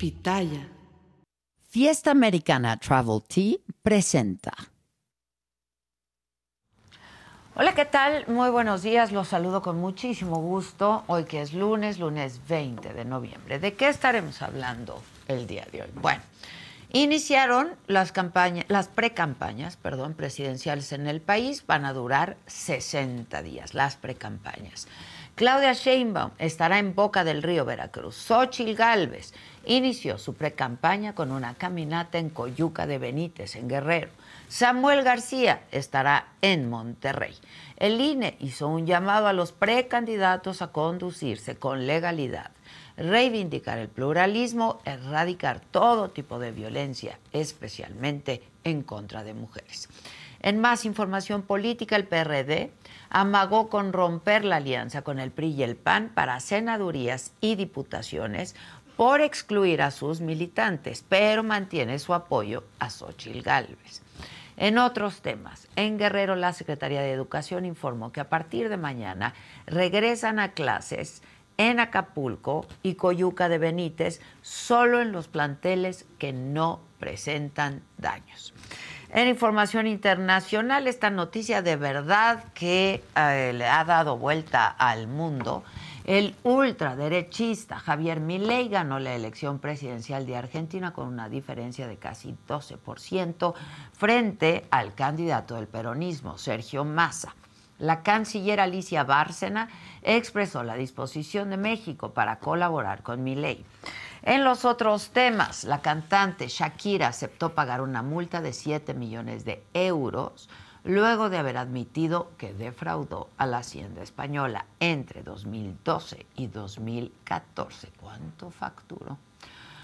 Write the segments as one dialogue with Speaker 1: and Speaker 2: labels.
Speaker 1: Pitaya.
Speaker 2: Fiesta Americana Travel Tea presenta.
Speaker 3: Hola, ¿qué tal? Muy buenos días, los saludo con muchísimo gusto. Hoy que es lunes, lunes 20 de noviembre. ¿De qué estaremos hablando el día de hoy? Bueno, iniciaron las campañas, las precampañas, perdón, presidenciales en el país, van a durar 60 días, las precampañas. Claudia Sheinbaum estará en Boca del Río Veracruz. Xochil Gálvez inició su precampaña con una caminata en Coyuca de Benítez, en Guerrero. Samuel García estará en Monterrey. El INE hizo un llamado a los precandidatos a conducirse con legalidad, reivindicar el pluralismo, erradicar todo tipo de violencia, especialmente en contra de mujeres. En más información política, el PRD amagó con romper la alianza con el PRI y el PAN para senadurías y diputaciones por excluir a sus militantes, pero mantiene su apoyo a Xochil Gálvez. En otros temas, en Guerrero la Secretaría de Educación informó que a partir de mañana regresan a clases en Acapulco y Coyuca de Benítez solo en los planteles que no presentan daños. En información internacional, esta noticia de verdad que eh, le ha dado vuelta al mundo. El ultraderechista Javier Milei ganó la elección presidencial de Argentina con una diferencia de casi 12% frente al candidato del peronismo, Sergio Massa. La canciller Alicia Bárcena expresó la disposición de México para colaborar con Milei. En los otros temas, la cantante Shakira aceptó pagar una multa de 7 millones de euros luego de haber admitido que defraudó a la Hacienda Española entre 2012 y 2014. ¿Cuánto facturó?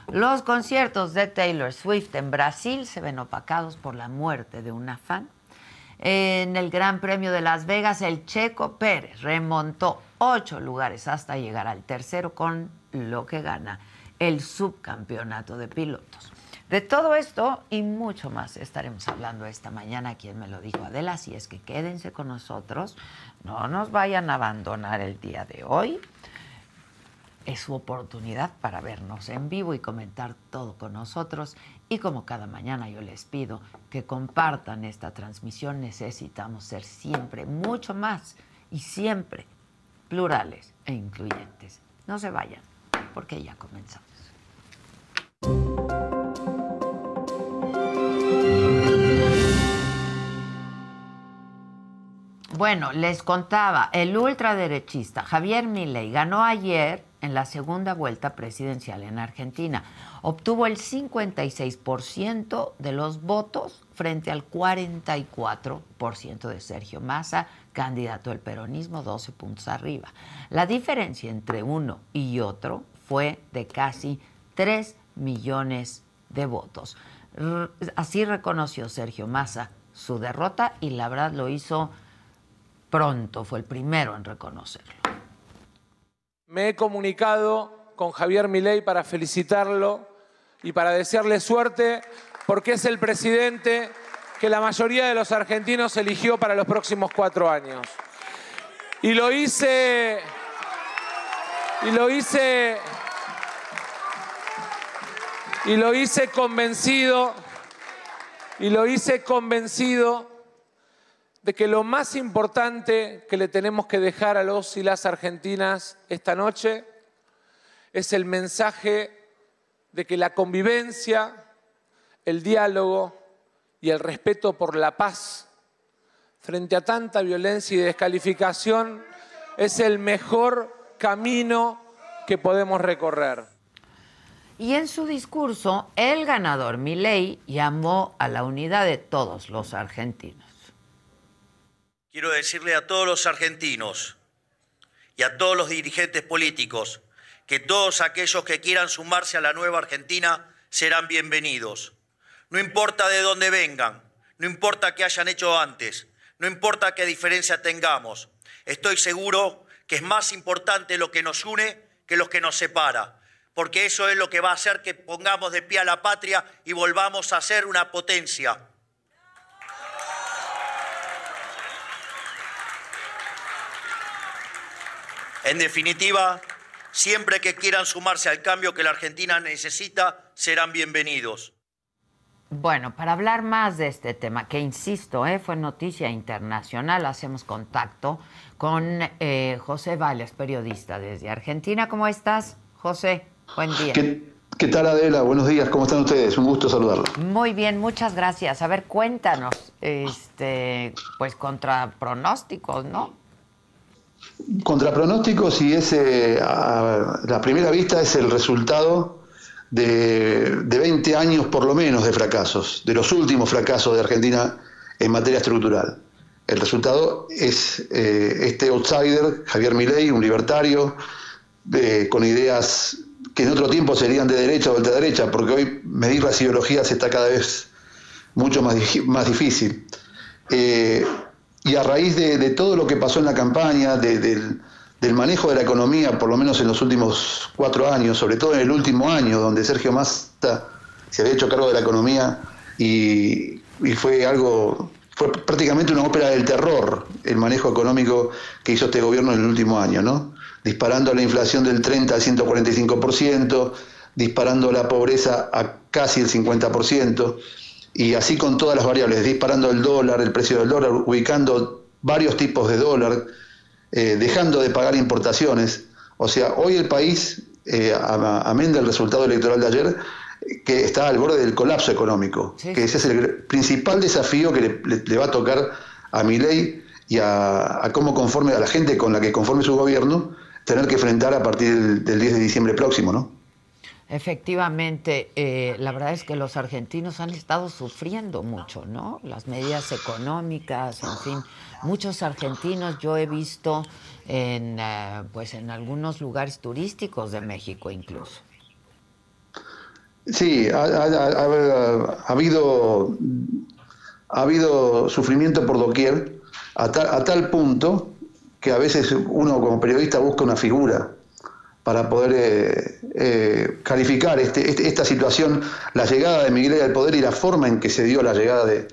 Speaker 3: Los conciertos de Taylor Swift en Brasil se ven opacados por la muerte de una fan. En el Gran Premio de Las Vegas, el checo Pérez remontó ocho lugares hasta llegar al tercero con lo que gana el subcampeonato de pilotos. De todo esto y mucho más estaremos hablando esta mañana, quien me lo dijo Adela, así es que quédense con nosotros, no nos vayan a abandonar el día de hoy. Es su oportunidad para vernos en vivo y comentar todo con nosotros. Y como cada mañana yo les pido que compartan esta transmisión, necesitamos ser siempre mucho más y siempre plurales e incluyentes. No se vayan porque ya comenzamos. Bueno, les contaba, el ultraderechista Javier Milei ganó ayer en la segunda vuelta presidencial en Argentina. Obtuvo el 56% de los votos frente al 44% de Sergio Massa, candidato del peronismo, 12 puntos arriba. La diferencia entre uno y otro fue de casi 3 millones de votos. Así reconoció Sergio Massa su derrota y la verdad lo hizo pronto, fue el primero en reconocerlo.
Speaker 4: Me he comunicado con Javier Milei para felicitarlo y para desearle suerte porque es el presidente que la mayoría de los argentinos eligió para los próximos cuatro años. Y lo hice, y lo hice y lo hice convencido, y lo hice convencido de que lo más importante que le tenemos que dejar a los y las argentinas esta noche es el mensaje de que la convivencia, el diálogo y el respeto por la paz frente a tanta violencia y descalificación es el mejor camino que podemos recorrer.
Speaker 3: Y en su discurso, el ganador Milei llamó a la unidad de todos los argentinos.
Speaker 1: Quiero decirle a todos los argentinos y a todos los dirigentes políticos que todos aquellos que quieran sumarse a la nueva Argentina serán bienvenidos. No importa de dónde vengan, no importa qué hayan hecho antes, no importa qué diferencia tengamos. Estoy seguro que es más importante lo que nos une que lo que nos separa, porque eso es lo que va a hacer que pongamos de pie a la patria y volvamos a ser una potencia. En definitiva, siempre que quieran sumarse al cambio que la Argentina necesita, serán bienvenidos.
Speaker 3: Bueno, para hablar más de este tema, que insisto, ¿eh? fue noticia internacional, hacemos contacto con eh, José Valles, periodista desde Argentina. ¿Cómo estás, José? Buen día.
Speaker 5: ¿Qué, tal, Adela? Buenos días, ¿cómo están ustedes? Un gusto saludarlo.
Speaker 3: Muy bien, muchas gracias. A ver, cuéntanos, este, pues contra pronósticos, ¿no?
Speaker 5: Contra pronósticos y ese, a la primera vista es el resultado de, 20 años por lo menos de fracasos, de los últimos fracasos de Argentina en materia estructural. El resultado es eh, este outsider, Javier Milei, un libertario, con ideas que en otro tiempo serían de derecha o de derecha, porque hoy medir las ideologías está cada vez mucho más, más difícil. Eh, y a raíz de, todo lo que pasó en la campaña, del, manejo de la economía, por lo menos en los últimos cuatro años, sobre todo en el último año, donde Sergio Massa se había hecho cargo de la economía y, fue algo, fue prácticamente una ópera del terror el manejo económico que hizo este gobierno en el último año, ¿no? Disparando la inflación del 30 al 145%, disparando la pobreza a casi el 50% y así con todas las variables, disparando el dólar, el precio del dólar, ubicando varios tipos de dólar, eh, dejando de pagar importaciones. O sea, hoy el país, eh, amén del resultado electoral de ayer, que está al borde del colapso económico, que ese es el principal desafío que le, va a tocar a mi ley y a, cómo conforme a la gente con la que conforme su gobierno, tener que enfrentar a partir del, del 10 de diciembre próximo, ¿no?
Speaker 3: Efectivamente, eh, la verdad es que los argentinos han estado sufriendo mucho, ¿no? Las medidas económicas, en fin, muchos argentinos yo he visto en, eh, pues en algunos lugares turísticos de México incluso.
Speaker 5: Sí, ha, habido ha habido sufrimiento por doquier a tal punto que a veces uno como periodista busca una figura para poder eh, eh, calificar este, este, esta situación, la llegada de Miguel al poder y la forma en que se dio la llegada de,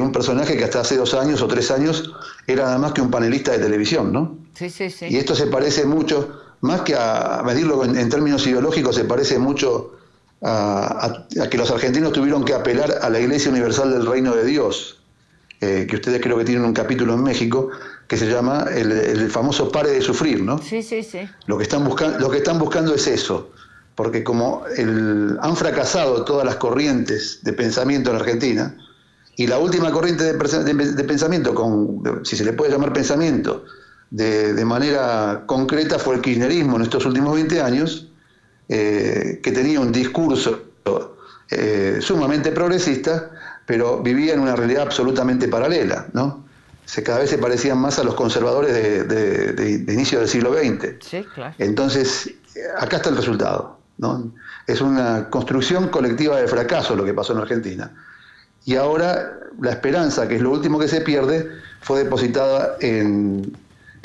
Speaker 5: un personaje que hasta hace dos años o tres años era nada más que un panelista de televisión, ¿no?
Speaker 3: Sí, sí, sí.
Speaker 5: Y esto se parece mucho, más que a medirlo en, términos ideológicos, se parece mucho a, que los argentinos tuvieron que apelar a la Iglesia Universal del Reino de Dios, eh, que ustedes creo que tienen un capítulo en México, que se llama el, famoso pare de sufrir, ¿no?
Speaker 3: Sí, sí, sí.
Speaker 5: Lo que están, buscando, lo que están buscando es eso, porque como el, han fracasado todas las corrientes de pensamiento en Argentina, y la última corriente de, pensamiento, con, si se le puede llamar pensamiento, de, manera concreta fue el kirchnerismo en estos últimos 20 años, eh, que tenía un discurso eh, sumamente progresista, pero vivía en una realidad absolutamente paralela, ¿no? Se, cada vez se parecían más a los conservadores de, inicio del siglo XX.
Speaker 3: Sí, claro.
Speaker 5: Entonces, acá está el resultado. ¿no? Es una construcción colectiva de fracaso lo que pasó en Argentina. Y ahora la esperanza, que es lo último que se pierde, fue depositada en,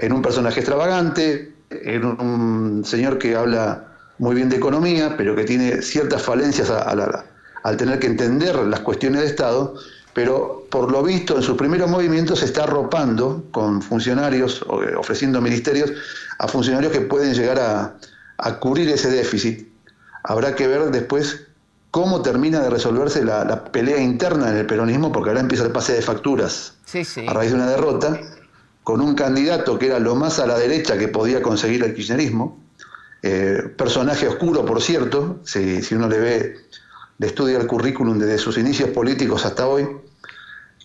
Speaker 5: un personaje extravagante, en un, señor que habla muy bien de economía, pero que tiene ciertas falencias al tener que entender las cuestiones de Estado pero por lo visto en sus primeros movimientos se está arropando con funcionarios, eh, ofreciendo ministerios a funcionarios que pueden llegar a, cubrir ese déficit. Habrá que ver después cómo termina de resolverse la, pelea interna en el peronismo, porque ahora empieza el pase de facturas a raíz de una derrota, con un candidato que era lo más a la derecha que podía conseguir el kirchnerismo, eh, personaje oscuro, por cierto, si, uno le ve, le estudia el currículum desde sus inicios políticos hasta hoy,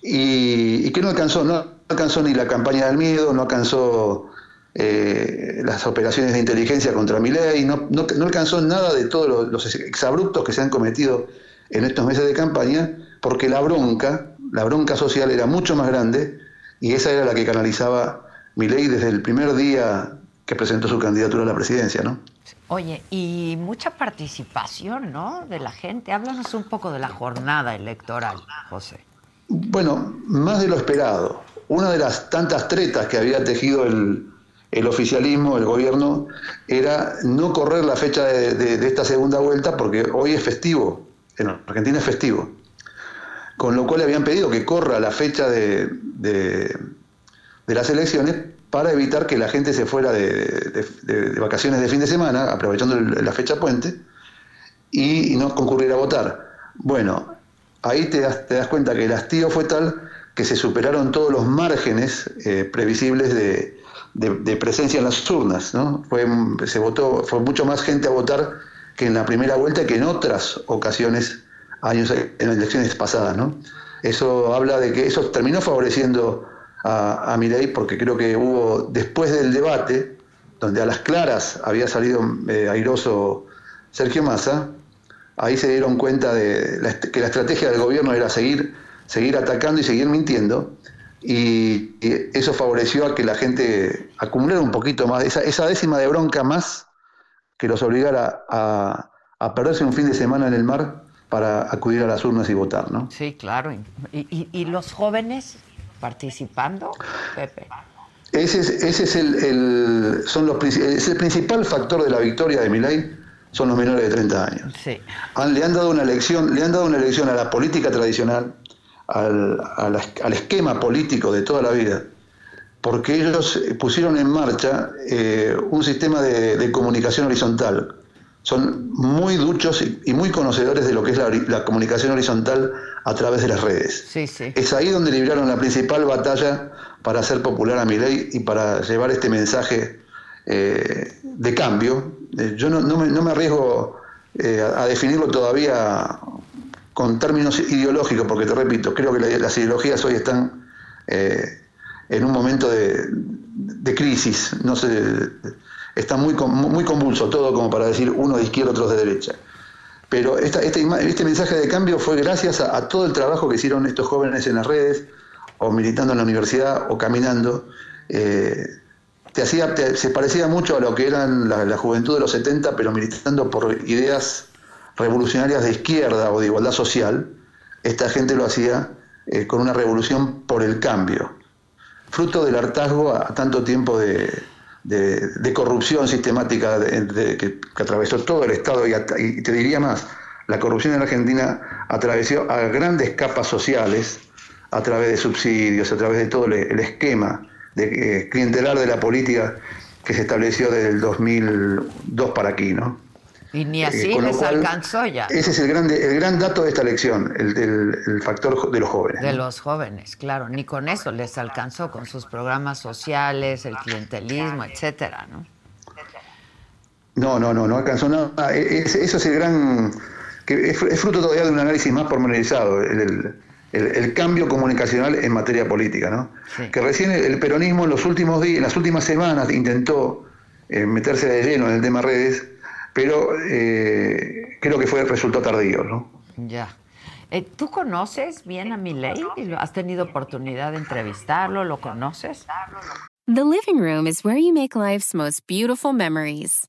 Speaker 5: y, que no alcanzó, no alcanzó ni la campaña del miedo, no alcanzó eh, las operaciones de inteligencia contra Milei, no, no, no alcanzó nada de todos los, exabruptos que se han cometido en estos meses de campaña, porque la bronca, la bronca social era mucho más grande y esa era la que canalizaba Milei desde el primer día que presentó su candidatura a la presidencia, ¿no?
Speaker 3: Oye, y mucha participación, ¿no? De la gente. Háblanos un poco de la jornada electoral, José.
Speaker 5: Bueno, más de lo esperado. Una de las tantas tretas que había tejido el, el oficialismo, el gobierno, era no correr la fecha de, esta segunda vuelta porque hoy es festivo, en Argentina es festivo. Con lo cual le habían pedido que corra la fecha de, de las elecciones para evitar que la gente se fuera de, vacaciones de fin de semana, aprovechando la fecha puente, y, no concurriera a votar. Bueno, ahí te das, te das, cuenta que el hastío fue tal que se superaron todos los márgenes eh, previsibles de, de, presencia en las urnas, ¿no? Fue, se votó, fue mucho más gente a votar que en la primera vuelta que en otras ocasiones, años en elecciones pasadas, ¿no? Eso habla de que eso terminó favoreciendo a, a porque creo que hubo, después del debate, donde a las claras había salido eh, airoso Sergio Massa, ahí se dieron cuenta de que la estrategia del gobierno era seguir, seguir atacando y seguir mintiendo, y, eso favoreció a que la gente acumulara un poquito más, esa, esa décima de bronca más que los obligara a, perderse un fin de semana en el mar para acudir a las urnas y votar, ¿no?
Speaker 3: Sí, claro. ¿Y, los jóvenes participando, Pepe?
Speaker 5: Ese es, ese es el, son los, es el principal factor de la victoria de Milei, son los menores de 30 años.
Speaker 3: Sí.
Speaker 5: le han dado una elección, le han dado una elección a la política tradicional, al, esquema político de toda la vida, porque ellos pusieron en marcha eh, un sistema de, comunicación horizontal. Son muy duchos y, muy conocedores de lo que es la, comunicación horizontal a través de las redes. Es ahí donde libraron la principal batalla para hacer popular a mi ley y para llevar este mensaje eh, de cambio. Eh, yo no, me, arriesgo a definirlo todavía con términos ideológicos, porque te repito, creo que las ideologías hoy están eh, en un momento de, crisis, no sé, está muy, muy convulso todo como para decir uno de izquierda, otros de derecha. Pero este, este, mensaje de cambio fue gracias a, todo el trabajo que hicieron estos jóvenes en las redes, o militando en la universidad, o caminando. Eh, te hacía, se parecía mucho a lo que eran la, la juventud de los 70, pero militando por ideas revolucionarias de izquierda o de igualdad social, esta gente lo hacía eh, con una revolución por el cambio, fruto del hartazgo a, tanto tiempo de, corrupción sistemática que, atravesó todo el Estado y, te diría más, la corrupción en Argentina atravesó a grandes capas sociales a través de subsidios, a través de todo el, esquema de, eh, clientelar de la política que se estableció desde el 2002 para aquí, ¿no?
Speaker 3: Y ni eh, así les alcanzó ya.
Speaker 5: Ese es el, grande, el gran dato de esta elección, el, el, factor de los jóvenes.
Speaker 3: De los jóvenes, claro. Ni con eso les alcanzó, con sus programas sociales, el clientelismo, etcétera, ¿no?
Speaker 5: No, no, no, no alcanzó nada. E, eso es el gran. que es, fruto todavía de un análisis más pormenorizado, el, el cambio comunicacional en materia política, ¿no? Que recién el peronismo en los últimos días, en las últimas semanas intentó eh, meterse de lleno en el tema redes pero eh, creo que fue el resultado tardío, ¿no?
Speaker 3: Ya. Eh, ¿Tú conoces bien a Milei? ¿Has tenido oportunidad de entrevistarlo? ¿Lo conoces?
Speaker 6: The living room is where you make life's most beautiful memories.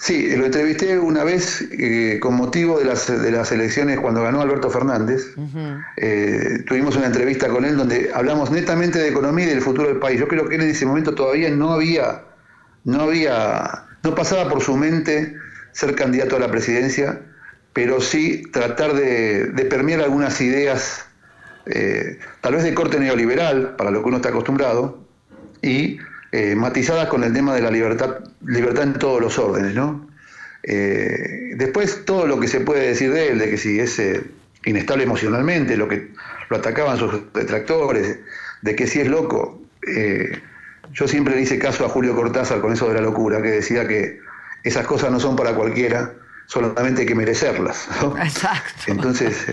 Speaker 5: Sí, lo entrevisté una vez eh, con motivo de las, de las elecciones cuando ganó Alberto Fernández. Eh, tuvimos una entrevista con él donde hablamos netamente de economía y del futuro del país. Yo creo que él en ese momento todavía no había, no había, no pasaba por su mente ser candidato a la presidencia, pero sí tratar de, de permear algunas ideas, eh, tal vez de corte neoliberal, para lo que uno está acostumbrado, y eh, matizadas con el tema de la libertad, libertad en todos los órdenes, ¿no? Eh, después todo lo que se puede decir de él, de que si es eh, inestable emocionalmente, lo que lo atacaban sus detractores, de que si es loco. yo siempre le hice caso a Julio Cortázar con eso de la locura, que decía que esas cosas no son para cualquiera, solamente hay que merecerlas.
Speaker 3: Exacto.
Speaker 5: Entonces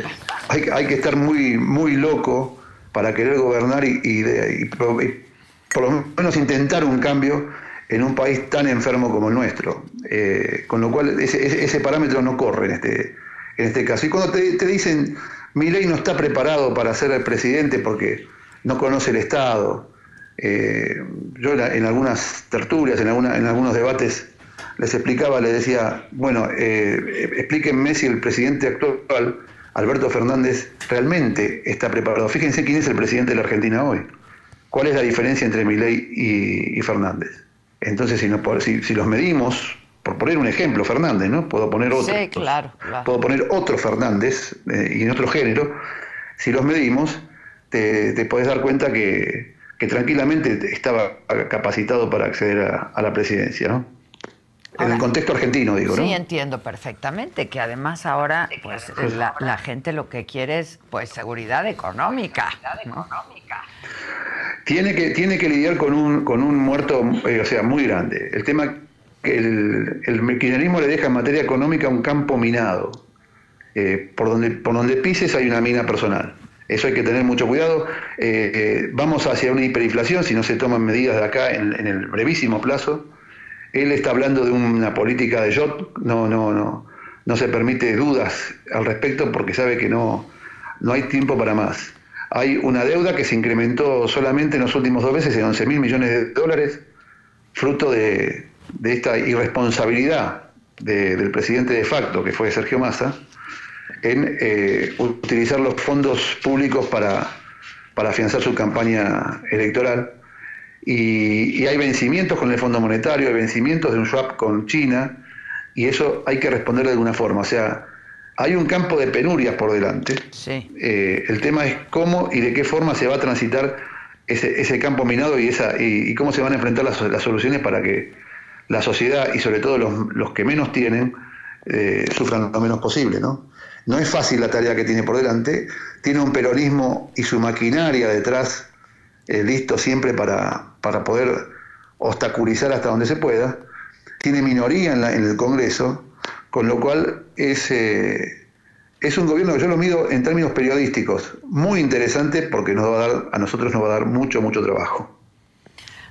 Speaker 5: hay, hay, que estar muy, muy loco para querer gobernar y, y, y, y por lo menos intentar un cambio en un país tan enfermo como el nuestro. Eh, con lo cual ese, parámetro no corre en este, en este caso. Y cuando te, te dicen, mi ley no está preparado para ser el presidente porque no conoce el Estado, eh, yo en algunas tertulias, en, alguna, en algunos debates, les explicaba, les decía, bueno, eh, explíquenme si el presidente actual, Alberto Fernández, realmente está preparado. Fíjense quién es el presidente de la Argentina hoy. ¿Cuál es la diferencia entre Milei y, y Fernández? Entonces, si, no, si, si, los medimos, por poner un ejemplo, Fernández, ¿no? Puedo poner otro.
Speaker 3: Sí, claro, claro.
Speaker 5: Puedo poner otro Fernández eh, y en otro género. Si los medimos, te, te podés dar cuenta que, que, tranquilamente estaba capacitado para acceder a, a la presidencia, ¿no? Ahora, en el contexto argentino, digo,
Speaker 3: sí,
Speaker 5: ¿no?
Speaker 3: Sí, entiendo perfectamente que además ahora, pues, la, la, gente lo que quiere es, pues, seguridad económica. ¿no?
Speaker 5: Tiene que, tiene que lidiar con un, con un muerto, eh, o sea, muy grande. El tema que el, el kirchnerismo le deja en materia económica un campo minado. Eh, por, donde, por donde pises hay una mina personal. Eso hay que tener mucho cuidado. Eh, vamos hacia una hiperinflación si no se toman medidas de acá en, en, el brevísimo plazo. Él está hablando de una política de YOT, no, no, no, no se permite dudas al respecto porque sabe que no, no hay tiempo para más. Hay una deuda que se incrementó solamente en los últimos dos meses en 11 mil millones de dólares, fruto de, de esta irresponsabilidad de, del presidente de facto, que fue Sergio Massa, en eh, utilizar los fondos públicos para, para afianzar su campaña electoral. Y, y, hay vencimientos con el Fondo Monetario, hay vencimientos de un swap con China, y eso hay que responder de alguna forma. O sea, hay un campo de penurias por delante.
Speaker 3: Sí.
Speaker 5: Eh, el tema es cómo y de qué forma se va a transitar ese, ese campo minado y, esa, y, y, cómo se van a enfrentar las, las, soluciones para que la sociedad y sobre todo los, los que menos tienen eh, sufran lo menos posible. ¿no? no es fácil la tarea que tiene por delante. Tiene un peronismo y su maquinaria detrás eh, listo siempre para, para poder obstaculizar hasta donde se pueda. Tiene minoría en, la, en el Congreso con lo cual es, eh, es un gobierno que yo lo mido en términos periodísticos, muy interesante porque nos va a, dar, a nosotros nos va a dar mucho, mucho trabajo.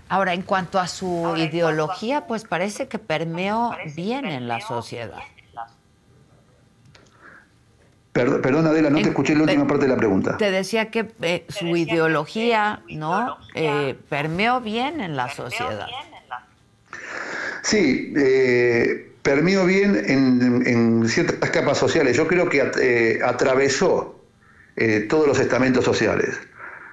Speaker 3: Ahora, en cuanto a su Ahora, ideología, pues parece que permeó bien en la sociedad.
Speaker 5: Perdón, perdón, Adela, no en, te escuché la última parte de la pregunta.
Speaker 3: Te decía que eh, su decía ideología, que ¿no? Eh, permeó bien en la sociedad.
Speaker 5: Sí, eh, permeó bien en, en, ciertas capas sociales. Yo creo que eh, atravesó eh, todos los estamentos sociales.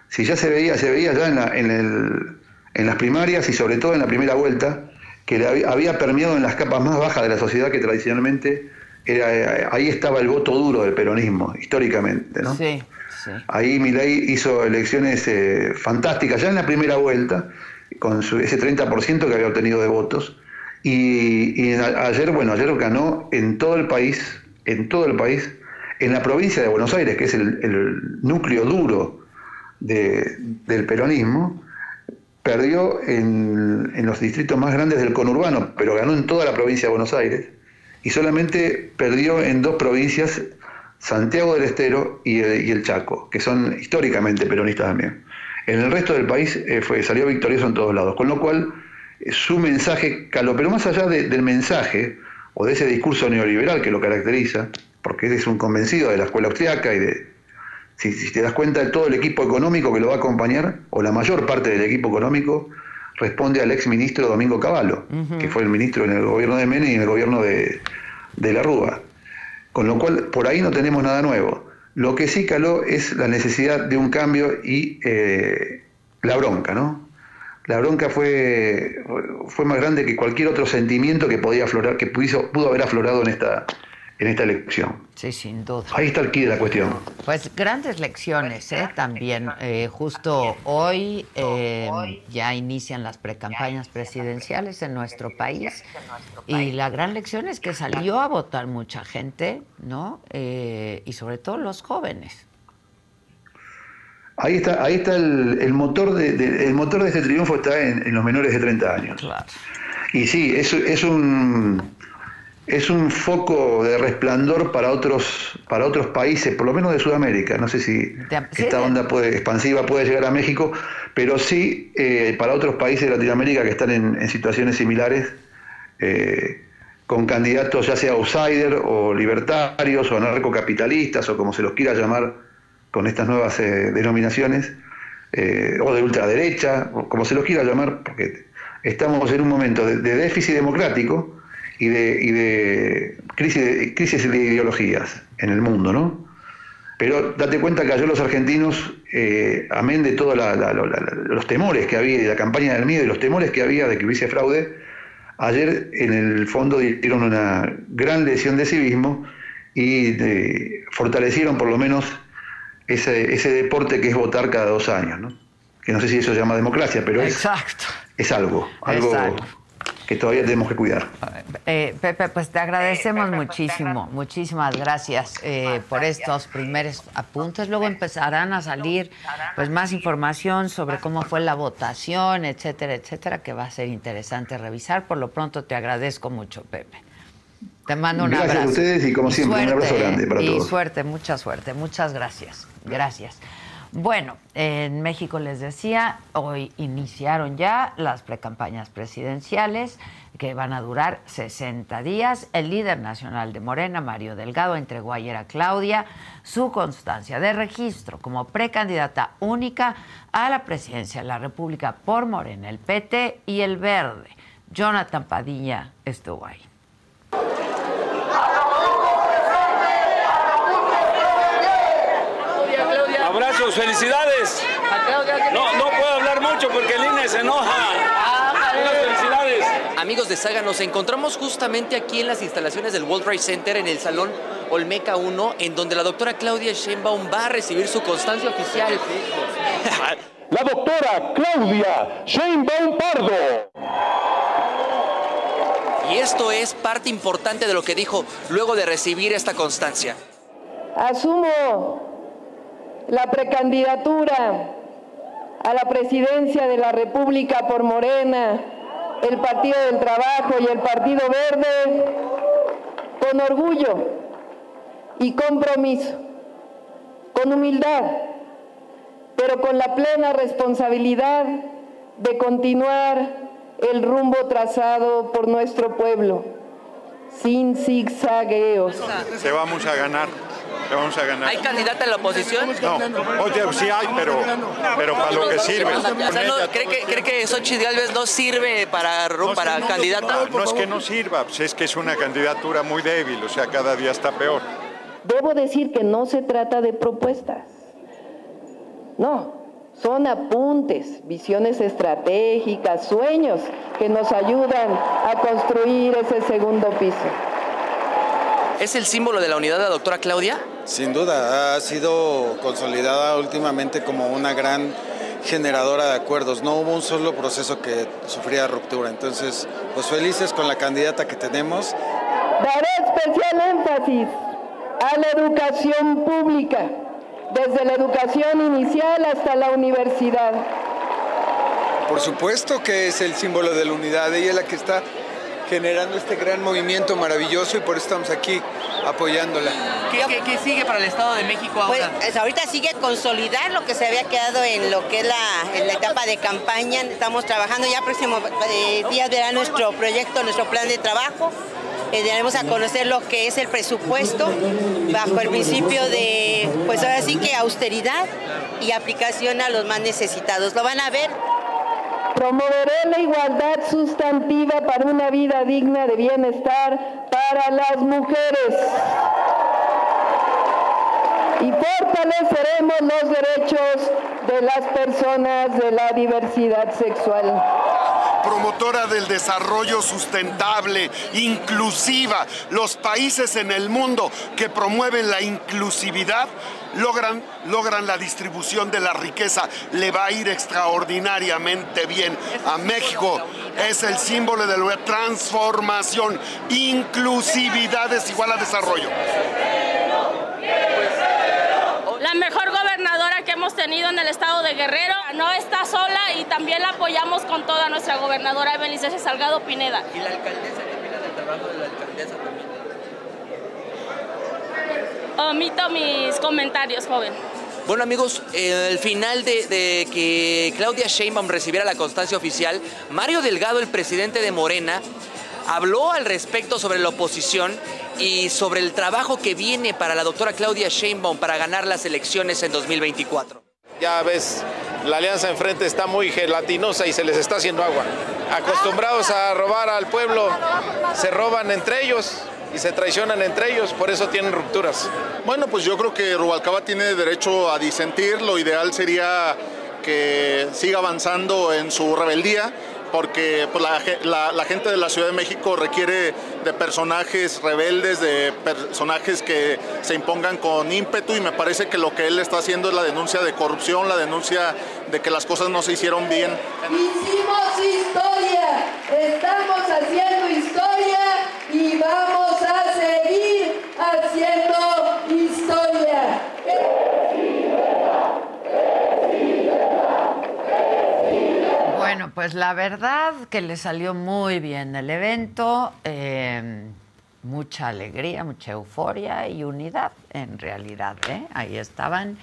Speaker 5: Si ya se veía, se veía ya en, la, en, el, en, las primarias y sobre todo en la primera vuelta, que había, permeado en las capas más bajas de la sociedad que tradicionalmente era, eh, ahí estaba el voto duro del peronismo, históricamente. ¿no?
Speaker 3: Sí, sí.
Speaker 5: Ahí Milei hizo elecciones eh, fantásticas ya en la primera vuelta, con su, ese 30% que había obtenido de votos y, y, ayer, bueno, ayer ganó en todo el país, en todo el país, en la provincia de Buenos Aires, que es el, el núcleo duro de, del peronismo, perdió en, en, los distritos más grandes del conurbano, pero ganó en toda la provincia de Buenos Aires, y solamente perdió en dos provincias, Santiago del Estero y el, Chaco, que son históricamente peronistas también. En el resto del país eh, fue, salió victorioso en todos lados, con lo cual su mensaje caló, pero más allá del mensaje o de ese discurso neoliberal que lo caracteriza, porque es un convencido de la escuela austriaca y de, si, te das cuenta, todo el equipo económico que lo va a acompañar, o la mayor parte del equipo económico, responde al ex ministro Domingo Cavallo, que fue el ministro en el gobierno de Menem y en el gobierno de, la Rúa. Con lo cual, por ahí no tenemos nada nuevo. Lo que sí caló es la necesidad de un cambio y eh, la bronca, ¿no? La bronca fue, fue más grande que cualquier otro sentimiento que podía aflorar, que pudo haber aflorado en esta, en esta elección.
Speaker 3: Sí, sin duda.
Speaker 5: Ahí está el quid de la cuestión.
Speaker 3: Pues grandes lecciones, ¿eh? También, eh, justo hoy eh, ya inician las precampañas presidenciales en nuestro país y la gran lección es que salió a votar mucha gente, ¿no? Eh, y sobre todo los jóvenes.
Speaker 5: Ahí está, ahí está el, motor de, el motor de este triunfo está en, los menores de 30 años. Claro. Y sí, es, es un es un foco de resplandor para otros, para otros países, por lo menos de Sudamérica. No sé si esta onda puede, expansiva puede llegar a México, pero sí eh, para otros países de Latinoamérica que están en, situaciones similares, eh, con candidatos ya sea outsider o libertarios o anarcocapitalistas o como se los quiera llamar con estas nuevas eh, denominaciones, o de ultraderecha, como se los quiera llamar, porque estamos en un momento de déficit democrático y de, y de, crisis, de de ideologías en el mundo, ¿no? Pero date cuenta que ayer los argentinos, eh, amén de todos los temores que había, de la campaña del miedo y los temores que había de que hubiese fraude, ayer en el fondo dieron una gran lesión de civismo y fortalecieron por lo menos ese, ese deporte que es votar cada dos años, ¿no? Que no sé si eso se llama democracia, pero es, es algo, algo que todavía tenemos que cuidar.
Speaker 3: Eh, Pepe, pues te agradecemos muchísimo, muchísimas gracias eh, por estos primeros apuntes. Luego empezarán a salir pues más información sobre cómo fue la votación, etcétera, etcétera, que va a ser interesante revisar. Por lo pronto te agradezco mucho, Pepe. Te mando un abrazo.
Speaker 5: Gracias a ustedes y como siempre, un abrazo grande para todos.
Speaker 3: Y suerte, mucha suerte. Muchas gracias. Gracias. Bueno, en México les decía, hoy iniciaron ya las precampañas presidenciales que van a durar 60 días. El líder nacional de Morena, Mario Delgado, entregó ayer a Claudia su constancia de registro como precandidata única a la presidencia de la República por Morena, el PT y el Verde. Jonathan Padilla estuvo ahí.
Speaker 7: Abrazos, felicidades. No, no puedo hablar mucho porque el INE se enoja. felicidades.
Speaker 8: Amigos de Saga, nos encontramos justamente aquí en las instalaciones del World Trade Center en el Salón Olmeca 1, en donde la doctora Claudia Sheinbaum va a recibir su constancia oficial.
Speaker 9: la doctora Claudia Sheinbaum Pardo.
Speaker 8: Y esto es parte importante de lo que dijo luego de recibir esta constancia.
Speaker 10: Asumo la precandidatura a la presidencia de la República por Morena, el Partido del Trabajo y el Partido Verde con orgullo y compromiso, con humildad, pero con la plena responsabilidad de continuar el rumbo trazado por nuestro pueblo, sin zigzagueos.
Speaker 11: Se vamos a ganar vamos a ganar.
Speaker 8: ¿Hay candidata en la oposición?
Speaker 11: No, oye, sí hay, pero, pero para lo que sirve.
Speaker 8: ¿cree, que, ¿Cree que Xochitl Galvez no sirve para, para candidata?
Speaker 11: No, es que no sirva, pues es que es una candidatura muy débil, o sea, cada día está peor.
Speaker 10: Debo decir que no se trata de propuestas. No, son apuntes, visiones estratégicas, sueños que nos ayudan a construir ese segundo piso.
Speaker 8: ¿Es el símbolo de la unidad de la doctora Claudia?
Speaker 12: Sin duda, ha sido consolidada últimamente como una gran generadora de acuerdos. No hubo un solo proceso que sufría ruptura. Entonces, pues felices con la candidata que tenemos.
Speaker 10: Daré especial énfasis a la educación pública, desde la educación inicial hasta la universidad
Speaker 12: Por supuesto que es el símbolo de la unidad, ella es la que está generando este gran movimiento maravilloso y por eso estamos aquí apoyándola.
Speaker 8: ¿Qué, sigue para el Estado de México ahora?
Speaker 13: Pues ahorita sigue consolidar lo que se había quedado en lo que es la, en la etapa de campaña. Estamos trabajando ya próximos eh, días verá nuestro proyecto, nuestro plan de trabajo. Eh, daremos a conocer lo que es el presupuesto bajo el principio de, pues ahora sí que austeridad y aplicación a los más necesitados. Lo van a ver
Speaker 10: Promoveré la igualdad sustantiva para una vida digna de bienestar para las mujeres. Y fortaleceremos los derechos de las personas de la diversidad sexual
Speaker 14: promotora del desarrollo sustentable, inclusiva. Los países en el mundo que promueven la inclusividad logran, logran la distribución de la riqueza. Le va a ir extraordinariamente bien a México. Es el símbolo de la transformación. Inclusividad es igual a desarrollo.
Speaker 15: La mejor gobernadora que hemos tenido en el estado de Guerrero no está sola y también la apoyamos con toda nuestra gobernadora Belice Salgado Pineda.
Speaker 8: ¿Y la alcaldesa qué del trabajo de la alcaldesa también?
Speaker 15: Omito mis comentarios, joven.
Speaker 8: Bueno amigos, el final de, que Claudia Sheinbaum recibiera la constancia oficial, Mario Delgado, el presidente de Morena, habló al respecto sobre la oposición y sobre el trabajo que viene para la doctora Claudia Sheinbaum para ganar las elecciones en 2024.
Speaker 16: Ya ves, la alianza enfrente está muy gelatinosa y se les está haciendo agua. Acostumbrados a robar al pueblo, se roban entre ellos y se traicionan entre ellos, por eso tienen rupturas.
Speaker 11: Bueno, pues yo creo que Rubalcaba tiene derecho a disentir, lo ideal sería que siga avanzando en su rebeldía porque pues, la, gente de la Ciudad de México requiere de personajes rebeldes, de personajes que se impongan con ímpetu y me parece que lo que él está haciendo es la denuncia de corrupción, la denuncia de que las cosas no se hicieron bien.
Speaker 10: Hicimos historia, estamos haciendo historia y vamos a seguir haciendo historia.
Speaker 3: Bueno, pues la verdad que le salió muy bien el evento, em, mucha alegría, mucha euforia y unidad en realidad. ¿eh? Ahí estaban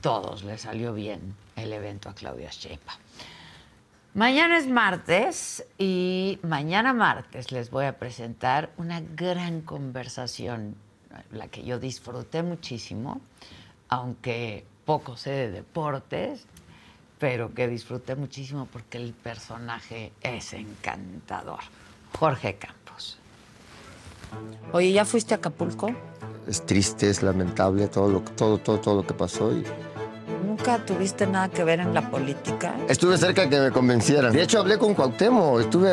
Speaker 3: todos, le salió bien el evento a Claudia Sheinbaum. Mañana es martes y mañana martes les voy a presentar una gran conversación, la que yo disfruté muchísimo, aunque poco sé de deportes, pero que disfruté muchísimo porque el personaje es encantador. Jorge Campos.
Speaker 2: Oye, ¿ya fuiste a Acapulco?
Speaker 17: Es triste, es lamentable todo lo, todo, todo, todo lo que pasó. Y...
Speaker 2: ¿Nunca tuviste nada que ver en la política?
Speaker 17: Estuve cerca de que me convencieran. De hecho, hablé con Cuauhtémoc. Estuve,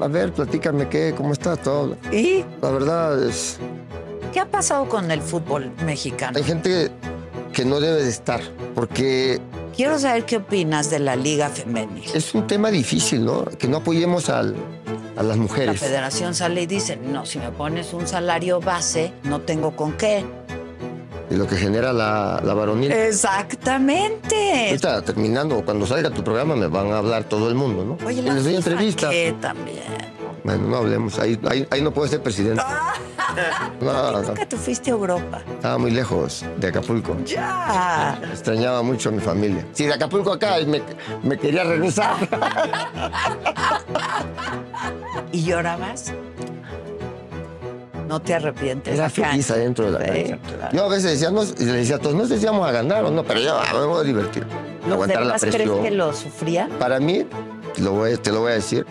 Speaker 17: a ver, platícame qué, cómo está todo.
Speaker 2: ¿Y?
Speaker 17: La verdad es...
Speaker 2: ¿Qué ha pasado con el fútbol mexicano?
Speaker 17: Hay gente que no debe de estar, porque
Speaker 2: Quiero saber qué opinas de la Liga Femenil.
Speaker 17: Es un tema difícil, ¿no? Que no apoyemos a las mujeres.
Speaker 2: La federación sale y dice, no, si me pones un salario base, no tengo con qué.
Speaker 17: Y lo que genera la, la varonil.
Speaker 2: Exactamente.
Speaker 17: Ahorita terminando, cuando salga tu programa me van a hablar todo el mundo, ¿no?
Speaker 2: Oye, la
Speaker 17: les doy entrevista.
Speaker 2: ¿qué también?
Speaker 17: Bueno, no hablemos. Ahí, ahí, no puedo ser presidente.
Speaker 2: No, Nunca tú fuiste a Europa.
Speaker 17: Estaba muy lejos de Acapulco.
Speaker 2: Ya.
Speaker 17: Extrañaba mucho a mi familia. Si de Acapulco acá me, me quería regresar.
Speaker 2: ¿Y llorabas? No te arrepientes.
Speaker 17: Era feliz adentro de la cancha. Yo a veces decía, no, le decía a todos, no sé si vamos a ganar o no, pero yo me voy a divertir.
Speaker 2: Aguantar la presión. ¿Crees que lo sufría?
Speaker 17: Para mí, lo voy, te lo voy a decir,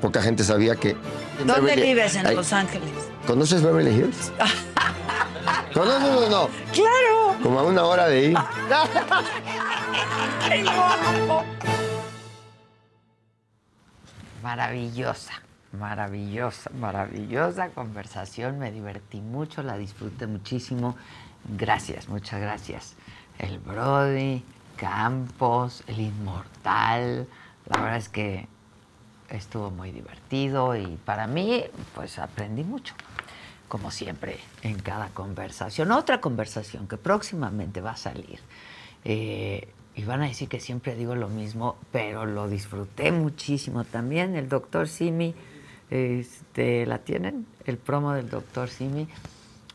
Speaker 17: poca gente sabía que...
Speaker 2: ¿Dónde vives en Los Ángeles?
Speaker 17: ¿Conoces Beverly Hills? ¿Conoces o no?
Speaker 2: ¡Claro!
Speaker 17: Como a una hora de ir.
Speaker 3: Maravillosa, maravillosa, maravillosa conversación. Me divertí mucho, la disfruté muchísimo. Gracias, muchas gracias. El Brody, Campos, el Inmortal. La verdad es que estuvo muy divertido y para mí, pues aprendí mucho, como siempre, en cada conversación. Otra conversación que próximamente va a salir. Eh, y van a decir que siempre digo lo mismo, pero lo disfruté muchísimo también. El doctor Simi, este, ¿la tienen? El promo del doctor Simi.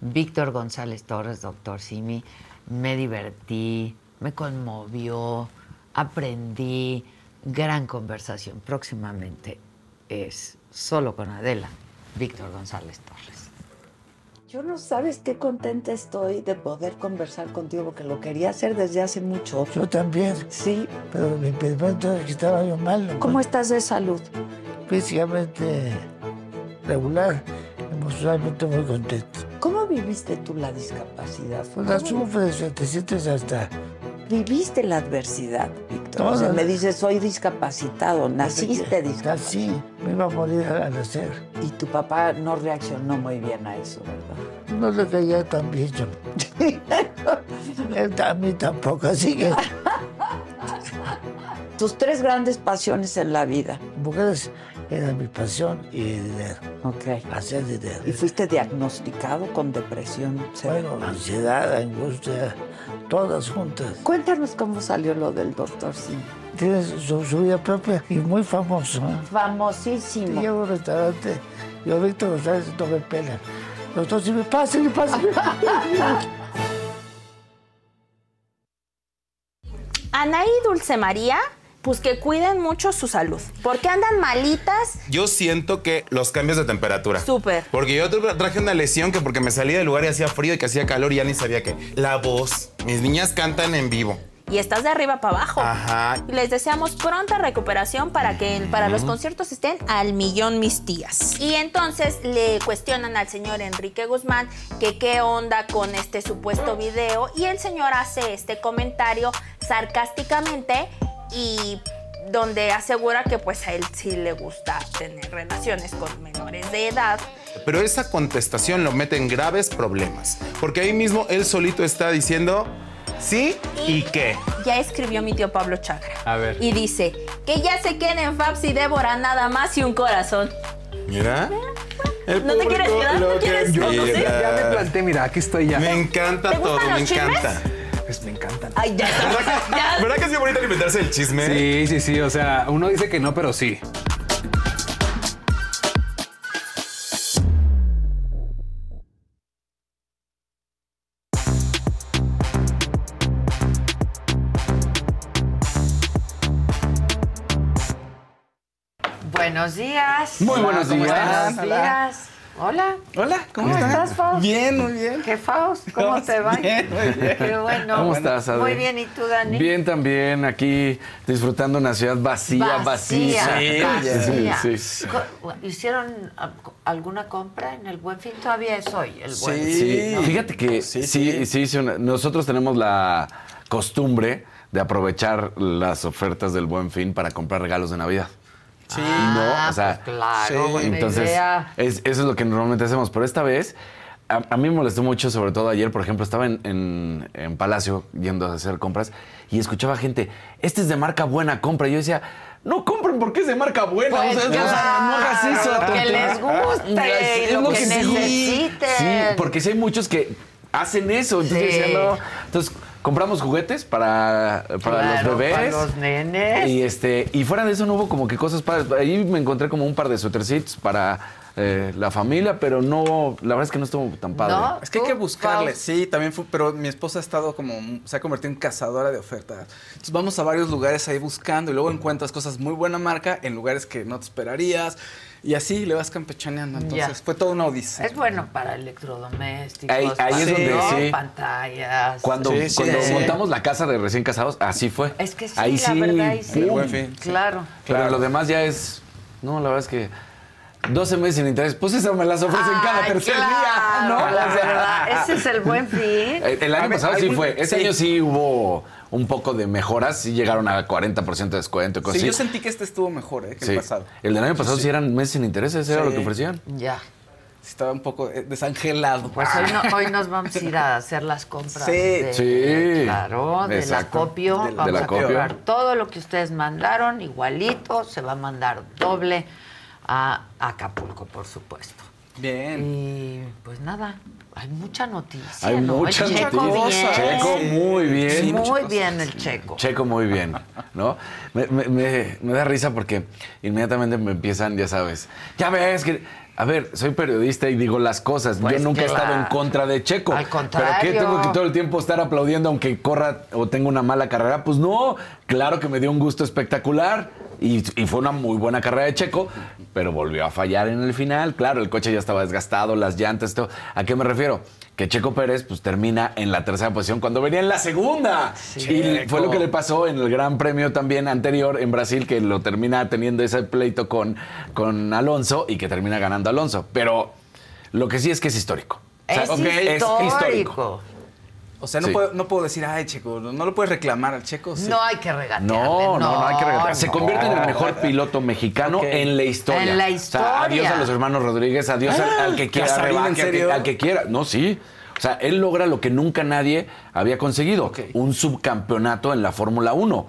Speaker 3: Víctor González Torres, doctor Simi. Me divertí, me conmovió, aprendí. Gran conversación. Próximamente es solo con Adela, Víctor González Torres. Yo no sabes qué contenta estoy de poder conversar contigo, porque lo quería hacer desde hace mucho.
Speaker 18: Yo también.
Speaker 3: Sí.
Speaker 18: Pero mi impedimento es que estaba yo mal.
Speaker 3: ¿Cómo estás de salud?
Speaker 18: Físicamente regular, emocionalmente muy contento.
Speaker 3: ¿Cómo viviste tú la discapacidad?
Speaker 18: Pues la sufres, te sientes hasta...
Speaker 3: ¿Viviste la adversidad, Víctor?
Speaker 18: No,
Speaker 3: o sea,
Speaker 18: no,
Speaker 3: me dices, soy discapacitado, naciste discapacitado.
Speaker 18: Así, me iba a morir al nacer.
Speaker 3: Y tu papá no reaccionó muy bien a eso, ¿verdad?
Speaker 18: No le caía tan bien yo. Él a mí tampoco, así que...
Speaker 3: Tus tres grandes pasiones en la vida.
Speaker 18: Mujeres era mi pasión y el dinero.
Speaker 3: Ok.
Speaker 18: Hacer dinero.
Speaker 3: ¿Y fuiste diagnosticado con depresión severa?
Speaker 18: Bueno, ansiedad, angustia, todas juntas.
Speaker 3: Cuéntanos cómo salió lo del doctor Sim.
Speaker 18: Tiene su, su vida propia y muy famoso. ¿eh?
Speaker 3: Famosísimo.
Speaker 18: Llego a un restaurante, yo Víctor González no me pela. Los dos sí me pasen, pasen.
Speaker 19: Anaí Dulce María, pues que cuiden mucho su salud. Porque andan malitas.
Speaker 20: Yo siento que los cambios de temperatura.
Speaker 19: Súper.
Speaker 20: Porque yo tra- traje una lesión que porque me salí del lugar y hacía frío y que hacía calor y ya ni sabía qué. La voz. Mis niñas cantan en vivo.
Speaker 19: Y estás de arriba para abajo.
Speaker 20: Ajá.
Speaker 19: Les deseamos pronta recuperación para que para los conciertos estén al millón mis tías. Y entonces le cuestionan al señor Enrique Guzmán que qué onda con este supuesto video y el señor hace este comentario sarcásticamente y donde asegura que pues a él sí le gusta tener relaciones con menores de edad.
Speaker 20: Pero esa contestación lo mete en graves problemas. Porque ahí mismo él solito está diciendo sí y qué.
Speaker 19: Ya escribió mi tío Pablo Chagra.
Speaker 20: A ver.
Speaker 19: Y dice que ya se queden en Fabs y Débora nada más y un corazón.
Speaker 20: Mira. El
Speaker 19: ¿No te quieres quedar? ¿No quieres
Speaker 20: que
Speaker 19: conocer?
Speaker 20: quiera.
Speaker 19: Ya me
Speaker 21: planté, mira, aquí estoy ya.
Speaker 20: Me encanta
Speaker 19: ¿Te
Speaker 20: todo, me
Speaker 19: los
Speaker 20: encanta.
Speaker 21: Me encantan.
Speaker 19: Ay, ya. ya.
Speaker 20: ¿Verdad que es bien bonito alimentarse del chisme?
Speaker 21: Sí, sí, sí. O sea, uno dice que no, pero sí.
Speaker 3: Buenos días.
Speaker 21: Muy buenos
Speaker 3: ¿cómo
Speaker 21: días.
Speaker 3: Buenos días. Hola.
Speaker 21: Hola,
Speaker 3: ¿Cómo estás, Faust?
Speaker 21: Bien, muy bien.
Speaker 3: ¿Qué Faust? ¿Cómo
Speaker 21: ¿Cómo
Speaker 3: te va?
Speaker 21: Bien, muy bien.
Speaker 3: Qué bueno.
Speaker 21: ¿Cómo estás, Adri?
Speaker 3: Muy bien, ¿y tú, Dani?
Speaker 21: Bien también, aquí disfrutando una ciudad vacía, vacía. Sí, sí.
Speaker 3: ¿Hicieron alguna compra en el Buen Fin? Todavía es hoy el Buen
Speaker 21: Sí,
Speaker 3: Fin. ¿no?
Speaker 21: fíjate que sí, sí, una- nosotros tenemos la costumbre de aprovechar las ofertas del Buen Fin para comprar regalos de Navidad.
Speaker 3: Sí.
Speaker 21: no,
Speaker 3: Ah,
Speaker 21: o sea,
Speaker 3: pues claro, buena
Speaker 21: entonces
Speaker 3: idea.
Speaker 21: es- eso es lo que normalmente hacemos, pero esta vez a, a mí me molestó mucho, sobre todo ayer, por ejemplo, estaba en, en- en Palacio yendo a hacer compras y escuchaba gente, este es de marca buena, compra. Y yo decía, no compren porque es de marca buena.
Speaker 3: Pues
Speaker 21: o sea, o sea, no hagas
Speaker 3: claro,
Speaker 21: eso.
Speaker 3: que
Speaker 21: tonto.
Speaker 3: les guste,
Speaker 21: Es
Speaker 3: lo que
Speaker 21: sí.
Speaker 3: necesiten.
Speaker 21: Sí, porque sí hay muchos que hacen eso. Entonces,
Speaker 3: Sí.
Speaker 21: decía, no. Entonces, compramos juguetes para, para
Speaker 3: Claro,
Speaker 21: los bebés.
Speaker 3: para los nenes.
Speaker 21: Y, este, y fuera de eso no hubo como que cosas padres. Ahí me encontré como un par de suétercitos para eh, la familia, pero no, la verdad es que no estuvo tan padre.
Speaker 22: Es que hay que buscarle. Sí, también fue, pero mi esposa ha estado como, se ha convertido en cazadora de ofertas. Entonces vamos a varios lugares ahí buscando y luego encuentras cosas muy buena marca en lugares que no te esperarías y así le vas campechaneando. Entonces
Speaker 3: Ya.
Speaker 22: fue toda una odisea.
Speaker 3: Es bueno para electrodomésticos.
Speaker 21: Ahí- ahí es
Speaker 3: para-
Speaker 21: donde
Speaker 3: ¿no?
Speaker 21: sí.
Speaker 3: Pantallas.
Speaker 21: Cuando,
Speaker 22: Sí, sí,
Speaker 21: cuando
Speaker 22: sí.
Speaker 21: montamos la casa de recién casados, así fue.
Speaker 3: Es que sí,
Speaker 21: ahí
Speaker 3: la
Speaker 21: sí,
Speaker 3: verdad, ahí sí.
Speaker 22: Buen fin.
Speaker 3: Claro.
Speaker 21: Pero lo demás ya es. No, la verdad es que 12 meses sin interés, pues eso me las ofrecen cada tercer
Speaker 3: claro,
Speaker 21: día, ¿no?
Speaker 3: La verdad, ese es el buen fin.
Speaker 21: El, año
Speaker 22: ver,
Speaker 21: pasado sí
Speaker 22: un-
Speaker 21: fue.
Speaker 22: Sí.
Speaker 21: año sí hubo un poco de mejoras, sí llegaron a 40% de descuento y cosas
Speaker 22: Sí, yo
Speaker 21: así.
Speaker 22: sentí que este estuvo mejor eh, que
Speaker 21: Sí.
Speaker 22: el pasado.
Speaker 21: El del año pasado sí, eran meses sin intereses, era lo que ofrecían.
Speaker 3: Ya.
Speaker 22: Sí, Estaba un poco eh, desangelado.
Speaker 3: Pues hoy, no- hoy nos vamos a ir a hacer las compras.
Speaker 22: Sí.
Speaker 3: de-
Speaker 21: Sí.
Speaker 3: Claro, del acopio.
Speaker 22: Del-
Speaker 3: vamos a comprar todo lo que ustedes mandaron, igualito. Se va a mandar doble a Acapulco, por supuesto.
Speaker 22: Bien.
Speaker 3: Y pues nada, hay mucha noticia.
Speaker 21: Hay
Speaker 3: ¿no?
Speaker 21: mucha
Speaker 3: El Checo
Speaker 21: noticia.
Speaker 3: bien.
Speaker 21: Checo muy bien.
Speaker 3: muy bien el Checo.
Speaker 21: Checo muy bien, ¿no? Me, me- me- me da risa porque inmediatamente me empiezan, ya sabes, ya ves que... A ver, soy periodista y digo las cosas.
Speaker 3: Pues
Speaker 21: Yo nunca he estado en contra de Checo.
Speaker 3: Al
Speaker 21: ¿Pero qué?
Speaker 3: contrario.
Speaker 21: ¿Tengo que todo el tiempo estar aplaudiendo aunque corra o tenga una mala carrera? Pues no. Claro que me dio un gusto espectacular. Y, y fue una muy buena carrera de Checo, pero volvió a fallar en el final. Claro, el coche ya estaba desgastado, las llantas, todo. ¿A qué me refiero? Que Checo Pérez pues termina en la tercera posición cuando venía en la segunda. Y fue lo que le pasó en el Gran Premio también anterior en Brasil, que lo termina teniendo ese pleito con, con Alonso y que termina ganando Alonso. Pero lo que sí es que es histórico. O sea,
Speaker 3: Es histórico.
Speaker 22: O sea, no,
Speaker 21: Sí.
Speaker 22: puedo, no puedo decir, ay, Checo, no, no lo puedes reclamar al Checo. sí.
Speaker 3: No hay que regatearle.
Speaker 21: No, no, no hay que regatear. Se
Speaker 3: no.
Speaker 21: convierte en el mejor piloto mexicano en la historia.
Speaker 3: En la
Speaker 21: O sea,
Speaker 3: historia.
Speaker 21: adiós a los hermanos Rodríguez, adiós al, al que quiera
Speaker 22: Casarín, ¿en
Speaker 21: rebaque, al que, al que quiera. No, sí. O sea, él logra lo que nunca nadie había conseguido, un subcampeonato en la Fórmula 1.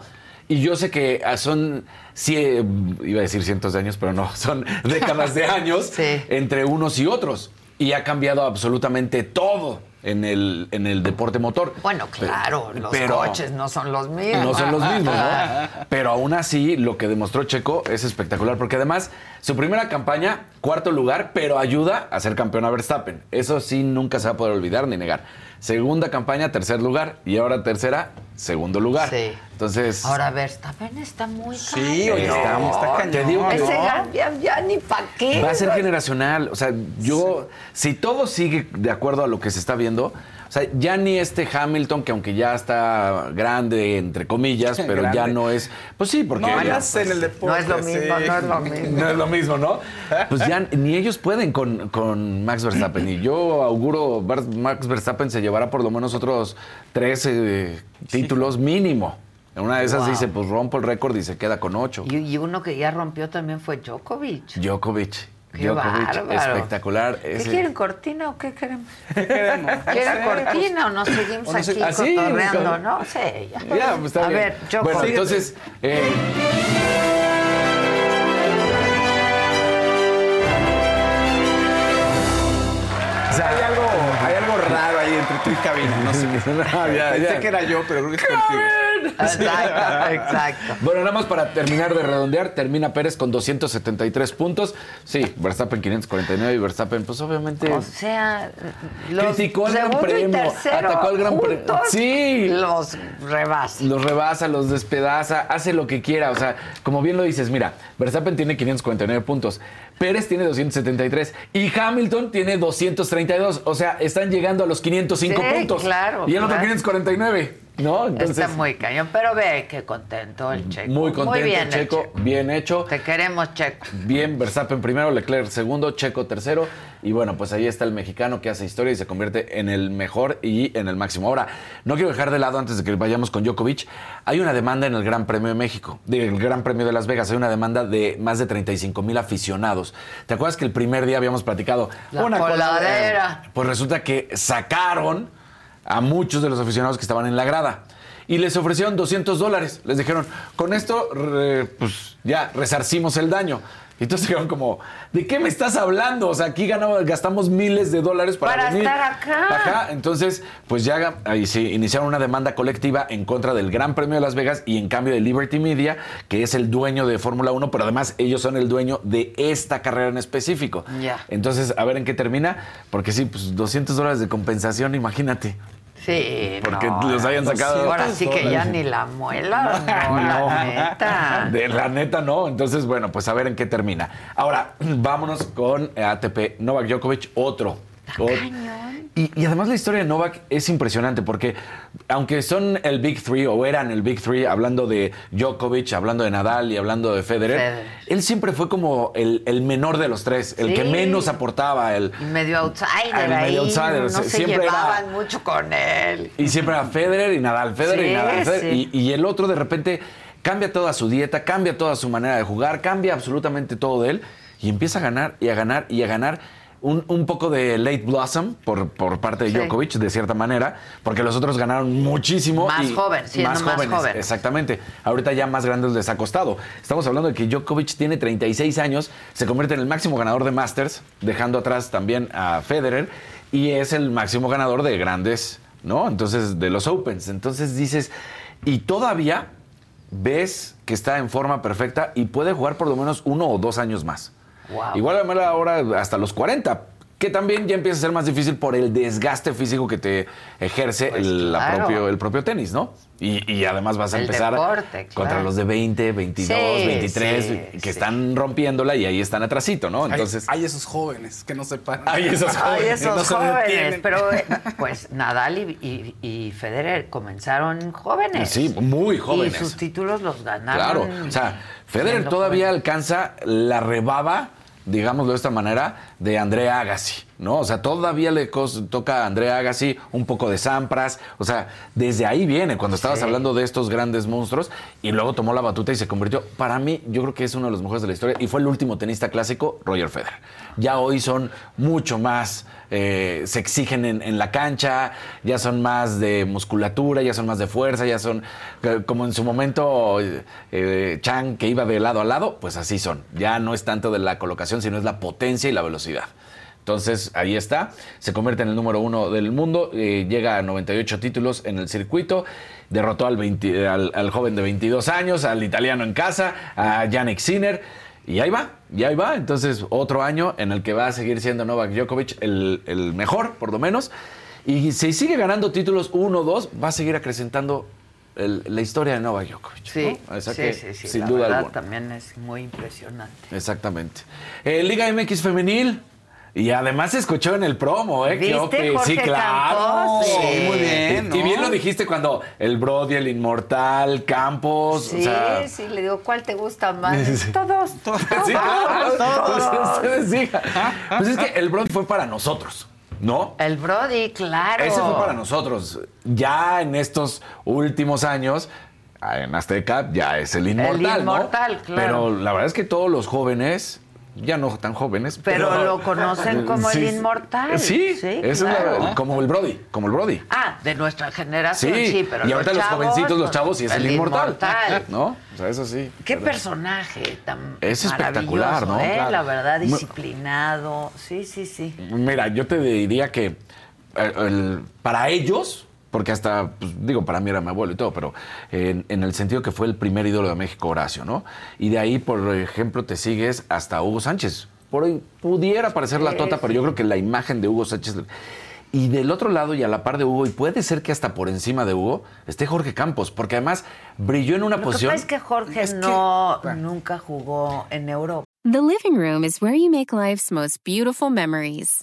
Speaker 21: Y yo sé que ah, son, cie- iba a decir cientos de años, pero no, son décadas de años entre unos y otros. Y ha cambiado absolutamente todo en el, en el deporte motor.
Speaker 3: Bueno, claro, los
Speaker 21: Pero-
Speaker 3: coches no son los mismos.
Speaker 21: no son los mismos, ¿no? Pero aún así, lo que demostró Checo es espectacular, porque además, su primera campaña, cuarto lugar, pero ayuda a ser campeón a Verstappen. Eso sí, nunca se va a poder olvidar ni negar. Segunda campaña, tercer lugar, y ahora tercera, segundo lugar.
Speaker 3: Sí.
Speaker 21: Entonces,
Speaker 3: Ahora Verstappen está muy
Speaker 21: Sí,
Speaker 3: cañón.
Speaker 21: oye, está- está cañón. Te digo que
Speaker 3: Ese
Speaker 21: no.
Speaker 3: gan- ya, ya ni pa' qué.
Speaker 21: va a ser generacional. O sea, yo, si todo sigue de acuerdo a lo que se está viendo, o sea, ya ni este Hamilton, que aunque ya está grande, entre comillas, pero ya no es. Pues sí, porque.
Speaker 22: No,
Speaker 21: ya,
Speaker 22: en el deporte.
Speaker 3: No es lo mismo,
Speaker 22: sí.
Speaker 3: no es lo mismo.
Speaker 21: No es lo mismo, ¿no? Pues ya ni ellos pueden con, con Max Verstappen. Y yo auguro, Max Verstappen se llevará por lo menos otros 13 títulos mínimo. En una de esas
Speaker 3: Wow.
Speaker 21: dice, pues rompo el récord y se queda con 8.
Speaker 3: Y, y uno que ya rompió también fue Djokovic.
Speaker 21: Djokovic.
Speaker 3: Qué
Speaker 21: Djokovic,
Speaker 3: bárbaro.
Speaker 21: espectacular.
Speaker 3: ¿Qué
Speaker 21: Ese-
Speaker 3: quieren, cortina o qué queremos?
Speaker 22: queremos?
Speaker 3: ¿Quieren cortina o nos seguimos
Speaker 21: o no sé-
Speaker 3: aquí
Speaker 21: Ah, sí,
Speaker 3: cotorreando?
Speaker 21: con-
Speaker 3: No sé. Ya,
Speaker 21: Ya, pues está
Speaker 3: A
Speaker 21: bien.
Speaker 3: ver, Djokovic.
Speaker 21: Bueno, entonces. eh,
Speaker 22: O sea, hay algo, hay algo raro ahí entre tú y cabina. No sé qué.
Speaker 21: Ah, ya,
Speaker 22: Pensé
Speaker 21: ya.
Speaker 22: que era yo, pero creo que es contigo.
Speaker 3: Exacto, exacto.
Speaker 21: Bueno, nada más para terminar de redondear, termina Pérez con 273 puntos. Sí, Verstappen 549 y Verstappen, pues obviamente.
Speaker 3: O sea, los
Speaker 21: Criticó el Gran Premio, atacó al Gran Premio. Sí.
Speaker 3: Los rebasa.
Speaker 21: Los rebasa, los despedaza, hace lo que quiera. O sea, como bien lo dices, mira, Verstappen tiene 549 puntos, Pérez tiene 273 y Hamilton tiene 232. O sea, están llegando a los 505
Speaker 3: Sí,
Speaker 21: puntos.
Speaker 3: claro,
Speaker 21: Y el otro
Speaker 3: claro.
Speaker 21: 549, ¿no? Entonces,
Speaker 3: Está muy cañón, pero ve qué contento el Checo.
Speaker 21: muy contento,
Speaker 3: bien el
Speaker 21: Checo, bien hecho.
Speaker 3: Te queremos, Checo.
Speaker 21: Bien, Verstappen primero, Leclerc segundo, Checo tercero. Y bueno, pues ahí está el mexicano que hace historia y se convierte en el mejor y en el máximo. Ahora, no quiero dejar de lado, antes de que vayamos con Djokovic, hay una demanda en el Gran Premio de México, del Gran Premio de Las Vegas. Hay una demanda de más de 35 mil aficionados. ¿Te acuerdas que el primer día habíamos platicado?
Speaker 3: La coladera.
Speaker 21: Pues resulta que sacaron a muchos de los aficionados que estaban en la grada. Y les ofrecieron 200 dólares. Les dijeron, con esto, re- pues ya resarcimos el daño. Y entonces dijeron como, ¿de qué me estás hablando? O sea, aquí ganamos, gastamos miles de dólares para,
Speaker 3: Para
Speaker 21: venir.
Speaker 3: estar acá.
Speaker 21: Ajá, entonces, pues ya ahí sí, iniciaron una demanda colectiva en contra del Gran Premio de Las Vegas y en cambio de Liberty Media, que es el dueño de Fórmula 1, pero además ellos son el dueño de esta carrera en específico.
Speaker 3: Ya.
Speaker 21: Entonces, a ver en qué termina, porque sí, pues 200 dólares de compensación, imagínate.
Speaker 3: Sí,
Speaker 21: Porque
Speaker 3: no,
Speaker 21: los hayan sacado.
Speaker 3: Ahora sí que ya ni la muela, no, la neta.
Speaker 21: De la neta no. Entonces, bueno, pues a ver en qué termina. Ahora, vámonos con ATP. Novak Djokovic, otro. Y, y además la historia de Novak es impresionante porque aunque son el Big Three o eran el Big Three, hablando de Djokovic, hablando de Nadal y hablando de Federer,
Speaker 3: Federer.
Speaker 21: él siempre fue como el, el menor de los tres, el que menos aportaba, el,
Speaker 3: Medio outsider
Speaker 21: El medio outsider,
Speaker 3: no se
Speaker 21: siempre era-
Speaker 3: llevaban mucho con él.
Speaker 21: Y siempre era Federer y Nadal, Federer
Speaker 3: Sí,
Speaker 21: y Nadal. Federer.
Speaker 3: sí.
Speaker 21: Y, y el otro de repente cambia toda su dieta, cambia toda su manera de jugar, cambia absolutamente todo de él y empieza a ganar y a ganar y a ganar. Un, un poco de late blossom por, por parte de
Speaker 3: Sí.
Speaker 21: Djokovic, de cierta manera, porque los otros ganaron muchísimo.
Speaker 3: Más
Speaker 21: y-
Speaker 3: joven, siendo más joven.
Speaker 21: Exactamente. Ahorita ya más grandes les ha costado. Estamos hablando de que Djokovic tiene 36 años, se convierte en el máximo ganador de Masters, dejando atrás también a Federer, y es el máximo ganador de grandes, ¿no? Entonces, de los Opens. Entonces dices, y todavía ves que está en forma perfecta y puede jugar por lo menos uno o dos años más.
Speaker 3: Wow.
Speaker 21: Igual a lo ahora hasta los 40, que también ya empieza a ser más difícil por el desgaste físico que te ejerce el, la
Speaker 3: Pues claro.
Speaker 21: propio, el propio tenis, ¿no? Y, y además vas a
Speaker 3: El
Speaker 21: empezar
Speaker 3: deporte,
Speaker 21: contra los de 20, 22,
Speaker 3: Sí,
Speaker 21: 23,
Speaker 3: sí,
Speaker 21: que
Speaker 3: sí.
Speaker 21: están rompiéndola y ahí están atrasito, ¿no? Entonces,
Speaker 22: hay, hay esos jóvenes que no se paran.
Speaker 21: Hay esos
Speaker 3: Ay,
Speaker 22: que
Speaker 3: esos
Speaker 22: no
Speaker 3: jóvenes, pero eh, pues Nadal y, y- y Federer comenzaron jóvenes.
Speaker 21: sí, muy jóvenes.
Speaker 3: Y sus títulos los ganaron.
Speaker 21: Claro, o sea, Federer todavía alcanza la rebaba, digámoslo de esta manera, de Andrea Agassi, ¿no? O sea, todavía le toca a Andrea Agassi un poco de Sampras, o sea, desde ahí viene, cuando estabas
Speaker 3: Sí.
Speaker 21: hablando de estos grandes monstruos, y luego tomó la batuta y se convirtió, para mí, yo creo que es uno de los mejores de la historia, y fue el último tenista clásico, Roger Federer. Ya hoy son mucho más, eh, se exigen en, la cancha, ya son más de musculatura, ya son más de fuerza, ya son, eh, como en su momento eh, Chang, que iba de lado a lado, pues así son. Ya no es tanto de la colocación, sino es la potencia y la velocidad. Entonces, ahí está. Se convierte en el número uno del mundo. llega a 98 títulos en el circuito. Derrotó al, 20 al, al joven de 22 años, al italiano en casa, a Yannick Sinner. Y ahí va, y ahí va. Entonces, otro año en el que va a seguir siendo Novak Djokovic el, el mejor, por lo menos. Y si sigue ganando títulos 1 2, va a seguir acrecentando el- la historia de Novak Djokovic.
Speaker 3: Sí,
Speaker 21: ¿no? O sea
Speaker 3: sí,
Speaker 21: que,
Speaker 3: sí, sí,
Speaker 21: sin
Speaker 3: la
Speaker 21: duda
Speaker 3: verdad
Speaker 21: alguna.
Speaker 3: también es muy impresionante.
Speaker 21: Exactamente. Eh, Liga MX Femenil. Y además se escuchó en el promo, ¿eh?
Speaker 3: ¿Viste,
Speaker 21: Creo que-
Speaker 3: Jorge
Speaker 21: sí, claro.
Speaker 3: Campos?
Speaker 22: Sí, muy bien,
Speaker 21: Y
Speaker 22: ¿no?
Speaker 21: bien lo dijiste cuando el Brody, el Inmortal, Campos.
Speaker 3: Sí,
Speaker 21: o sea,
Speaker 3: sí, le digo, ¿cuál te gusta más?
Speaker 21: Sí.
Speaker 3: Todos.
Speaker 21: Sí, claro.
Speaker 3: Todos.
Speaker 21: Pues ustedes digan. Pues es que el Brody fue para nosotros, ¿no?
Speaker 3: El Brody, claro.
Speaker 21: Ese fue para nosotros. Ya en estos últimos años, en Azteca, ya es el inmortal, ¿no?
Speaker 3: inmortal, claro.
Speaker 21: Pero la verdad es que todos los jóvenes, ya no tan jóvenes,
Speaker 3: Pero
Speaker 21: pero,
Speaker 3: lo conocen como
Speaker 21: Sí,
Speaker 3: el inmortal.
Speaker 21: Sí,
Speaker 3: sí
Speaker 21: es la-
Speaker 3: claro.
Speaker 21: como el Brody, como el Brody.
Speaker 3: Ah, de nuestra generación, sí,
Speaker 21: Sí,
Speaker 3: pero
Speaker 21: y ahorita los
Speaker 3: chavos,
Speaker 21: jovencitos, los chavos, y es el, inmortal. ¿No? O sea, eso sí.
Speaker 3: Qué
Speaker 21: ¿verdad?
Speaker 3: personaje tan
Speaker 21: Es espectacular,
Speaker 3: maravilloso,
Speaker 21: ¿no?
Speaker 3: ¿eh?
Speaker 21: Claro.
Speaker 3: La verdad, disciplinado. Sí, sí, sí.
Speaker 21: Mira, yo te diría que eh, el- para ellos, porque hasta, pues, digo, para mí era mi abuelo y todo, pero en, en el sentido que fue el primer ídolo de México, Horacio, ¿no? Y de ahí, por ejemplo, te sigues hasta Hugo Sánchez. Por ahí pudiera parecer la tota, pero yo creo que la imagen de Hugo Sánchez. Y del otro lado y a la par de Hugo, y puede ser que hasta por encima de Hugo, esté Jorge Campos, porque además brilló en una
Speaker 3: Lo que
Speaker 21: posición.
Speaker 3: pasa es que Jorge no nunca jugó en Europa.
Speaker 23: The living room is where you make life's most beautiful memories.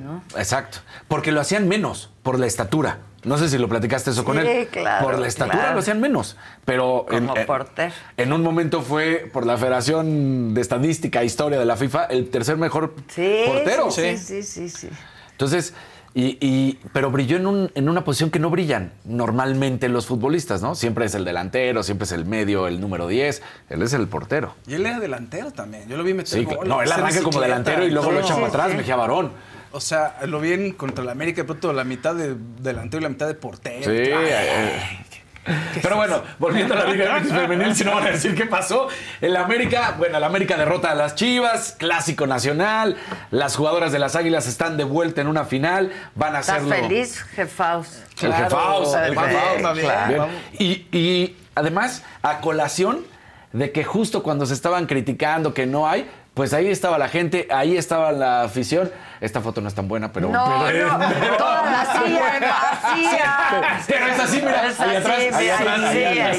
Speaker 3: ¿No?
Speaker 21: Exacto. Porque lo hacían menos por la estatura. No sé si lo platicaste eso con
Speaker 3: Sí,
Speaker 21: él.
Speaker 3: claro,
Speaker 21: por la estatura
Speaker 3: claro.
Speaker 21: lo hacían menos. Pero
Speaker 3: Como
Speaker 21: en-
Speaker 3: portero.
Speaker 21: en un momento fue por la Federación de Estadística e Historia de la FIFA el tercer mejor
Speaker 3: Sí,
Speaker 21: portero.
Speaker 3: sí, sí, sí, sí.
Speaker 21: Entonces, y, y- pero brilló en, un- en una posición que no brillan normalmente los futbolistas, ¿no? Siempre es el delantero, siempre es el medio, el número 10. Él es el portero.
Speaker 22: Y él era delantero también. Yo lo vi meter
Speaker 21: Sí,
Speaker 22: gol,
Speaker 21: claro. No, él arranca como delantero y luego lo
Speaker 22: todo.
Speaker 21: echa para atrás, Mejía Barón.
Speaker 22: O sea, lo vi en contra la América, de pronto la mitad de delantero y la mitad de portero.
Speaker 21: Sí,
Speaker 22: Ay,
Speaker 21: eh,
Speaker 22: qué
Speaker 21: Pero bueno, volviendo a la Liga MX femenil, si no van a decir qué pasó. El América, bueno, el América derrota a las Chivas, clásico nacional. Las jugadoras de las Águilas están de vuelta en una final, van a
Speaker 3: ¿Estás
Speaker 21: hacerlo.
Speaker 3: feliz, Jefaus?
Speaker 21: El Jefaus, el. Jefaus.
Speaker 3: Claro.
Speaker 21: Bien. Y, y además, a colación de que justo cuando se estaban criticando que no hay, pues ahí estaba la gente, ahí estaba la afición. Esta foto no es tan buena, pero.
Speaker 3: No,
Speaker 21: pero-
Speaker 3: no, todas vacías, vacías.
Speaker 21: Pero es así, mira,
Speaker 3: Es
Speaker 21: ahí atrás, ahí atrás, ahí atrás.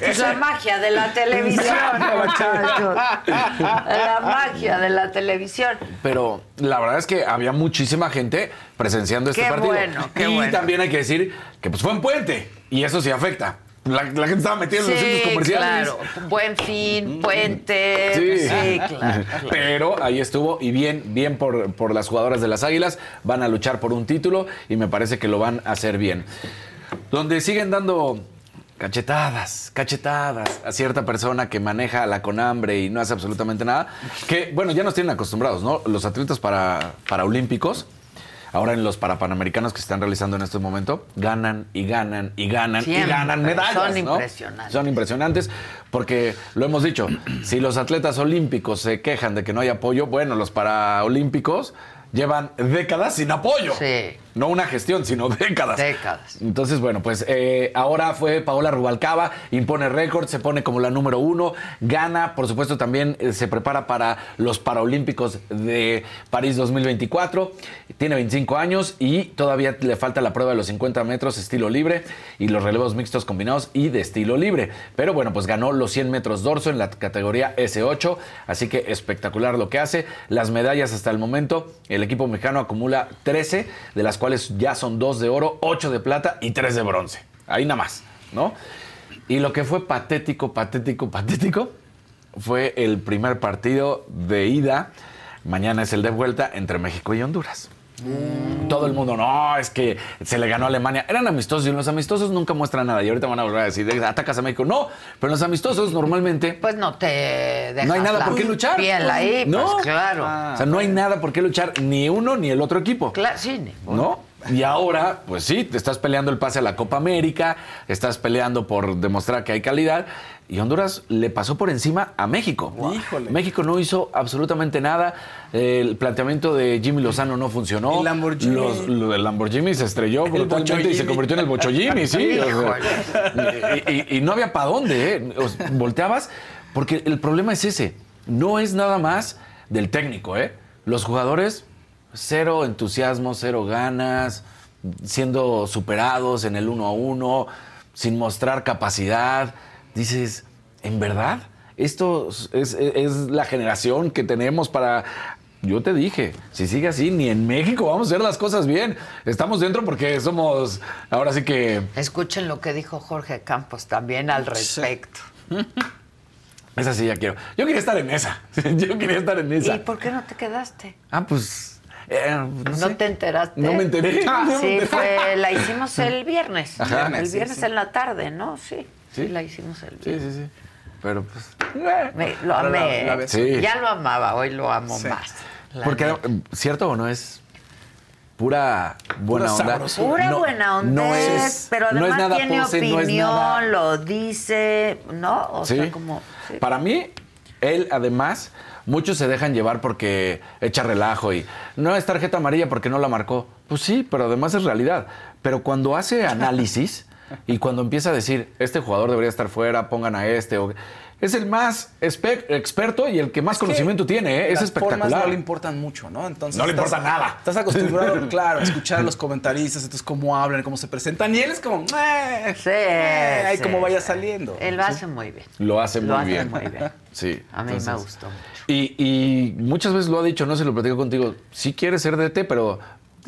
Speaker 3: sí. Es la magia de la televisión, muchachos. La magia de la televisión.
Speaker 21: Pero la verdad es que había muchísima gente presenciando este
Speaker 3: Qué
Speaker 21: partido.
Speaker 3: bueno, qué
Speaker 21: y
Speaker 3: bueno.
Speaker 21: también hay que decir que pues fue en puente. Y eso sí afecta. La, la gente estaba metida en los centros comerciales.
Speaker 3: claro. Buen fin, puente.
Speaker 21: Sí.
Speaker 3: Sí, claro.
Speaker 21: Pero ahí estuvo y bien, bien por, por las jugadoras de las Águilas. Van a luchar por un título y me parece que lo van a hacer bien. Donde siguen dando cachetadas, cachetadas a cierta persona que maneja la conambre y no hace absolutamente nada. Que, bueno, ya nos tienen acostumbrados, ¿no? Los atletas para, paraolímpicos. Ahora en los parapanamericanos que se están realizando en este momento, ganan y ganan y ganan
Speaker 3: Siempre.
Speaker 21: y ganan medallas.
Speaker 3: Son
Speaker 21: ¿no?
Speaker 3: impresionantes.
Speaker 21: Son impresionantes porque lo hemos dicho, si los atletas olímpicos se quejan de que no hay apoyo, bueno, los paraolímpicos llevan décadas sin apoyo.
Speaker 3: Sí.
Speaker 21: No una gestión, sino décadas.
Speaker 3: Décadas.
Speaker 21: Entonces, bueno, pues eh, ahora fue Paola Rubalcaba, impone récord, se pone como la número uno, gana, por supuesto también eh, se prepara para los Paralímpicos de París 2024, tiene 25 años y todavía le falta la prueba de los 50 metros estilo libre y los relevos mixtos combinados y de estilo libre. Pero bueno, pues ganó los 100 metros dorso en la categoría S8, así que espectacular lo que hace. Las medallas hasta el momento, el equipo mexicano acumula 13, de las cuales ya son 2 de oro, 8 de plata y 3 de bronce. Ahí nada más, ¿no? Y lo que fue patético, patético, patético, fue el primer partido de ida. Mañana es el de vuelta entre México y Honduras. Todo el mundo, no, es que se le ganó a Alemania. Eran amistosos y los amistosos nunca muestran nada. Y ahorita van a volver a decir, atacas a México. No, pero los amistosos normalmente.
Speaker 3: Pues no te dejas
Speaker 21: No hay nada
Speaker 3: la
Speaker 21: por qué luchar.
Speaker 3: piel ahí,
Speaker 21: no,
Speaker 3: pues claro.
Speaker 21: O sea, no hay nada por qué luchar ni uno ni el otro equipo.
Speaker 3: Claro, sí,
Speaker 21: ¿No? Y ahora, pues sí, te estás peleando el pase a la Copa América, estás peleando por demostrar que hay calidad. Y Honduras le pasó por encima a México.
Speaker 22: Híjole.
Speaker 21: México no hizo absolutamente nada. El planteamiento de Jimmy Lozano no funcionó.
Speaker 22: El Lamborghini.
Speaker 21: Los- lo del Lamborghini se estrelló brutalmente y se convirtió en el Bocho Jimmy, sí. o sea, y, y- y no había para dónde, ¿eh? Volteabas, porque el problema es ese. No es nada más del técnico, ¿eh? Los jugadores, cero entusiasmo, cero ganas, siendo superados en el uno a uno, sin mostrar capacidad. Dices, ¿en verdad? Esto es, es la generación que tenemos para yo te dije, si sigue así, ni en México vamos a hacer las cosas bien. Estamos dentro porque somos, ahora sí que...
Speaker 3: Escuchen lo que dijo Jorge Campos también al respecto.
Speaker 21: Esa sí ya quiero. Yo quería estar en esa. Yo quería estar en esa.
Speaker 3: ¿Y por qué no te quedaste?
Speaker 21: Ah, pues... eh, no,
Speaker 3: ¿No
Speaker 21: sé.
Speaker 3: te enteraste?
Speaker 21: No me enteré.
Speaker 3: Ah,
Speaker 21: No me
Speaker 3: sí,
Speaker 21: enteré.
Speaker 3: fue, la hicimos el viernes.
Speaker 21: Ajá.
Speaker 3: el
Speaker 21: Sí,
Speaker 3: viernes
Speaker 21: sí.
Speaker 3: en la tarde, ¿no? Sí.
Speaker 21: ¿Sí?
Speaker 3: La hicimos el
Speaker 21: Sí,
Speaker 3: viernes.
Speaker 21: sí, sí. Pero pues...
Speaker 3: Me- lo
Speaker 22: la-
Speaker 3: amé.
Speaker 22: la ves.
Speaker 21: Sí.
Speaker 3: Ya lo amaba, hoy lo amo
Speaker 22: Sí.
Speaker 3: más. la
Speaker 21: Porque,
Speaker 3: neta.
Speaker 21: eh, ¿cierto o no es pura buena
Speaker 22: Pura
Speaker 21: onda?
Speaker 22: sabrosura.
Speaker 3: Pura
Speaker 21: No-
Speaker 3: buena onda
Speaker 21: no
Speaker 3: es,
Speaker 21: es-
Speaker 3: pero
Speaker 21: no es
Speaker 3: además
Speaker 21: nada
Speaker 3: tiene
Speaker 21: pose, no es
Speaker 3: opinión,
Speaker 21: nada-
Speaker 3: lo dice, ¿no? O
Speaker 21: Sí.
Speaker 3: sea, como... sí.
Speaker 21: Para mí, él además, muchos se dejan llevar porque echa relajo y no es tarjeta amarilla porque no la marcó. Pues sí, pero además es realidad. Pero cuando hace análisis y cuando empieza a decir, este jugador debería estar fuera, pongan a este, o... es el más experto y el que más
Speaker 22: Es que
Speaker 21: conocimiento tiene, ¿eh? es
Speaker 22: las formas
Speaker 21: espectacular.
Speaker 22: no le importan mucho, ¿no? Entonces
Speaker 21: No le
Speaker 22: estás-
Speaker 21: importa nada.
Speaker 22: Estás acostumbrado, claro, a escuchar a los comentaristas, entonces cómo hablan, cómo se presentan. Y él es como, eh,
Speaker 3: Sí,
Speaker 22: eh, ahí
Speaker 3: sí,
Speaker 22: como vaya saliendo.
Speaker 3: Él lo hace muy bien.
Speaker 21: Lo hace muy
Speaker 3: Lo hace
Speaker 21: bien.
Speaker 3: muy bien.
Speaker 21: Sí.
Speaker 3: A mí me gustó mucho.
Speaker 21: Y, y muchas veces lo ha dicho, no se lo platico contigo, sí quiere ser DT, pero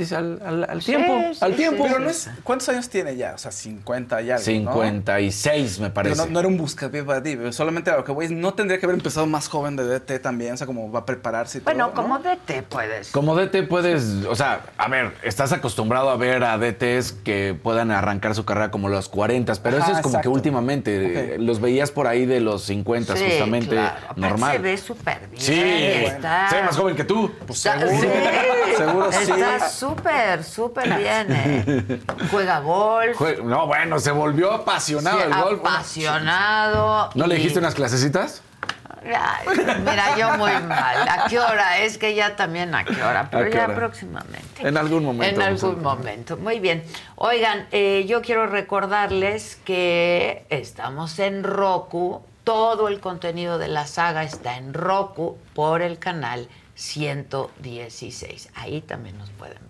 Speaker 21: dice al, al- al
Speaker 3: Sí,
Speaker 21: tiempo,
Speaker 3: sí,
Speaker 21: al
Speaker 3: sí,
Speaker 21: tiempo.
Speaker 22: Pero no es, ¿cuántos años tiene ya? O sea, 50 ya.
Speaker 21: 56 me
Speaker 22: Pero
Speaker 21: parece.
Speaker 22: no, no era un buscapié para ti, pero solamente a lo que voy no tendría que haber empezado más joven de DT también, o sea, como va a prepararse y
Speaker 3: Bueno,
Speaker 22: todo, ¿no?
Speaker 3: como DT puedes.
Speaker 21: Como DT puedes, o sea, a ver, estás acostumbrado a ver a DTs que puedan arrancar su carrera como los 40, pero
Speaker 22: Ajá,
Speaker 21: eso es como
Speaker 22: exacto.
Speaker 21: que últimamente eh, los veías por ahí de los 50
Speaker 3: Sí,
Speaker 21: justamente
Speaker 3: claro.
Speaker 21: Normal.
Speaker 3: Se ve súper bien.
Speaker 21: Sí,
Speaker 3: está.
Speaker 21: se ve más joven que tú.
Speaker 22: Pues
Speaker 3: Está-
Speaker 22: seguro.
Speaker 3: Sí,
Speaker 22: Seguro sí.
Speaker 3: Está súper, súper bien, ¿eh? Juega golf.
Speaker 21: Jue- No, bueno, se volvió apasionado
Speaker 3: Sí,
Speaker 21: el golf.
Speaker 3: Apasionado.
Speaker 21: ¿No le dijiste unas clasecitas?
Speaker 3: Ay, mira, yo muy mal. ¿A qué hora? Es que ya también a qué hora, pero
Speaker 21: qué
Speaker 3: ya
Speaker 21: hora?
Speaker 3: próximamente.
Speaker 21: En algún momento.
Speaker 3: En algún momento. Muy bien. Oigan, eh, yo quiero recordarles que estamos en Roku. Todo el contenido de la saga está en Roku por el canal 116. Ahí también nos pueden ver.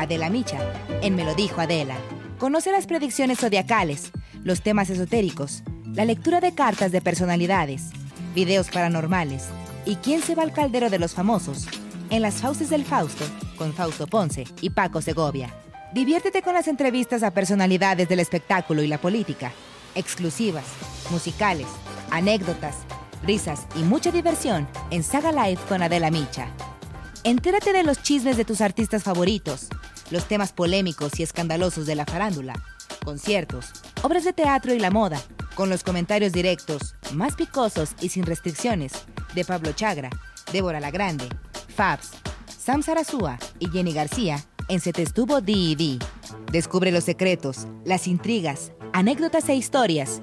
Speaker 24: Adela Micha, en Me lo dijo Adela. Conoce las predicciones zodiacales, los temas esotéricos, la lectura de cartas de personalidades, videos paranormales y quién se va al caldero de los famosos en las Fauces del Fausto con Fausto Ponce y Paco Segovia. Diviértete con las entrevistas a personalidades del espectáculo y la política, exclusivas, musicales, anécdotas, risas y mucha diversión en Saga Live con Adela Micha. Entérate de los chismes de tus artistas favoritos, los temas polémicos y escandalosos de la farándula, conciertos, obras de teatro y la moda, con los comentarios directos, más picosos y sin restricciones, de Pablo Chagra, Débora La Grande, Fabs, Sam Sarasúa y Jenny García en Se te estuvo D&D. Descubre los secretos, las intrigas, anécdotas e historias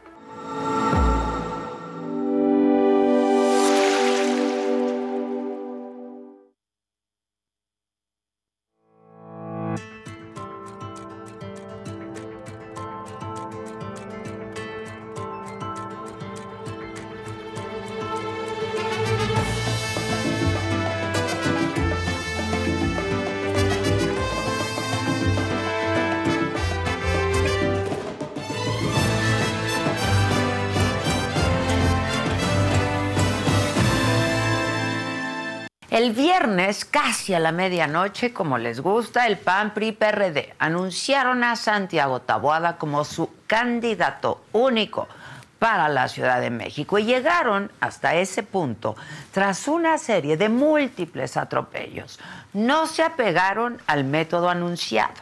Speaker 3: Viernes, casi a la medianoche, como les gusta, el PAN PRI PRD anunciaron a Santiago Taboada como su candidato único para la Ciudad de México y llegaron hasta ese punto tras una serie de múltiples atropellos. No se apegaron al método anunciado.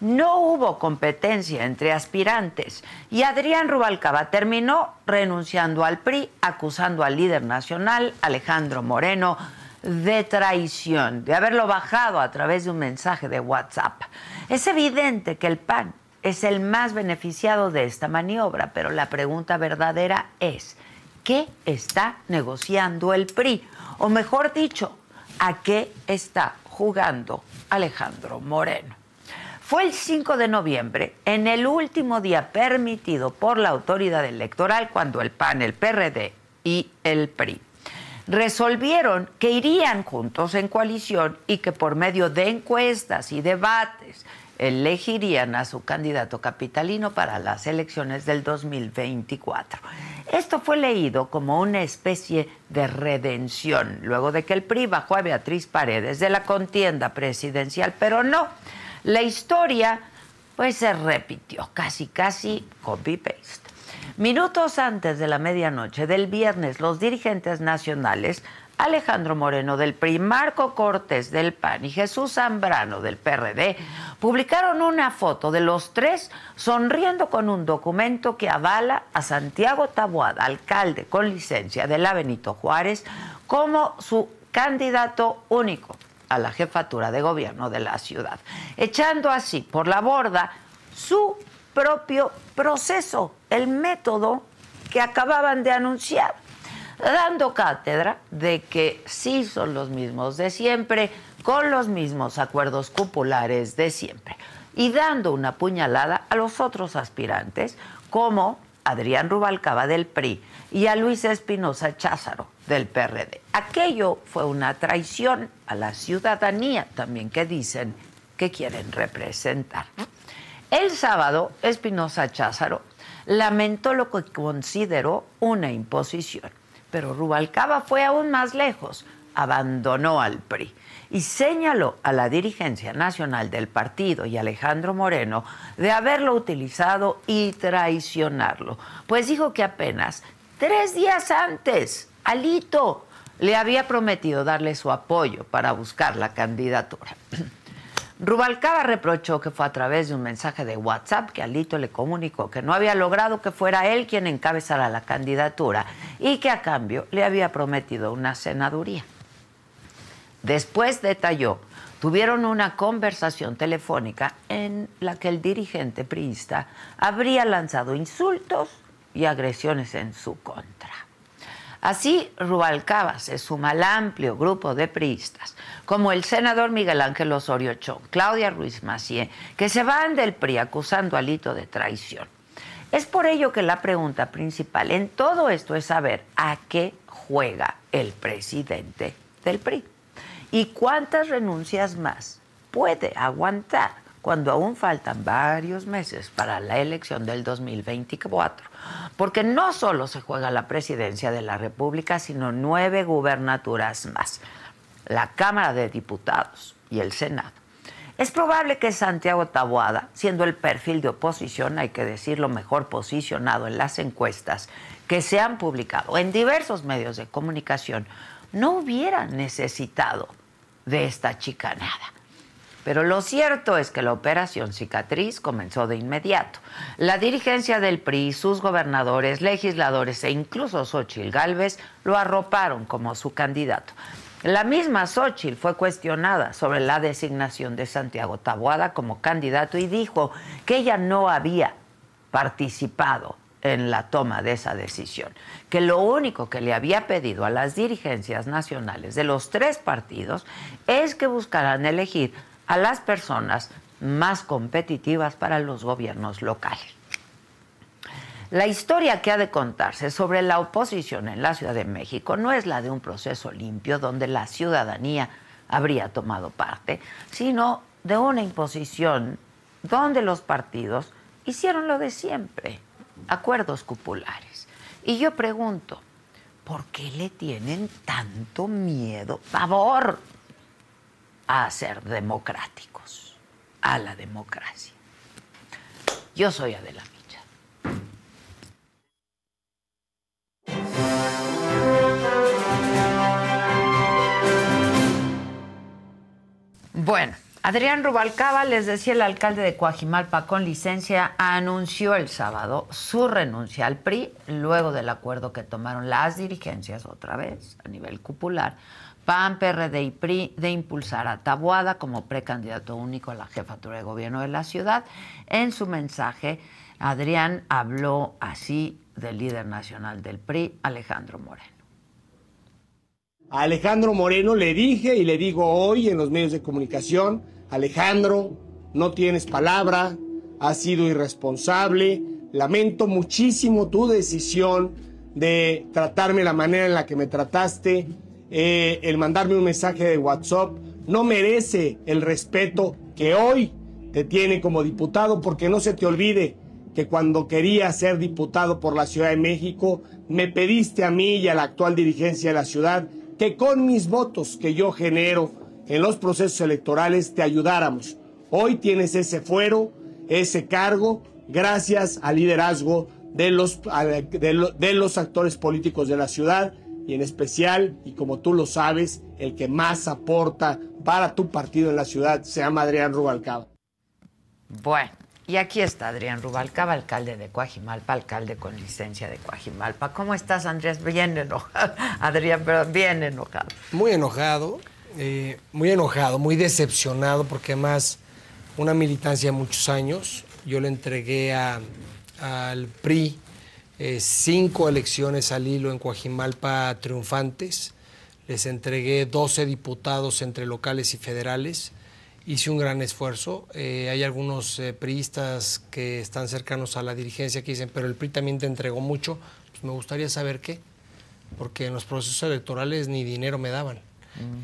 Speaker 3: No hubo competencia entre aspirantes y Adrián Rubalcaba terminó renunciando al PRI, acusando al líder nacional, Alejandro Moreno, de traición, de haberlo bajado a través de un mensaje de WhatsApp. Es evidente que el PAN es el más beneficiado de esta maniobra, pero la pregunta verdadera es, ¿qué está negociando el PRI? O mejor dicho, ¿a qué está jugando Alejandro Moreno? Fue el 5 de noviembre, en el último día permitido por la autoridad electoral, cuando el PAN, el PRD y el PRI resolvieron que irían juntos en coalición y que por medio de encuestas y debates elegirían a su candidato capitalino para las elecciones del 2024. Esto fue leído como una especie de redención, luego de que el PRI bajó a Beatriz Paredes de la contienda presidencial, pero no, la historia pues se repitió, casi casi copy-paste. Minutos antes de la medianoche del viernes, los dirigentes nacionales, Alejandro Moreno del PRI, Marco Cortés del PAN y Jesús Zambrano del PRD, publicaron una foto de los tres sonriendo con un documento que avala a Santiago Taboada, alcalde con licencia de la Benito Juárez, como su candidato único a la jefatura de gobierno de la ciudad, echando así por la borda su propio proceso, el método que acababan de anunciar, dando cátedra de que sí son los mismos de siempre, con los mismos acuerdos cupulares de siempre, y dando una puñalada a los otros aspirantes, como Adrián Rubalcaba del PRI y a Luis Espinosa Cházaro del PRD. Aquello fue una traición a la ciudadanía también que dicen que quieren representar. El sábado, Espinosa Cházaro lamentó lo que consideró una imposición, pero Rubalcaba fue aún más lejos, abandonó al PRI y señaló a la dirigencia nacional del partido y Alejandro Moreno de haberlo utilizado y traicionarlo, pues dijo que apenas tres días antes, Alito le había prometido darle su apoyo para buscar la candidatura. Rubalcaba reprochó que fue a través de un mensaje de WhatsApp que Alito le comunicó que no había logrado que fuera él quien encabezara la candidatura y que a cambio le había prometido una senaduría. Después detalló, tuvieron una conversación telefónica en la que el dirigente priista habría lanzado insultos y agresiones en su contra. Así, Rubalcaba se suma al amplio grupo de priistas, como el senador Miguel Ángel Osorio Chong, Claudia Ruiz Macié, que se van del PRI acusando a Lito de traición. Es por ello que la pregunta principal en todo esto es saber a qué juega el presidente del PRI. ¿Y cuántas renuncias más puede aguantar cuando aún faltan varios meses para la elección del 2024? Porque no solo se juega la presidencia de la República, sino nueve gubernaturas más, la Cámara de Diputados y el Senado. Es probable que Santiago Taboada, siendo el perfil de oposición, hay que decirlo, mejor posicionado en las encuestas que se han publicado en diversos medios de comunicación, no hubiera necesitado de esta chicanada. Pero lo cierto es que la operación cicatriz comenzó de inmediato. La dirigencia del PRI, sus gobernadores, legisladores e incluso Xochitl Gálvez lo arroparon como su candidato. La misma Xochitl fue cuestionada sobre la designación de Santiago Taboada como candidato y dijo que ella no había participado en la toma de esa decisión, que lo único que le había pedido a las dirigencias nacionales de los tres partidos es que buscaran elegir a las personas más competitivas para los gobiernos locales. La historia que ha de contarse sobre la oposición en la Ciudad de México no es la de un proceso limpio donde la ciudadanía habría tomado parte, sino de una imposición donde los partidos hicieron lo de siempre, acuerdos cupulares. Y yo pregunto, ¿por qué le tienen tanto miedo, favor, a ser democráticos, a la democracia? Yo soy Adela Micha. Bueno, Adrián Rubalcaba, les decía el alcalde de Coajimalpa con licencia, anunció el sábado su renuncia al PRI luego del acuerdo que tomaron las dirigencias otra vez a nivel cupular, PAN, PRD y PRI, de impulsar a Tabuada como precandidato único a la jefatura de gobierno de la ciudad. En su mensaje, Adrián habló así del líder nacional del PRI, Alejandro Moreno.
Speaker 25: A Alejandro Moreno le dije y le digo hoy en los medios de comunicación, Alejandro, no tienes palabra, has sido irresponsable, lamento muchísimo tu decisión de tratarme la manera en la que me trataste, eh, el mandarme un mensaje de WhatsApp, no merece el respeto que hoy te tiene como diputado, porque no se te olvide que cuando quería ser diputado por la Ciudad de México, me pediste a mí y a la actual dirigencia de la ciudad que con mis votos que yo genero en los procesos electorales te ayudáramos. Hoy tienes ese fuero, ese cargo, gracias al liderazgo de los, de, los actores políticos de la ciudad y en especial, y como tú lo sabes, el que más aporta para tu partido en la ciudad se llama Adrián Rubalcaba.
Speaker 3: Bueno, y aquí está Adrián Rubalcaba, alcalde de Coajimalpa, alcalde con licencia de Coajimalpa. ¿Cómo estás, Andrés? Bien enojado. Adrián, pero bien enojado.
Speaker 26: Muy enojado, eh, muy enojado, muy decepcionado, porque además una militancia de muchos años, yo le entregué al PRI eh, cinco elecciones al hilo en Coajimalpa triunfantes, les entregué 12 diputados entre locales y federales hice un gran esfuerzo. Eh, hay algunos eh, priistas que están cercanos a la dirigencia que dicen, pero el PRI también te entregó mucho. Pues me gustaría saber qué, porque en los procesos electorales ni dinero me daban.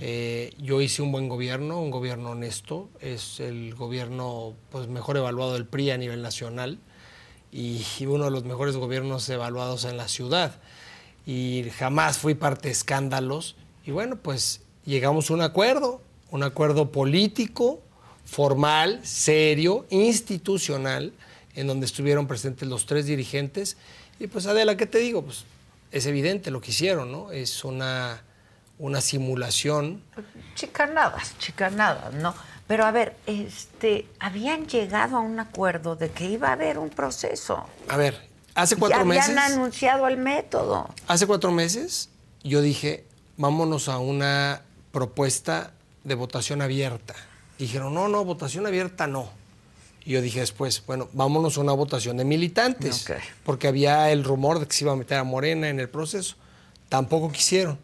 Speaker 26: Eh, yo hice un buen gobierno, un gobierno honesto, es el gobierno pues, mejor evaluado del PRI a nivel nacional y, y uno de los mejores gobiernos evaluados en la ciudad. Y jamás fui parte de escándalos. Y bueno, pues llegamos a un acuerdo, un acuerdo político, formal, serio, institucional, en donde estuvieron presentes los tres dirigentes. Y pues Adela, ¿qué te digo? Pues es evidente lo que hicieron, ¿no? Es una, una simulación.
Speaker 3: Chicanadas, chicanadas, ¿no? Pero a ver, este, habían llegado a un acuerdo de que iba a haber un proceso.
Speaker 26: A ver, hace cuatro
Speaker 3: ya
Speaker 26: meses.
Speaker 3: habían anunciado el método.
Speaker 26: Hace cuatro meses yo dije, vámonos a una propuesta de votación abierta. Dijeron, no, no, votación abierta no. Y yo dije después, bueno, vámonos a una votación de militantes,
Speaker 3: Ok.
Speaker 26: porque había el rumor de que se iba a meter a Morena en el proceso. Tampoco quisieron.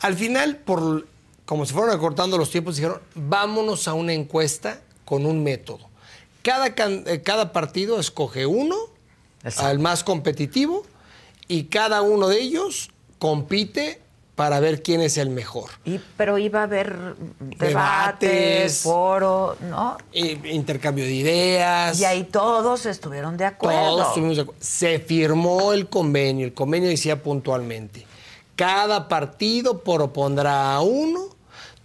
Speaker 26: Al final, por, como se fueron acortando los tiempos, dijeron, vámonos a una encuesta con un método. Cada, eh, cada partido escoge uno, al más competitivo, y cada uno de ellos compite para ver quién es el mejor.
Speaker 3: Y, pero iba a haber debates,
Speaker 26: Debates.
Speaker 3: foro, ¿no?
Speaker 26: Intercambio de ideas.
Speaker 3: Y ahí todos estuvieron de acuerdo.
Speaker 26: Todos estuvimos de acuerdo. Se firmó el convenio. El convenio decía puntualmente: cada partido propondrá a uno.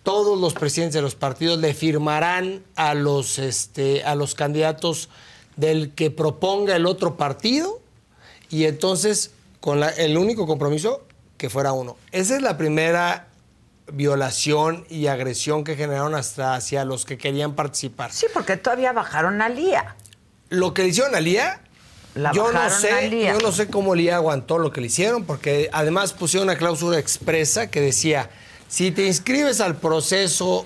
Speaker 26: Todos los presidentes de los partidos le firmarán a los, este, a los candidatos del que proponga el otro partido. Y entonces, con la- el único compromiso, que fuera uno. Esa es la primera violación y agresión que generaron hasta hacia los que querían participar.
Speaker 3: Sí, porque todavía bajaron a Lía.
Speaker 26: Lo que le hicieron a Lía,
Speaker 3: La
Speaker 26: yo no sé, yo no sé cómo Lía aguantó lo que le hicieron, porque además pusieron una cláusula expresa que decía, si te inscribes al proceso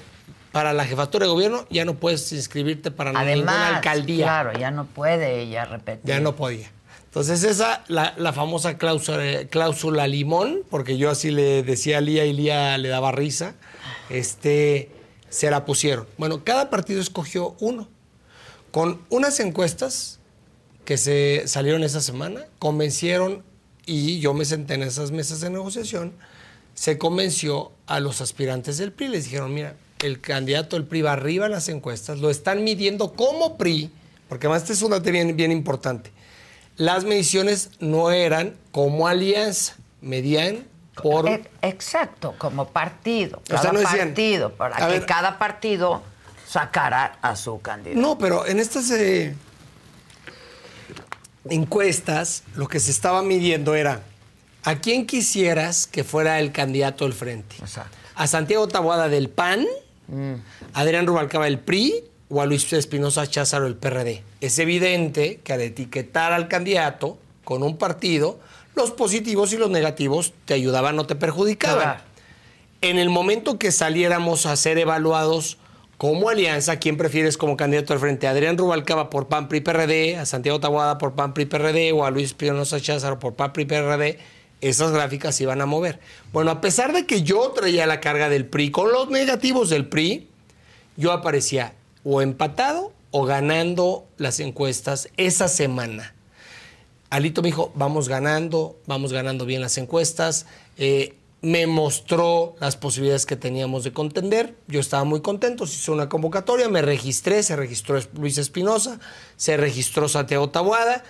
Speaker 26: para la jefatura de gobierno, ya no puedes inscribirte para ninguna
Speaker 3: Además,
Speaker 26: alcaldía.
Speaker 3: claro, ya no puede ella repetir.
Speaker 26: Ya no podía. Entonces esa, la, la famosa cláusula, cláusula limón, porque yo así le decía a Lía y Lía le daba risa, este, se la pusieron. Bueno, cada partido escogió uno. Con unas encuestas que se salieron esa semana, convencieron, y yo me senté en esas mesas de negociación, se convenció a los aspirantes del PRI. Les dijeron, mira, el candidato del PRI va arriba en las encuestas, lo están midiendo como PRI, porque además este es un dato bien, bien importante. Las mediciones no eran como alianza, medían por...
Speaker 3: E- Exacto, como partido.
Speaker 26: sea,
Speaker 3: Cada
Speaker 26: no decían,
Speaker 3: partido, para que
Speaker 26: ver-
Speaker 3: cada partido sacara a su candidato.
Speaker 26: No, pero en estas eh, encuestas lo que se estaba midiendo era a quién quisieras que fuera el candidato del frente. A Santiago Taboada del PAN, a Adrián Rubalcaba del PRI o a Luis Espinosa Cházaro del PRD. Es evidente que al etiquetar al candidato con un partido, los positivos y los negativos te ayudaban o te perjudicaban.
Speaker 3: Claro.
Speaker 26: En el momento que saliéramos a ser evaluados como alianza, ¿quién prefieres como candidato al frente? ¿A Adrián Rubalcaba por PAN PRI PRD, a Santiago Taboada por PAN PRI PRD o a Luis Espinosa Cházaro por PAN PRI PRD? Esas gráficas se iban a mover. Bueno, a pesar de que yo traía la carga del PRI con los negativos del PRI, yo aparecía o empatado o ganando las encuestas esa semana. Alito me dijo, vamos ganando, vamos ganando bien las encuestas. Eh, me mostró las posibilidades que teníamos de contender. Yo estaba muy contento, se hizo una convocatoria, me registré, se registró Luis Espinosa, se registró Santiago Tabuada.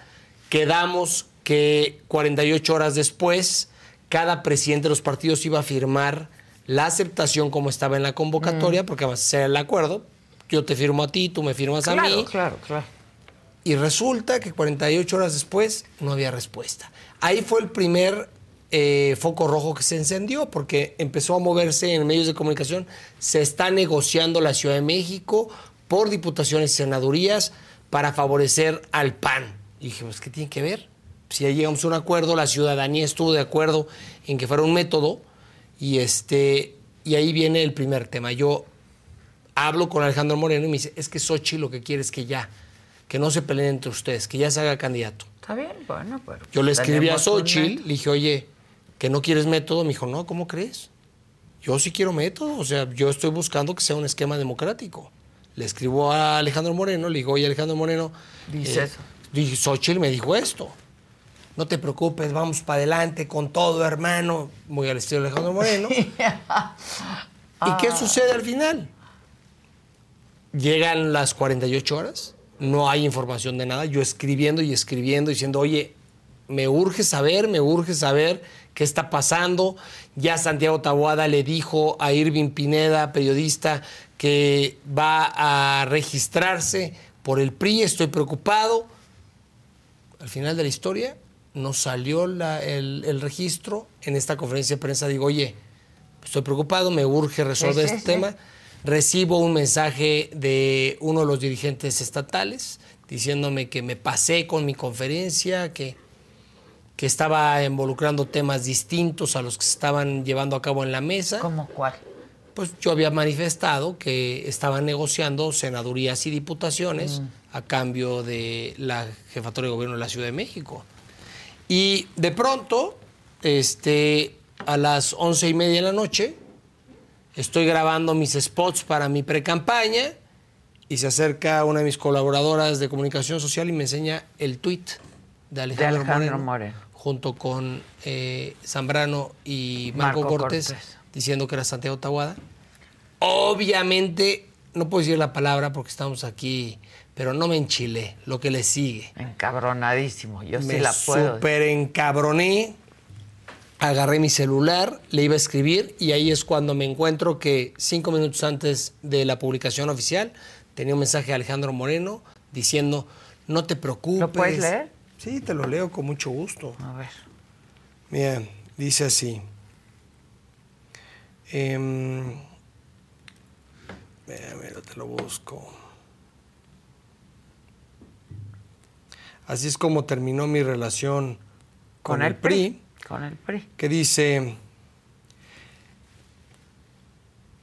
Speaker 26: Quedamos que 48 horas después, cada presidente de los partidos iba a firmar la aceptación como estaba en la convocatoria, porque además ese era el acuerdo. Yo te firmo a ti, tú me firmas a mí.
Speaker 3: claro, claro.
Speaker 26: Y resulta que 48 horas después no había respuesta. Ahí fue el primer eh, foco rojo que se encendió porque empezó a moverse en medios de comunicación. Se está negociando la Ciudad de México por diputaciones y senadurías para favorecer al PAN. Y dije, pues, ¿qué tiene que ver? Si ya llegamos a un acuerdo, la ciudadanía estuvo de acuerdo en que fuera un método y, este, y ahí viene el primer tema. Yo hablo con Alejandro Moreno y me dice, es que Sochi lo que quiere es que ya, que no se peleen entre ustedes, que ya se haga candidato.
Speaker 3: Está bien, bueno, pero.
Speaker 26: Yo le escribí a
Speaker 3: método.
Speaker 26: le dije, oye, ¿que no quieres método? Me dijo, no, ¿cómo crees? Yo sí quiero método, o sea, yo estoy buscando que sea un esquema democrático. Le escribo a Alejandro Moreno, le digo, oye Alejandro Moreno,
Speaker 3: Dice eso.
Speaker 26: Dije, Xochitl me dijo esto. No te preocupes, vamos para adelante con todo, hermano. Muy al estilo de Alejandro Moreno. ¿Y qué sucede al final? Llegan las 48 horas, no hay información de nada. Yo escribiendo y escribiendo, diciendo, oye, me urge saber, me urge saber qué está pasando. Ya Santiago Taboada le dijo a Irving Pineda, periodista, que va a registrarse por el PRI. Estoy preocupado. Al final de la historia, no salió la- el, el registro. En esta conferencia de prensa digo, oye, estoy preocupado, me urge resolver
Speaker 3: sí,
Speaker 26: este
Speaker 3: sí.
Speaker 26: tema. Recibo un mensaje de uno de los dirigentes estatales diciéndome que me pasé con mi conferencia, que, que estaba involucrando temas distintos a los que se estaban llevando a cabo en la mesa.
Speaker 3: ¿Cómo cuál?
Speaker 26: Pues yo había manifestado que estaban negociando senadurías y diputaciones
Speaker 3: Mm.
Speaker 26: a cambio de la jefatura de gobierno de la Ciudad de México. Y de pronto, este, a las once y media de la noche, estoy grabando mis spots para mi precampaña y se acerca una de mis colaboradoras de comunicación social y me enseña el tweet de Alejandro,
Speaker 3: Alejandro
Speaker 26: Moreno,
Speaker 3: Moreno.
Speaker 26: Junto con eh, Zambrano y Marco,
Speaker 3: Marco
Speaker 26: Cortés,
Speaker 3: Cortés.
Speaker 26: diciendo que era Santiago Tahuada. Obviamente, no puedo decir la palabra porque estamos aquí, pero no me enchilé, lo que le sigue.
Speaker 3: Encabronadísimo. Yo sí la puedo.
Speaker 26: super encabroné, agarré mi celular, le iba a escribir y ahí es cuando me encuentro que cinco minutos antes de la publicación oficial tenía un mensaje de Alejandro Moreno diciendo, no te preocupes.
Speaker 3: ¿Lo puedes leer?
Speaker 26: Sí, te lo leo con mucho gusto.
Speaker 3: A ver.
Speaker 26: Mira, dice así. Em, espérame, te lo busco. Así es como terminó mi relación con, el, PRI,
Speaker 3: Con el PRI.
Speaker 26: que dice,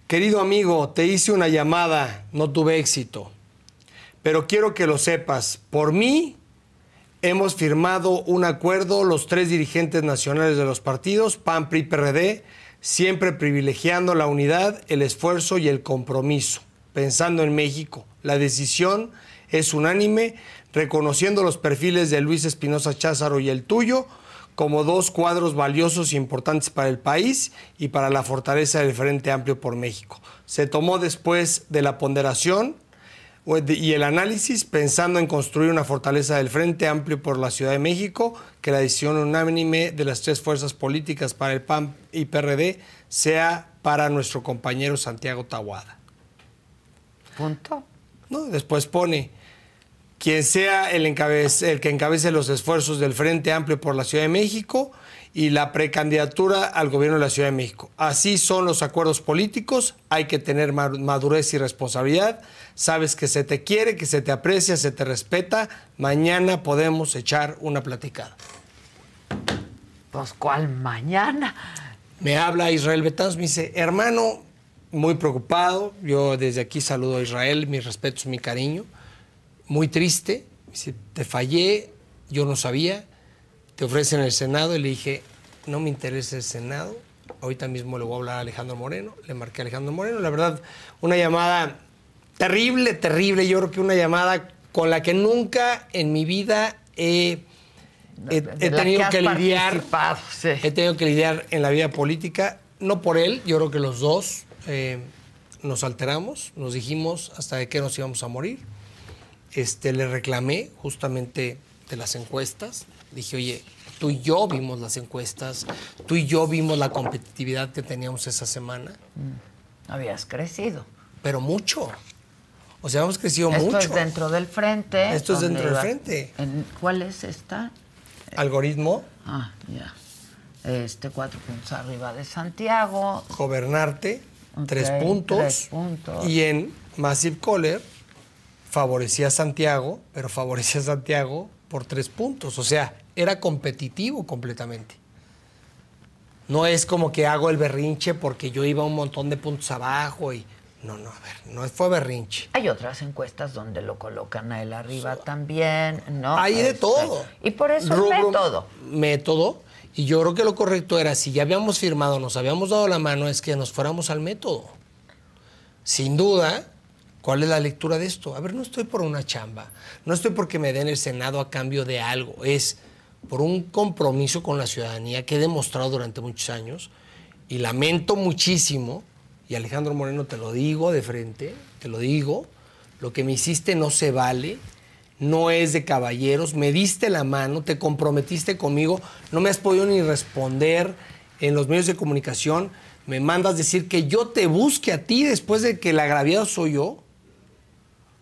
Speaker 26: querido amigo, te hice una llamada, no tuve éxito, pero quiero que lo sepas, por mí hemos firmado un acuerdo los tres dirigentes nacionales de los partidos, PAN, PRI, PRD, siempre privilegiando la unidad, el esfuerzo y el compromiso, pensando en México. La decisión es unánime, reconociendo los perfiles de Luis Espinosa Cházaro y el tuyo como dos cuadros valiosos e importantes para el país y para la fortaleza del Frente Amplio por México. Se tomó después de la ponderación y el análisis pensando en construir una fortaleza del Frente Amplio por la Ciudad de México, que la decisión unánime de las tres fuerzas políticas para el PAN y PRD sea para nuestro compañero Santiago Tahuada.
Speaker 3: Punto.
Speaker 26: ¿no? Después pone, quien sea el, encabez- el que encabece los esfuerzos del Frente Amplio por la Ciudad de México y la precandidatura al gobierno de la Ciudad de México. Así son los acuerdos políticos, hay que tener ma- madurez y responsabilidad, sabes que se te quiere, que se te aprecia, se te respeta, mañana podemos echar una platicada.
Speaker 3: Pues, ¿cuál mañana?
Speaker 26: Me habla Israel Betanz, me dice, hermano, muy preocupado, yo desde aquí saludo a Israel, mis respetos, mi cariño, muy triste, me dice, te fallé, yo no sabía, te ofrecen el Senado y le dije, no me interesa el Senado, ahorita mismo le voy a hablar a Alejandro Moreno, le marqué a Alejandro Moreno, la verdad, una llamada terrible, terrible, yo creo que una llamada con la que nunca en mi vida he, he- he tenido
Speaker 3: que
Speaker 26: lidiar
Speaker 3: sí.
Speaker 26: he tenido que lidiar en la vida política, no por él, yo creo que los dos eh, nos alteramos, nos dijimos hasta de qué nos íbamos a morir. Este, le reclamé justamente de las encuestas, dije, oye, tú y yo vimos las encuestas, tú y yo vimos la competitividad que teníamos esa semana,
Speaker 3: Habías crecido.
Speaker 26: pero mucho. O sea, hemos crecido
Speaker 3: Esto
Speaker 26: mucho.
Speaker 3: es dentro del frente.
Speaker 26: Esto es dentro del frente.
Speaker 3: en- ¿Cuál es esta?
Speaker 26: Algoritmo,
Speaker 3: Ah, ya. Este, cuatro puntos arriba de Santiago.
Speaker 26: gobernarte, tres, puntos,
Speaker 3: tres puntos.
Speaker 26: Y en Massive Caller favorecía a Santiago, pero favorecía a Santiago por tres puntos. O sea, era competitivo completamente. No es como que hago el berrinche porque yo iba un montón de puntos abajo y. No, no, a ver, no fue berrinche.
Speaker 3: Hay otras encuestas donde lo colocan a él arriba también, ¿no?
Speaker 26: Hay de
Speaker 3: Este,
Speaker 26: todo.
Speaker 3: Y por eso
Speaker 26: Rubro-
Speaker 3: método.
Speaker 26: Método. Y yo creo que lo correcto era, si ya habíamos firmado, nos habíamos dado la mano, es que nos fuéramos al método. Sin duda, ¿Cuál es la lectura de esto? A ver, no estoy por una chamba, no estoy porque me den el Senado a cambio de algo, es por un compromiso con la ciudadanía que he demostrado durante muchos años y lamento muchísimo, y Alejandro Moreno te lo digo de frente, te lo digo, lo que me hiciste no se vale, no es de caballeros, me diste la mano, te comprometiste conmigo, no me has podido ni responder en los medios de comunicación, me mandas decir que yo te busque a ti después de que el agraviado soy yo.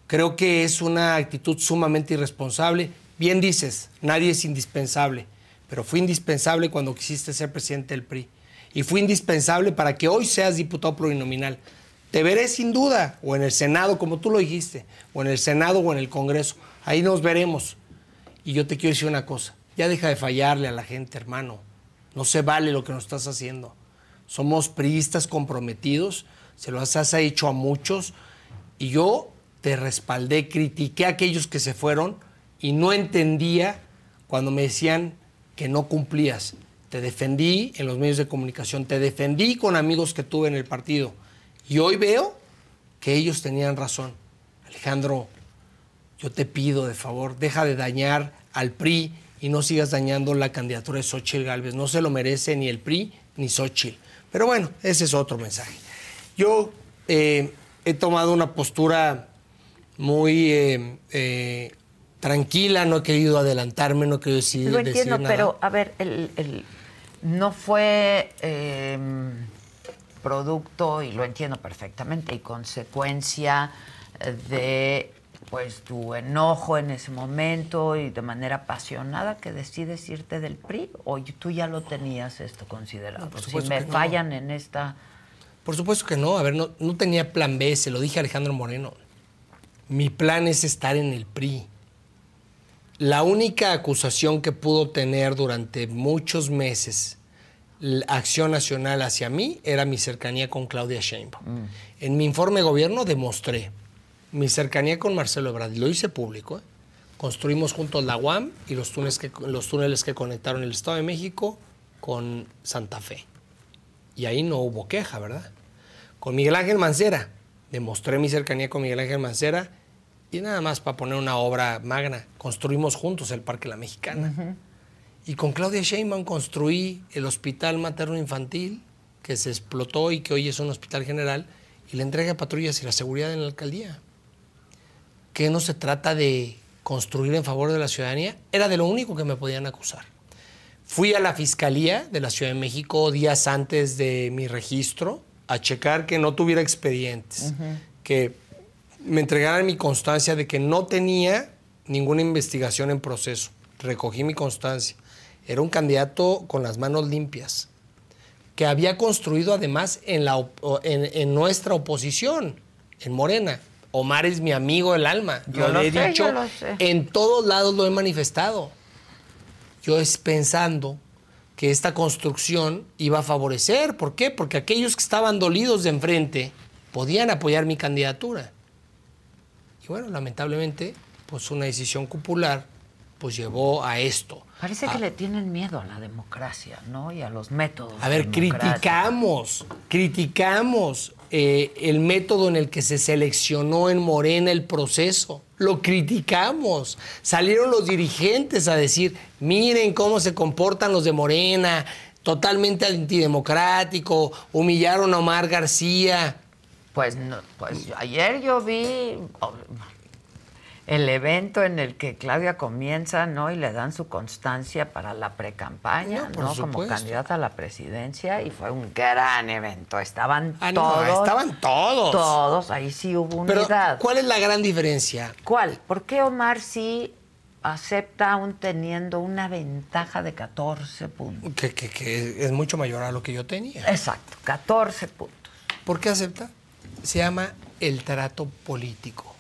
Speaker 26: Creo que es una actitud sumamente irresponsable. Bien dices, nadie es indispensable, pero fui indispensable cuando quisiste ser presidente del PRI. Y fui indispensable para que hoy seas diputado plurinominal. Te veré sin duda, o en el Senado, como tú lo dijiste, o en el Senado o en el Congreso. Ahí nos veremos. Y yo te quiero decir una cosa, ya deja de fallarle a la gente, hermano. No se vale lo que nos estás haciendo. Somos priistas comprometidos, se lo has hecho a muchos, y yo te respaldé, critiqué a aquellos que se fueron y no entendía cuando me decían que no cumplías. Te defendí en los medios de comunicación, te defendí con amigos que tuve en el partido. Y hoy veo que ellos tenían razón. Alejandro, yo te pido de favor, deja de dañar al PRI y no sigas dañando la candidatura de Xochitl Galvez. No se lo merece ni el PRI ni Xochitl. Pero bueno, ese es otro mensaje. Yo eh, he tomado una postura muy eh, eh, tranquila, no he querido adelantarme, no he querido decir,
Speaker 3: Lo entiendo,
Speaker 26: decir nada.
Speaker 3: pero a ver, el, el- no fue eh, producto, y lo entiendo perfectamente, y consecuencia de pues tu enojo en ese momento y de manera apasionada que decides irte del PRI o tú ya lo tenías esto considerado.
Speaker 26: por
Speaker 3: si me
Speaker 26: no.
Speaker 3: fallan en esta
Speaker 26: Por supuesto que no. A ver, no, no tenía plan B, se lo dije a Alejandro Moreno. Mi plan es estar en el PRI. La única acusación que pudo tener durante muchos meses la Acción Nacional hacia mí era mi cercanía con Claudia Sheinbaum. En mi informe de gobierno demostré mi cercanía con Marcelo Ebrard. Lo hice público. ¿eh? Construimos juntos la UAM y los túneles, que, los túneles que conectaron el Estado de México con Santa Fe. Y ahí no hubo queja, ¿verdad? Con Miguel Ángel Mancera, demostré mi cercanía con Miguel Ángel Mancera y nada más para poner una obra magna, construimos juntos el Parque La Mexicana. Y con Claudia Sheinbaum construí el Hospital Materno Infantil, que se explotó y que hoy es un hospital general, y la entrega de patrullas y la seguridad en la alcaldía. Que no se trata de construir en favor de la ciudadanía, era de lo único que me podían acusar. Fui a la Fiscalía de la Ciudad de México días antes de mi registro a checar que no tuviera expedientes, que me entregaran mi constancia de que no tenía ninguna investigación en proceso. Recogí mi constancia. Era un candidato con las manos limpias, que había construido además en, la op- en, en nuestra oposición, en Morena. Omar es mi amigo del alma.
Speaker 3: Yo
Speaker 26: Yo
Speaker 3: lo
Speaker 26: le he
Speaker 3: sé,
Speaker 26: dicho,
Speaker 3: yo lo sé.
Speaker 26: en todos lados lo he manifestado. Yo es pensando que esta construcción iba a favorecer. ¿Por qué? Porque aquellos que estaban dolidos de enfrente podían apoyar mi candidatura. Bueno, lamentablemente, pues una decisión popular pues llevó a esto.
Speaker 3: Parece
Speaker 26: A-
Speaker 3: que le tienen miedo a la democracia, ¿no? Y a los métodos.
Speaker 26: A ver, criticamos, criticamos eh, el método en el que se seleccionó en Morena el proceso. Lo criticamos. Salieron los dirigentes a decir, miren cómo se comportan los de Morena, totalmente antidemocrático, humillaron a Omar García.
Speaker 3: Pues, no, pues ayer yo vi oh, el evento en el que Claudia comienza, ¿no? Y le dan su constancia para la precampaña,
Speaker 26: No,
Speaker 3: ¿no? Como candidata a la presidencia y fue un gran evento. Estaban
Speaker 26: Ah, no,
Speaker 3: todos.
Speaker 26: estaban todos.
Speaker 3: Todos, ahí sí hubo
Speaker 26: Pero,
Speaker 3: unidad.
Speaker 26: ¿cuál es la gran diferencia?
Speaker 3: ¿Cuál? ¿Por qué Omar sí acepta aún teniendo una ventaja de 14 puntos?
Speaker 26: Que, que- que es mucho mayor a lo que yo tenía.
Speaker 3: Exacto, 14 puntos.
Speaker 26: ¿Por qué acepta? Se llama el trato político.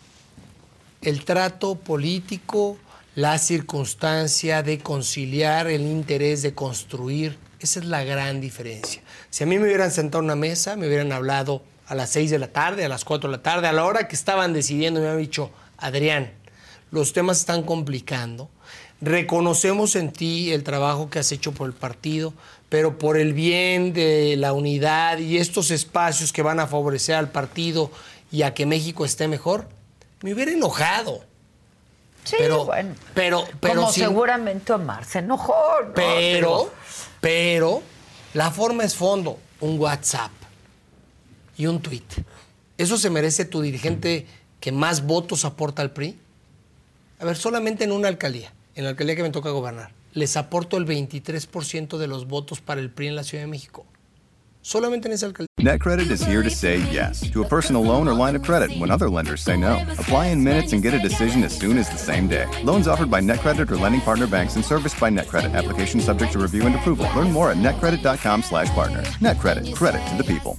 Speaker 26: El trato político, la circunstancia de conciliar el interés de construir, esa es la gran diferencia. Si a mí me hubieran sentado en una mesa, me hubieran hablado a las 6 de la tarde, a las 4 de la tarde, a la hora que estaban decidiendo, me hubieran dicho, Adrián, los temas están complicando. Reconocemos en ti el trabajo que has hecho por el partido, pero por el bien de la unidad y estos espacios que van a favorecer al partido y a que México esté mejor, me hubiera enojado.
Speaker 3: Sí,
Speaker 26: pero,
Speaker 3: bueno.
Speaker 26: pero, pero
Speaker 3: Como
Speaker 26: sin-
Speaker 3: seguramente Omar se enojó. ¿no?
Speaker 26: pero, pero, la forma es fondo. Un WhatsApp y un tweet. ¿Eso se merece tu dirigente que más votos aporta al PRI? A ver, solamente en una alcaldía, en la alcaldía que me toca gobernar, les aporto el 23% de los votos para el PRI en la Ciudad de México. Solamente en esa alcaldía.
Speaker 27: NetCredit is here to say yes to a personal loan or line of credit when other lenders say no. Apply in minutes and get a decision as soon as the same day. Loans offered by NetCredit or lending partner banks and serviced by NetCredit. Application subject to review and approval. Learn more at netcredit.com/partner. NetCredit. Credit to the people.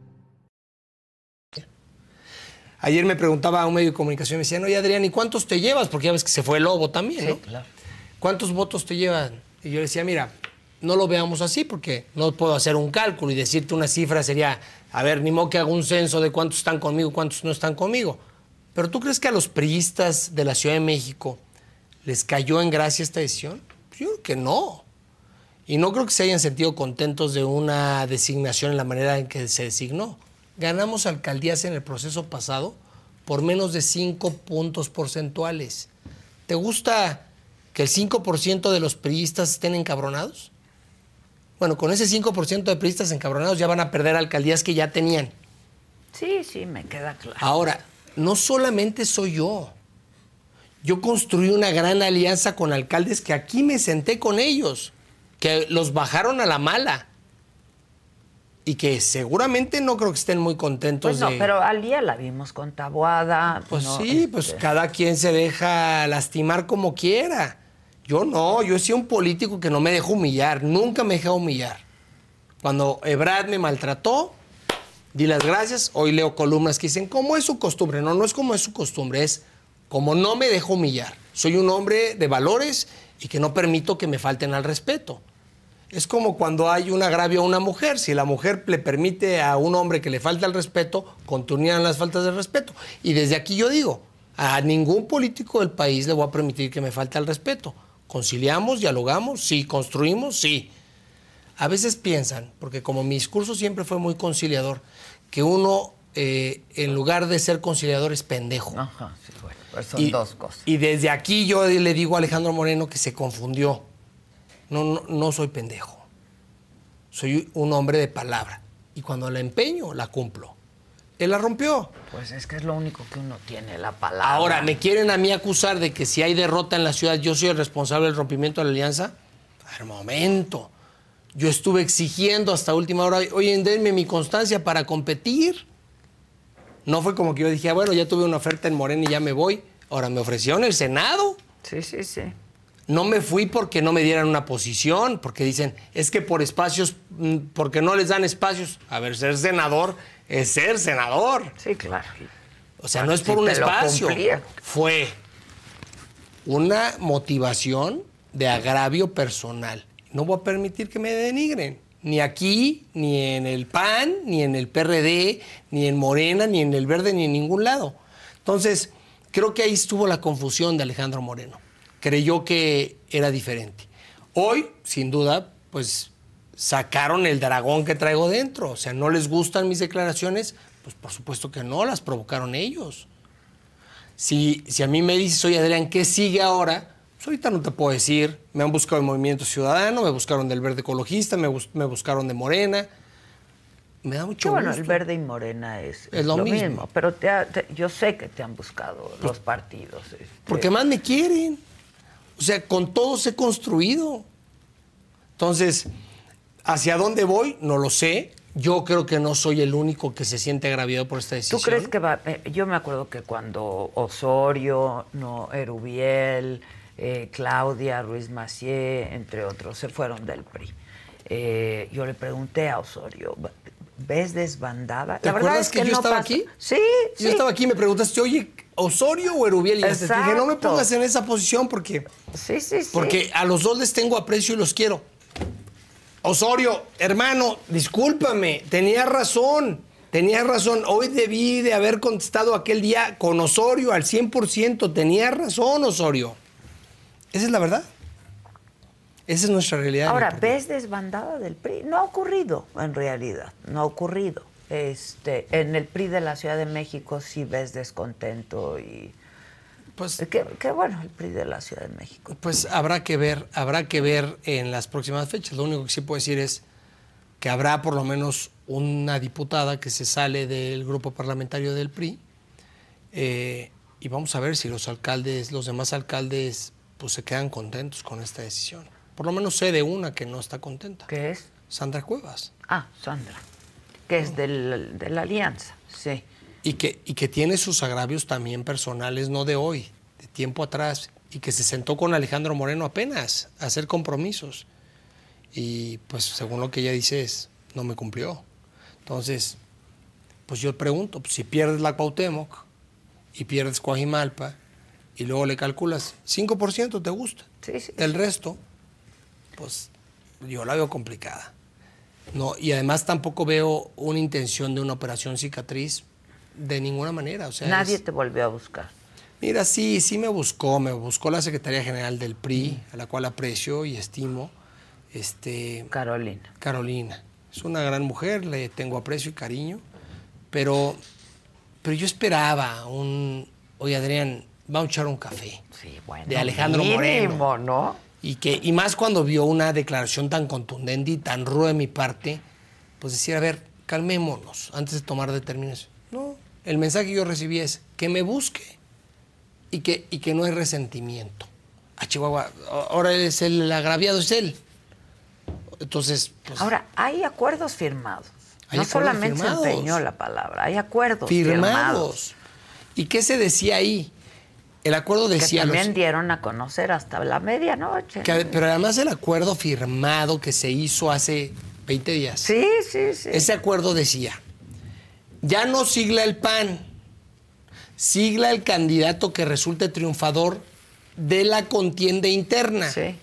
Speaker 26: Ayer me preguntaba a un medio de comunicación, me decían, oye Adrián, ¿y cuántos te llevas? Porque ya ves que se fue el lobo también, ¿no?
Speaker 3: claro.
Speaker 26: ¿Cuántos votos te llevan? Y yo le decía, mira, no lo veamos así porque no puedo hacer un cálculo y decirte una cifra sería, a ver, ni modo que haga un censo de cuántos están conmigo, cuántos no están conmigo. Pero ¿tú crees que a los priistas de la Ciudad de México les cayó en gracia esta decisión? Yo creo que no. Y no creo que se hayan sentido contentos de una designación en la manera en que se designó. Ganamos alcaldías en el proceso pasado por menos de 5 puntos porcentuales. ¿Te gusta que el 5% de los priistas estén encabronados? Bueno, con ese 5% de priistas encabronados ya van a perder alcaldías que ya tenían.
Speaker 3: Sí, sí, me queda claro.
Speaker 26: Ahora, no solamente soy yo. Yo construí una gran alianza con alcaldes que aquí me senté con ellos, que los bajaron a la mala y que seguramente no creo que estén muy contentos
Speaker 3: Pues no,
Speaker 26: de...
Speaker 3: pero al día la vimos con Tabuada.
Speaker 26: Pues
Speaker 3: no,
Speaker 26: sí, pues
Speaker 3: este,
Speaker 26: cada quien se deja lastimar como quiera. Yo no, yo he sido un político que no me dejo humillar, nunca me deja humillar. Cuando Ebrad me maltrató, di las gracias, hoy leo columnas que dicen, ¿cómo es su costumbre? No, no es como es su costumbre, es como no me dejo humillar. Soy un hombre de valores y que no permito que me falten al respeto. Es como cuando hay un agravio a una mujer. Si la mujer le permite a un hombre que le falta el respeto, continúan las faltas de respeto. Y desde aquí yo digo, a ningún político del país le voy a permitir que me falte el respeto. Conciliamos, dialogamos, sí, construimos, sí. A veces piensan, porque como mi discurso siempre fue muy conciliador, que uno, eh, en lugar de ser conciliador, es pendejo.
Speaker 3: Ajá, sí, bueno, pues son
Speaker 26: Y-
Speaker 3: dos cosas.
Speaker 26: Y desde aquí yo le digo a Alejandro Moreno que se confundió. No, no, no soy pendejo. Soy un hombre de palabra. Y cuando la empeño, la cumplo. Él la rompió.
Speaker 3: Pues es que es lo único que uno tiene, la palabra.
Speaker 26: Ahora, ¿me quieren a mí acusar de que si hay derrota en la ciudad, yo soy el responsable del rompimiento de la alianza? A ver, momento. Yo estuve exigiendo hasta última hora, oye, denme mi constancia para competir. No fue como que yo dije, "Ah, bueno, ya tuve una oferta en Morena y ya me voy. Ahora me ofrecieron el Senado.
Speaker 3: Sí, sí, sí.
Speaker 26: No me fui porque no me dieran una posición, porque dicen, es que por espacios, mm, porque no les dan espacios. A ver, ser senador es ser senador.
Speaker 3: Sí, claro.
Speaker 26: O sea, no es por
Speaker 3: Si
Speaker 26: un espacio. Fue una motivación de agravio personal. No voy a permitir que me denigren. Ni aquí, ni en el PAN, ni en el PRD, ni en Morena, ni en el Verde, ni en ningún lado. Entonces, creo que ahí estuvo la confusión de Alejandro Moreno. Creyó que era diferente. Hoy, sin duda, pues sacaron el dragón que traigo dentro. O sea, ¿no les gustan mis declaraciones? Pues por supuesto que no, las provocaron ellos. Si, si a mí me dices, oye Adrián, ¿qué sigue ahora? Pues ahorita no te puedo decir. Me han buscado el Movimiento Ciudadano, me buscaron del Verde Ecologista, me, bus- me buscaron de Morena. Me da mucho
Speaker 3: bueno,
Speaker 26: gusto.
Speaker 3: el verde y morena es,
Speaker 26: Es lo mismo.
Speaker 3: Pero te ha- te- yo sé que te han buscado los partidos. este.
Speaker 26: Porque más me quieren. O sea, con todos he construido. Entonces, ¿hacia dónde voy? No lo sé. Yo creo que no soy el único que se siente agraviado por esta decisión.
Speaker 3: ¿Tú crees que va? eh, yo me acuerdo que cuando Osorio, no, Erubiel, eh, Claudia, Ruiz Macié, entre otros, se fueron del PRI. eh, yo le pregunté a Osorio, "Va- ves desbandada.
Speaker 26: ¿Te
Speaker 3: la verdad es
Speaker 26: que,
Speaker 3: que,
Speaker 26: yo
Speaker 3: no
Speaker 26: estaba aquí?
Speaker 3: Sí,
Speaker 26: Yo
Speaker 3: sí.
Speaker 26: estaba aquí y me preguntaste, oye, ¿Osorio o Erubiel? Y te dije, no me
Speaker 3: Exacto.
Speaker 26: pongas en esa posición porque,
Speaker 3: Sí, sí, sí.
Speaker 26: porque a los dos les tengo aprecio y los quiero. Osorio, hermano, discúlpame, tenías razón, tenías razón. Hoy debí de haber contestado aquel día con Osorio al 100%. Tenías razón, Osorio. Esa es la verdad. Esa es nuestra realidad.
Speaker 3: Ahora, ¿ves desbandada del PRI? No ha ocurrido, en realidad, no ha ocurrido. Este, en el PRI de la Ciudad de México sí ves descontento y...
Speaker 26: Pues,
Speaker 3: qué, qué bueno el PRI de la Ciudad de México.
Speaker 26: Pues habrá que ver, habrá que ver en las próximas fechas. Lo único que sí puedo decir es que habrá por lo menos una diputada que se sale del grupo parlamentario del PRI eh, y vamos a ver si los alcaldes, los demás alcaldes, pues se quedan contentos con esta decisión. Por lo menos sé de una que no está contenta.
Speaker 3: ¿Qué es?
Speaker 26: Sandra Cuevas.
Speaker 3: Ah, Sandra, que es del- de la Alianza, sí.
Speaker 26: Y que, y que tiene sus agravios también personales, no de hoy, de tiempo atrás, y que se sentó con Alejandro Moreno apenas a hacer compromisos. Y pues según lo que ella dice es, no me cumplió. Entonces, pues yo pregunto, pues, si pierdes la Cuauhtémoc y pierdes Coajimalpa y luego le calculas 5% te gusta.
Speaker 3: Sí, sí.
Speaker 26: El resto, pues yo la veo complicada. No, y además tampoco veo una intención de una operación cicatriz de ninguna manera. O sea,
Speaker 3: Nadie
Speaker 26: es-
Speaker 3: te volvió a buscar.
Speaker 26: Mira, sí, sí me buscó, me buscó la Secretaría General del PRI, a la cual aprecio y estimo. Este,
Speaker 3: Carolina.
Speaker 26: Carolina. Es una gran mujer, le tengo aprecio y cariño, pero, pero yo esperaba un, oye Adrián, vamos a echar un café.
Speaker 3: Sí, bueno.
Speaker 26: de Alejandro
Speaker 3: mínimo,
Speaker 26: Moreno.
Speaker 3: ¿no?
Speaker 26: Y, que, y más cuando vio una declaración tan contundente y tan ruda de mi parte, pues decir, a ver, calmémonos antes de tomar determinación. No, el mensaje que yo recibí es que me busque y que, y que no hay resentimiento. A Chihuahua, ahora es el agraviado, es él. Entonces, pues,
Speaker 3: Ahora, hay acuerdos firmados.
Speaker 26: Hay
Speaker 3: no
Speaker 26: acuerdos
Speaker 3: solamente
Speaker 26: firmados.
Speaker 3: se empeñó la palabra, hay acuerdos firmados.
Speaker 26: firmados. ¿Y qué se decía ahí? El acuerdo
Speaker 3: Que
Speaker 26: decía... los-
Speaker 3: también dieron a conocer hasta la medianoche.
Speaker 26: que- pero además el acuerdo firmado que se hizo hace 20 días.
Speaker 3: Sí, sí, sí.
Speaker 26: Ese acuerdo decía, ya no sigla el PAN, sigla el candidato que resulte triunfador de la contienda interna.
Speaker 3: Sí.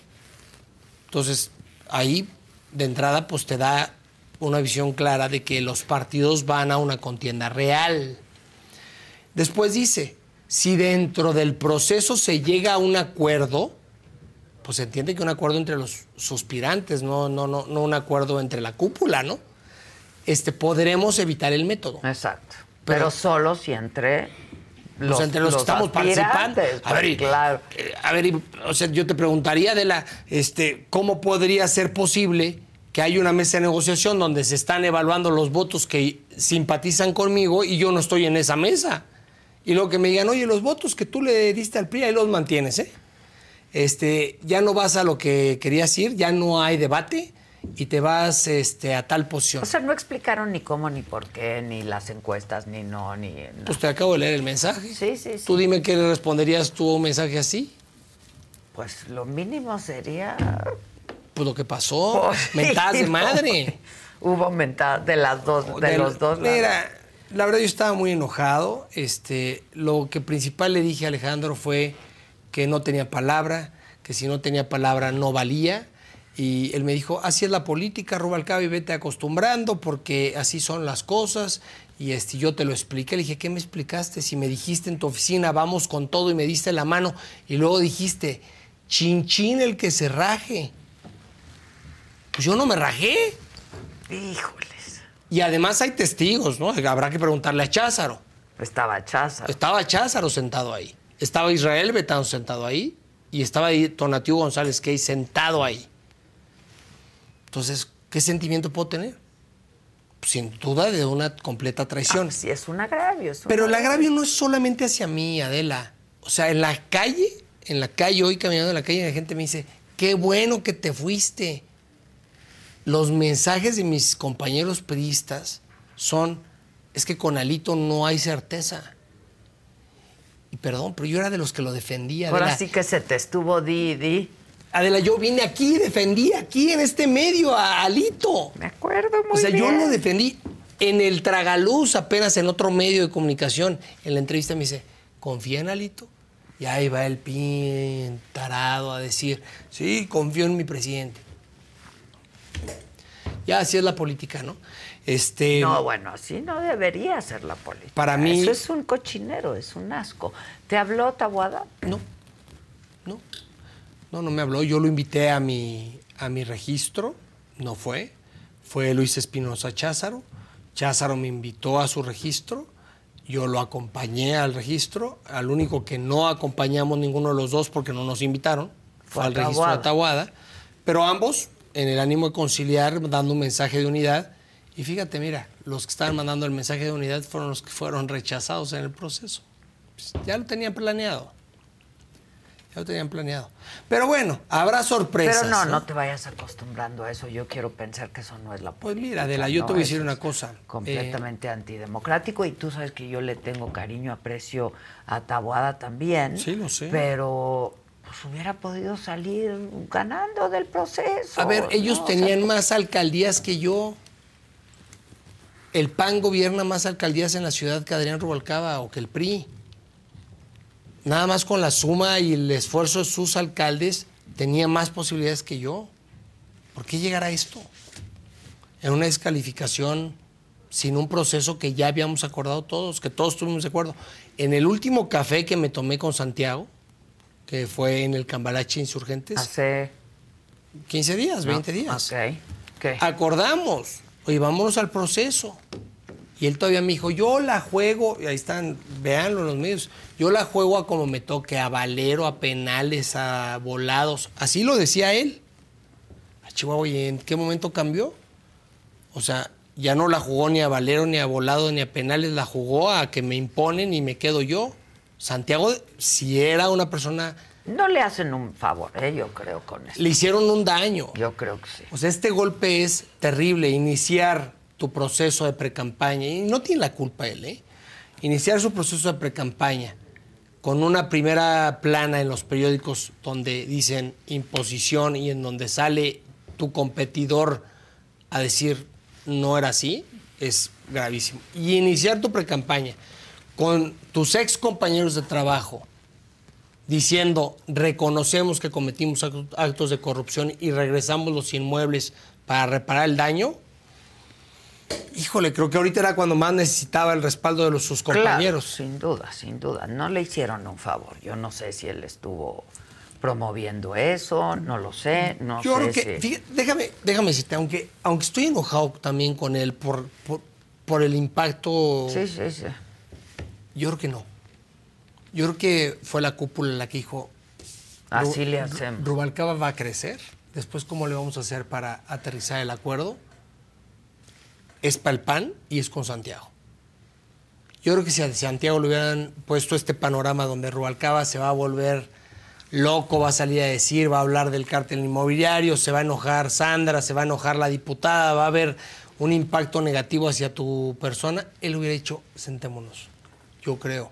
Speaker 26: Entonces, ahí de entrada pues te da una visión clara de que los partidos van a una contienda real. Después dice, si dentro del proceso se llega a un acuerdo, pues se entiende que un acuerdo entre los suspirantes, no, no, no, no un acuerdo entre la cúpula, ¿no? Este, podremos evitar el método.
Speaker 3: Exacto. Pero, solo si entre los,
Speaker 26: Pues entre los, que estamos participando. A ver, y-
Speaker 3: claro.
Speaker 26: eh, a ver, o sea, yo te preguntaría de la, este, ¿cómo podría ser posible que haya una mesa de negociación donde se están evaluando los votos que simpatizan conmigo y yo no estoy en esa mesa? Y luego que me digan, oye, los votos que tú le diste al PRI, ahí los mantienes, ¿eh? Este, ya no vas a lo que querías ir, ya no hay debate y te vas este, a tal posición.
Speaker 3: O sea, no explicaron ni cómo, ni por qué, ni las encuestas, ni no, ni... nada.
Speaker 26: Pues te acabo de leer el mensaje.
Speaker 3: Sí, sí, sí.
Speaker 26: Tú dime qué le responderías tú a un mensaje así.
Speaker 3: Pues lo mínimo sería...
Speaker 26: Pues lo que pasó,
Speaker 3: Pues,
Speaker 26: mentadas de
Speaker 3: no.
Speaker 26: madre.
Speaker 3: Hubo mentadas de las dos, de,
Speaker 26: Del-
Speaker 3: los dos.
Speaker 26: Mira, la verdad yo estaba muy enojado. Este, lo que principal le dije a Alejandro fue que no tenía palabra, que si no tenía palabra no valía. Y él me dijo, así es la política, Rubalcaba, y vete acostumbrando porque así son las cosas. Y este, yo te lo expliqué. Le dije, ¿qué me explicaste? Si me dijiste en tu oficina, vamos con todo y me diste la mano. Y luego dijiste, chin chin el que se raje. Pues yo no me rajé.
Speaker 3: Híjoles.
Speaker 26: Y además hay testigos, ¿no? Habrá que preguntarle a Cházaro.
Speaker 3: Estaba Cházaro.
Speaker 26: Estaba Cházaro sentado ahí. Estaba Israel Betán sentado ahí. Y estaba ahí Tonatiuh González Key sentado ahí. Entonces, ¿qué sentimiento puedo tener? Sin duda de una completa traición.
Speaker 3: Sí, es un agravio. es un
Speaker 26: Pero el agravio no es solamente hacia mí, Adela. O sea, en la calle, en la calle, hoy caminando en la calle, la gente me dice, qué bueno que te fuiste. Los mensajes de mis compañeros priistas son, es que con Alito no hay certeza. Y perdón, pero yo era de los que lo defendía.
Speaker 3: Ahora
Speaker 26: Adela.
Speaker 3: sí que se te estuvo di, di.
Speaker 26: Adela, yo vine aquí, defendí aquí en este medio a Alito.
Speaker 3: Me acuerdo muy
Speaker 26: O sea, yo
Speaker 3: bien.
Speaker 26: lo defendí. En el tragaluz, apenas en otro medio de comunicación, en la entrevista me dice, ¿confía en Alito? Y ahí va el pin tarado a decir, sí, confío en mi presidente. Ya así es la política, ¿no? Este,
Speaker 3: No, bueno, así no debería ser la política.
Speaker 26: Para mí-
Speaker 3: Eso es un cochinero, es un asco. ¿Te habló Tabuada?
Speaker 26: No. No, no me habló. Yo lo invité a mi, a mi registro. No fue. Fue Luis Espinosa Cházaro. Cházaro me invitó a su registro. Yo lo acompañé al registro. Al único que no acompañamos ninguno de los dos porque no nos invitaron fue al registro de. Tabuada. Pero ambos, en el ánimo de conciliar, dando un mensaje de unidad. Y fíjate, mira, los que estaban mandando el mensaje de unidad fueron los que fueron rechazados en el proceso. Pues, ya lo tenían planeado. Ya lo tenían planeado. Pero bueno, habrá sorpresas.
Speaker 3: Pero no, no te vayas acostumbrando a eso. Yo quiero pensar que eso no es la política.
Speaker 26: Pues mira, Adela, yo te voy a decir una cosa.
Speaker 3: Completamente antidemocrático y tú sabes que yo le tengo cariño, aprecio a Taboada también.
Speaker 26: Sí, lo sé.
Speaker 3: Pero pues hubiera podido salir ganando del proceso.
Speaker 26: A ver, ellos
Speaker 3: ¿no? O sea,
Speaker 26: tenían más alcaldías que yo. El PAN gobierna más alcaldías en la ciudad que Adrián Rubalcaba o que el PRI. Nada más con la suma y el esfuerzo de sus alcaldes tenía más posibilidades que yo. ¿Por qué llegar a esto? En una descalificación sin un proceso que ya habíamos acordado todos, que todos tuvimos de acuerdo. En el último café que me tomé con Santiago, que fue en el Cambalache Insurgentes.
Speaker 3: Hace
Speaker 26: 15 días,
Speaker 3: No,
Speaker 26: 20 días.
Speaker 3: ok. ¿Qué?
Speaker 26: Acordamos, oye, vámonos al proceso. Y él todavía me dijo, yo la juego, y ahí están, véanlo los medios, yo la juego a como me toque, a valero, a penales, a volados. Así lo decía él. A Chihuahua, ¿y en qué momento cambió? O sea, ya no la jugó ni a valero, ni a volado, ni a penales, la jugó a que me imponen y me quedo yo. Santiago, si era una persona,
Speaker 3: No le hacen un favor, ¿eh? yo creo, con eso.
Speaker 26: le hicieron un daño.
Speaker 3: Yo creo que sí.
Speaker 26: O sea, este golpe es terrible, iniciar tu proceso de precampaña, y no tiene la culpa él, ¿eh? Iniciar su proceso de precampaña con una primera plana en los periódicos donde dicen imposición y en donde sale tu competidor a decir no era así, es gravísimo. Y iniciar tu precampaña con tus ex compañeros de trabajo diciendo reconocemos que cometimos actos- de corrupción y regresamos los inmuebles para reparar el daño, híjole, creo que ahorita era cuando más necesitaba el respaldo de los, sus compañeros.
Speaker 3: Claro, sin duda, sin duda. No le hicieron un favor. Yo no sé si él estuvo promoviendo eso, no lo sé, no
Speaker 26: Yo
Speaker 3: sé
Speaker 26: creo que,
Speaker 3: si...
Speaker 26: fíjate, déjame, déjame decirte, aunque, aunque estoy enojado también con él por, por, por el impacto,
Speaker 3: Sí, sí, sí.
Speaker 26: Yo creo que no. Yo creo que fue la cúpula la que dijo,
Speaker 3: Así le hacemos.
Speaker 26: Rubalcaba va a crecer. Después, ¿cómo le vamos a hacer para aterrizar el acuerdo? Es para el PAN y es con Santiago. Yo creo que si a Santiago le hubieran puesto este panorama donde Rubalcaba se va a volver loco, va a salir a decir, va a hablar del cártel inmobiliario, se va a enojar Sandra, se va a enojar la diputada, va a haber un impacto negativo hacia tu persona, él hubiera dicho, sentémonos. Yo creo.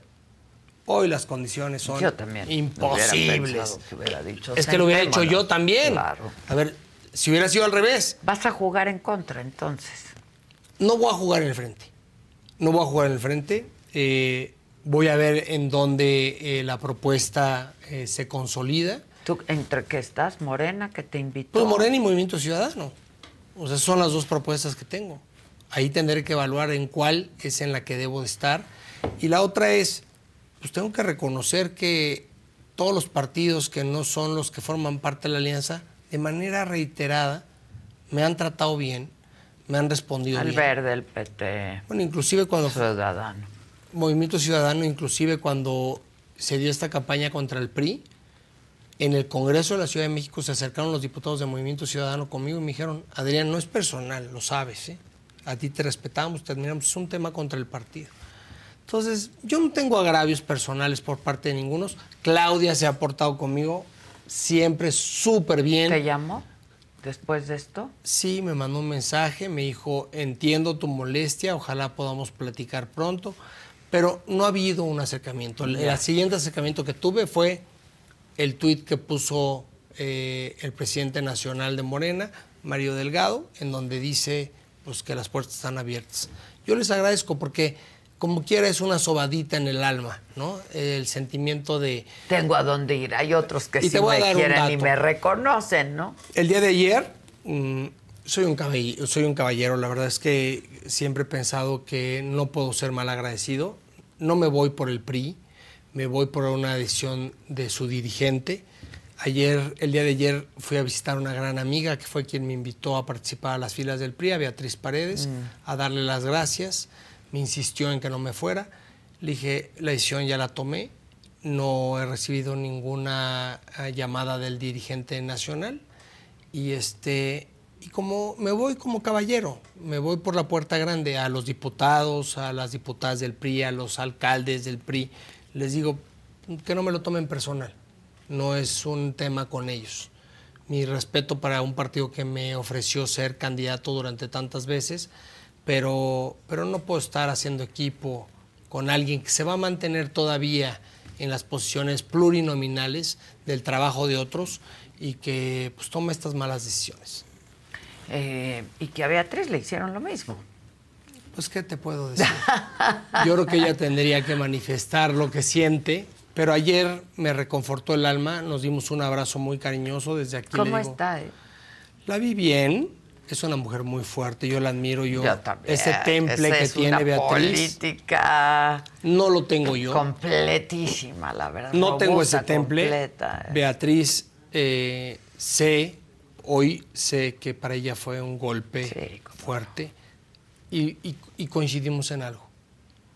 Speaker 26: Hoy las condiciones son
Speaker 3: Yo también. hubiera
Speaker 26: imposibles.
Speaker 3: pensado que hubiera dicho,
Speaker 26: Es que lo hubiera hecho yo también.
Speaker 3: Claro.
Speaker 26: A ver, si hubiera sido al revés.
Speaker 3: Vas a jugar en contra, entonces.
Speaker 26: No voy a jugar en el frente. No voy a jugar en el frente. Eh, voy a ver en dónde eh, la propuesta eh, se consolida.
Speaker 3: ¿Tú entre qué estás? Morena, que te invitó.
Speaker 26: Pues Morena y Movimiento Ciudadano. O sea, son las dos propuestas que tengo. Ahí tendré que evaluar en cuál es en la que debo de estar. Y la otra es, pues tengo que reconocer que todos los partidos que no son los que forman parte de la alianza, de manera reiterada, me han tratado bien, me han respondido
Speaker 3: Al
Speaker 26: bien.
Speaker 3: verde, el PT.
Speaker 26: Bueno, inclusive cuando...
Speaker 3: Ciudadano.
Speaker 26: Movimiento Ciudadano, inclusive cuando se dio esta campaña contra el PRI, en el Congreso de la Ciudad de México se acercaron los diputados de Movimiento Ciudadano conmigo y me dijeron, Adrián, no es personal, lo sabes, ¿eh? A ti te respetamos, te admiramos, es un tema contra el partido. Entonces, yo no tengo agravios personales por parte de ninguno. Claudia se ha portado conmigo siempre súper bien.
Speaker 3: ¿Te llamó después de esto?
Speaker 26: Sí, me mandó un mensaje, me dijo, entiendo tu molestia, ojalá podamos platicar pronto, pero no ha habido un acercamiento. El, el siguiente acercamiento que tuve fue el tuit que puso eh, el presidente nacional de Morena, Mario Delgado, en donde dice pues, que las puertas están abiertas. yo les agradezco porque como quiera es una sobadita en el alma, ¿no? El sentimiento de...
Speaker 3: Tengo a dónde ir. Hay otros que
Speaker 26: Y
Speaker 3: sí
Speaker 26: te voy a
Speaker 3: me
Speaker 26: dar
Speaker 3: quieren y me reconocen, ¿no?
Speaker 26: El día de ayer, mm, soy, un caballero, soy un caballero, la verdad es que siempre he pensado que no puedo ser mal agradecido. No me voy por el PRI, me voy por una decisión de su dirigente. Ayer, el día de ayer, fui a visitar a una gran amiga que fue quien me invitó a participar a las filas del PRI, a Beatriz Paredes,
Speaker 3: Mm.
Speaker 26: a darle las gracias. Me insistió en que no me fuera. Le dije, la decisión ya la tomé. No he recibido ninguna eh, llamada del dirigente nacional. Y este y como me voy como caballero, me voy por la puerta grande a los diputados, a las diputadas del PRI, a los alcaldes del PRI, les digo que no me lo tomen personal. No es un tema con ellos. Mi respeto para un partido que me ofreció ser candidato durante tantas veces, pero, pero no puedo estar haciendo equipo con alguien que se va a mantener todavía en las posiciones plurinominales del trabajo de otros y que pues toma estas malas decisiones.
Speaker 3: Eh, y que a Beatriz le hicieron lo mismo.
Speaker 26: Pues, ¿qué te puedo decir? Yo creo que ella tendría que manifestar lo que siente, pero ayer me reconfortó el alma, nos dimos un abrazo muy cariñoso desde aquí. le
Speaker 3: ¿Cómo
Speaker 26: digo,
Speaker 3: está? eh?
Speaker 26: La vi bien, es una mujer muy fuerte, yo la admiro, yo,
Speaker 3: Yo también.
Speaker 26: ese temple
Speaker 3: Esa
Speaker 26: que
Speaker 3: es
Speaker 26: tiene
Speaker 3: una
Speaker 26: Beatriz,
Speaker 3: política
Speaker 26: no lo tengo yo.
Speaker 3: completísima, la verdad.
Speaker 26: No tengo ese temple.
Speaker 3: completa.
Speaker 26: Beatriz, eh, sé, hoy sé que para ella fue un golpe fuerte y, y- y coincidimos en algo.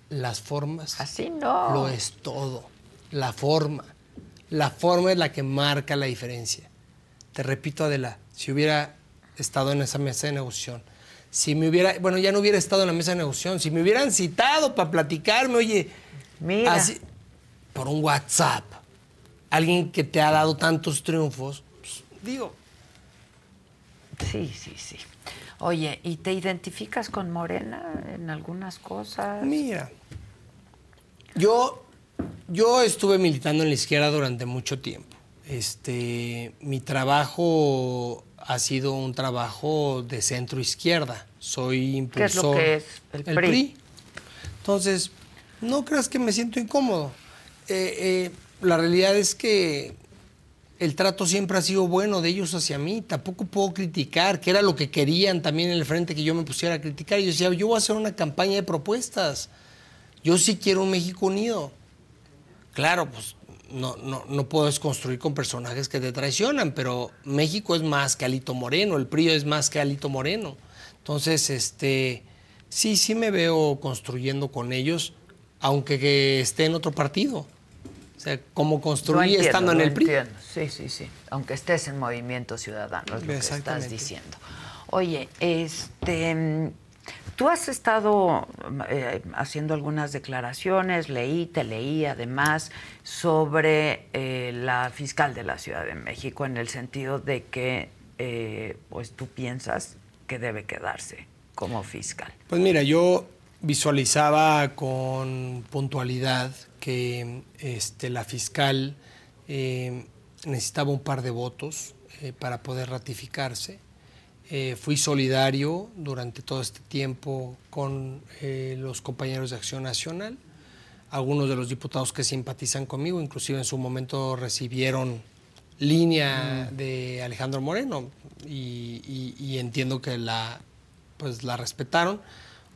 Speaker 26: Las formas
Speaker 3: Así no.
Speaker 26: lo es todo. La forma. La forma es la que marca la diferencia. Te repito, Adela, si hubiera estado en esa mesa de negociación, si me hubiera, bueno, ya no hubiera estado en la mesa de negociación, si me hubieran citado para platicarme, oye,
Speaker 3: Mira.
Speaker 26: así- por un WhatsApp, alguien que te ha dado tantos triunfos, pues, digo,
Speaker 3: Sí, sí, sí. Oye, ¿y te identificas con Morena en algunas cosas?
Speaker 26: Mira, yo, yo estuve militando en la izquierda durante mucho tiempo. Este, mi trabajo ha sido un trabajo de centro izquierda. Soy
Speaker 3: ¿Qué es lo
Speaker 26: impulsor.
Speaker 3: que es el PRI?
Speaker 26: Entonces, no creas que me siento incómodo. Eh, eh, la realidad es que el trato siempre ha sido bueno de ellos hacia mí. Tampoco puedo criticar, que era lo que querían también en el frente que yo me pusiera a criticar. Y yo decía, yo voy a hacer una campaña de propuestas. Yo sí quiero un México unido. Claro, pues no, no, no puedes construir con personajes que te traicionan, pero México es más que Alito Moreno, el PRI es más que Alito Moreno. Entonces, este, sí, sí me veo construyendo con ellos, aunque que esté en otro partido. O sea, como construí
Speaker 3: entiendo,
Speaker 26: estando en el PRI.
Speaker 3: entiendo. Sí, sí, sí. Aunque estés en Movimiento Ciudadano, es lo que estás diciendo. Oye, este, tú has estado eh, haciendo algunas declaraciones, leí, te leí además, sobre eh, la fiscal de la Ciudad de México, en el sentido de que, eh, pues tú piensas que debe quedarse como fiscal.
Speaker 26: Pues mira, yo visualizaba con puntualidad que este, la fiscal eh, necesitaba un par de votos para poder ratificarse. Eh, fui solidario durante todo este tiempo con eh, los compañeros de Acción Nacional, algunos de los diputados que simpatizan conmigo, inclusive en su momento recibieron línea de Alejandro Moreno y, y- y entiendo que la, pues, la respetaron.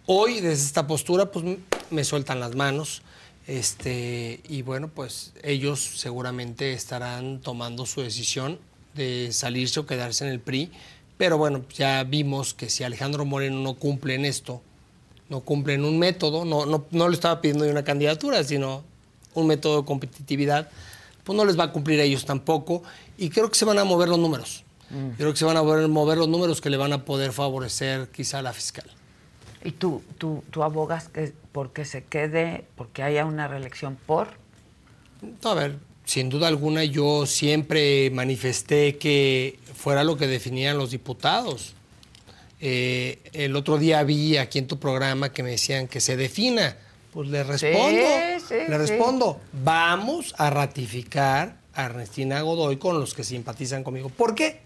Speaker 26: Hoy desde esta postura pues me sueltan las manos este, y bueno pues ellos seguramente estarán tomando su decisión de salirse o quedarse en el PRI, pero bueno ya vimos que si Alejandro Moreno no cumple en esto, no cumple en un método, no, no, no le estaba pidiendo de una candidatura, sino un método de competitividad, pues no les va a cumplir a ellos tampoco y creo que se van a mover los números.
Speaker 3: Mm.
Speaker 26: Creo que se van a mover, mover los números que le van a poder favorecer quizá a la fiscal.
Speaker 3: ¿Y tú, tú, tú abogas que porque se quede, porque haya una reelección por?
Speaker 26: No, a ver, sin duda alguna yo siempre manifesté que fuera lo que definían los diputados. Eh, el otro día vi aquí en tu programa que me decían que se defina. Pues le respondo,
Speaker 3: sí,
Speaker 26: le
Speaker 3: sí.
Speaker 26: respondo, vamos a ratificar a Ernestina Godoy con los que simpatizan conmigo. ¿Por qué?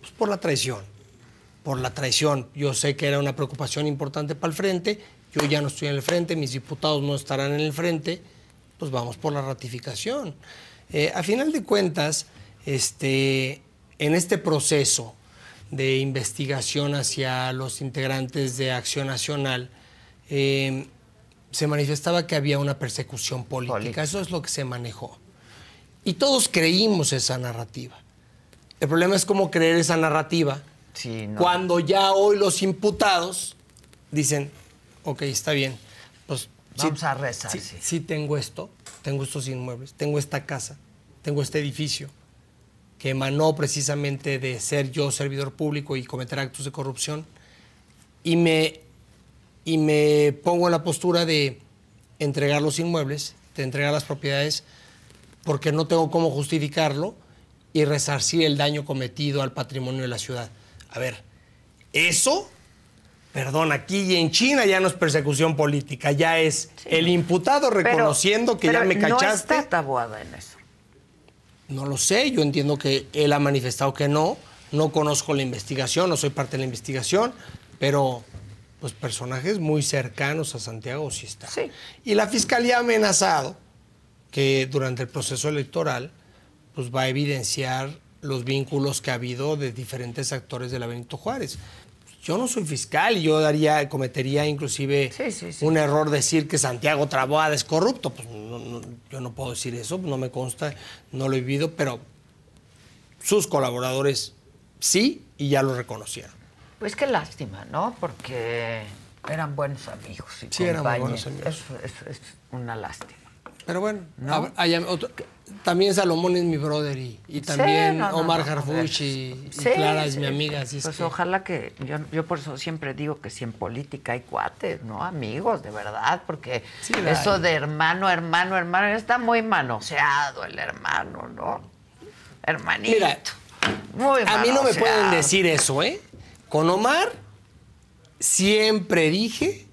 Speaker 26: Pues por la traición, por la traición. Yo sé que era una preocupación importante para el frente yo ya no estoy en el frente, mis diputados no estarán en el frente, pues vamos por la ratificación. Eh, a final de cuentas, este, en este proceso de investigación hacia los integrantes de Acción Nacional, eh, se manifestaba que había una persecución política. Eso es lo que se manejó. Y todos creímos esa narrativa. El problema es cómo creer esa narrativa cuando ya hoy los imputados dicen, ok, está bien, pues
Speaker 3: Vamos a rezar,
Speaker 26: sí,
Speaker 3: sí.
Speaker 26: sí tengo esto, tengo estos inmuebles, tengo esta casa, tengo este edificio que emanó precisamente de ser yo servidor público y cometer actos de corrupción y me, y me pongo en la postura de entregar los inmuebles, de entregar las propiedades, porque no tengo cómo justificarlo y resarcir el daño cometido al patrimonio de la ciudad. A ver, eso, perdón, aquí y en China ya no es persecución política, ya es el imputado
Speaker 3: Pero-
Speaker 26: reconociendo que ya me cachaste.
Speaker 3: No está tabuada en eso.
Speaker 26: No lo sé, yo entiendo que él ha manifestado que no, no conozco la investigación, no soy parte de la investigación, pero pues personajes muy cercanos a Santiago sí están. Y la fiscalía ha amenazado que durante el proceso electoral pues va a evidenciar los vínculos que ha habido de diferentes actores de la Benito Juárez. Yo no soy fiscal y yo daría, cometería inclusive un error decir que Santiago Traboada es corrupto. Pues no- no, yo no puedo decir eso, no me consta, no lo he vivido, pero sus colaboradores sí y ya lo reconocieron.
Speaker 3: Pues qué lástima, ¿no? Porque eran buenos amigos y
Speaker 26: Sí, eran buenos amigos.
Speaker 3: Es, es- es una lástima.
Speaker 26: Pero bueno,
Speaker 3: ¿No?
Speaker 26: hab- hay am- otro- también Salomón es mi brother y, y también
Speaker 3: no, no,
Speaker 26: Omar
Speaker 3: no,
Speaker 26: Harfuch y, y
Speaker 3: Sí,
Speaker 26: Clara es
Speaker 3: sí.
Speaker 26: mi amiga. Así es
Speaker 3: Pues
Speaker 26: que-
Speaker 3: ojalá que, yo, yo por eso siempre digo que si en política hay cuates, ¿no? Amigos, de verdad, porque eso
Speaker 26: hay.
Speaker 3: de hermano, hermano, hermano, está muy manoseado el hermano, ¿no? Hermanito.
Speaker 26: Mira,
Speaker 3: muy
Speaker 26: a mí no me pueden decir eso, ¿eh? Con Omar siempre dije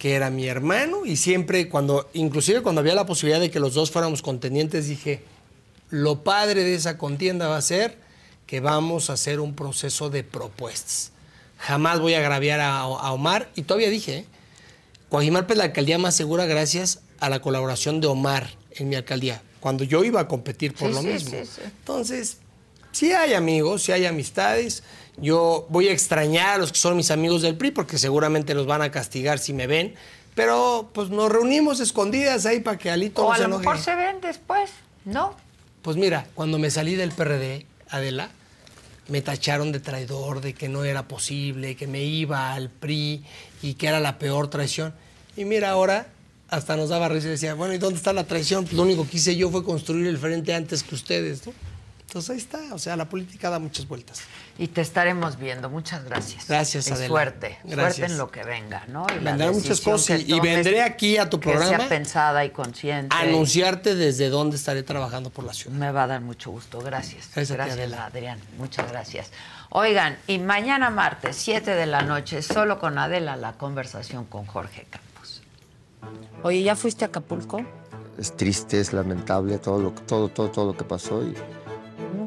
Speaker 26: que era mi hermano y siempre cuando, inclusive cuando había la posibilidad de que los dos fuéramos contendientes, dije, lo padre de esa contienda va a ser que vamos a hacer un proceso de propuestas. Jamás voy a agraviar a, a Omar y todavía dije, ¿eh? Coajimalpa es la alcaldía más segura gracias a la colaboración de Omar en mi alcaldía, cuando yo iba a competir por
Speaker 3: Sí,
Speaker 26: lo
Speaker 3: sí,
Speaker 26: mismo.
Speaker 3: sí.
Speaker 26: Entonces, sí hay amigos, sí hay amistades. Yo voy a extrañar a los que son mis amigos del PRI porque seguramente los van a castigar si me ven. Pero pues nos reunimos escondidas ahí para que Alito
Speaker 3: O
Speaker 26: no
Speaker 3: a
Speaker 26: se
Speaker 3: lo
Speaker 26: enoje.
Speaker 3: mejor se ven después, ¿no?
Speaker 26: Pues mira, cuando me salí del PRD, Adela, me tacharon de traidor, de que no era posible, que me iba al PRI y que era la peor traición. Y mira, ahora hasta nos daba risa y decía, bueno, ¿y dónde está la traición? Pues lo único que hice yo fue construir el frente antes que ustedes, ¿no? Entonces ahí está, o sea, la política da muchas vueltas.
Speaker 3: Y te estaremos viendo. Muchas gracias.
Speaker 26: Gracias,
Speaker 3: y
Speaker 26: Adela.
Speaker 3: suerte.
Speaker 26: Gracias.
Speaker 3: Suerte en lo que venga, ¿no? Y
Speaker 26: Vendrán muchas cosas
Speaker 3: que
Speaker 26: y- vendré aquí a tu
Speaker 3: Que
Speaker 26: programa
Speaker 3: sea pensada y consciente.
Speaker 26: a anunciarte desde dónde estaré trabajando por la ciudad.
Speaker 3: Me va a dar mucho gusto. Gracias.
Speaker 26: Gracias a ti,
Speaker 3: gracias
Speaker 26: Adela.
Speaker 3: Adrián. Muchas gracias. Oigan, y mañana martes, 7 de la noche, solo con Adela, la conversación con Jorge Campos. Oye, ¿ya fuiste a Acapulco?
Speaker 17: Es triste, es lamentable todo lo, todo, todo, todo lo que pasó. Y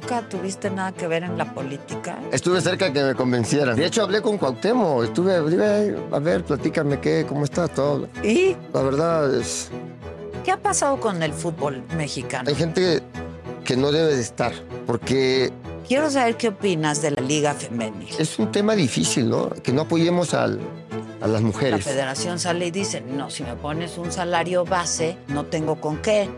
Speaker 3: ¿Nunca tuviste nada que ver en la política?
Speaker 17: estuve cerca de que me convencieran. De hecho, hablé con Cuauhtémoc. Estuve, dije, a ver, platícame qué, cómo está todo.
Speaker 3: ¿Y?
Speaker 17: La verdad es,
Speaker 3: ¿Qué ha pasado con el fútbol mexicano?
Speaker 17: hay gente que no debe de estar, porque
Speaker 3: Quiero saber qué opinas de la Liga Femenil.
Speaker 17: es un tema difícil, ¿no? Que no apoyemos al- a las
Speaker 3: La
Speaker 17: mujeres.
Speaker 3: federación sale y dice, no, si me pones un salario base, no tengo con qué.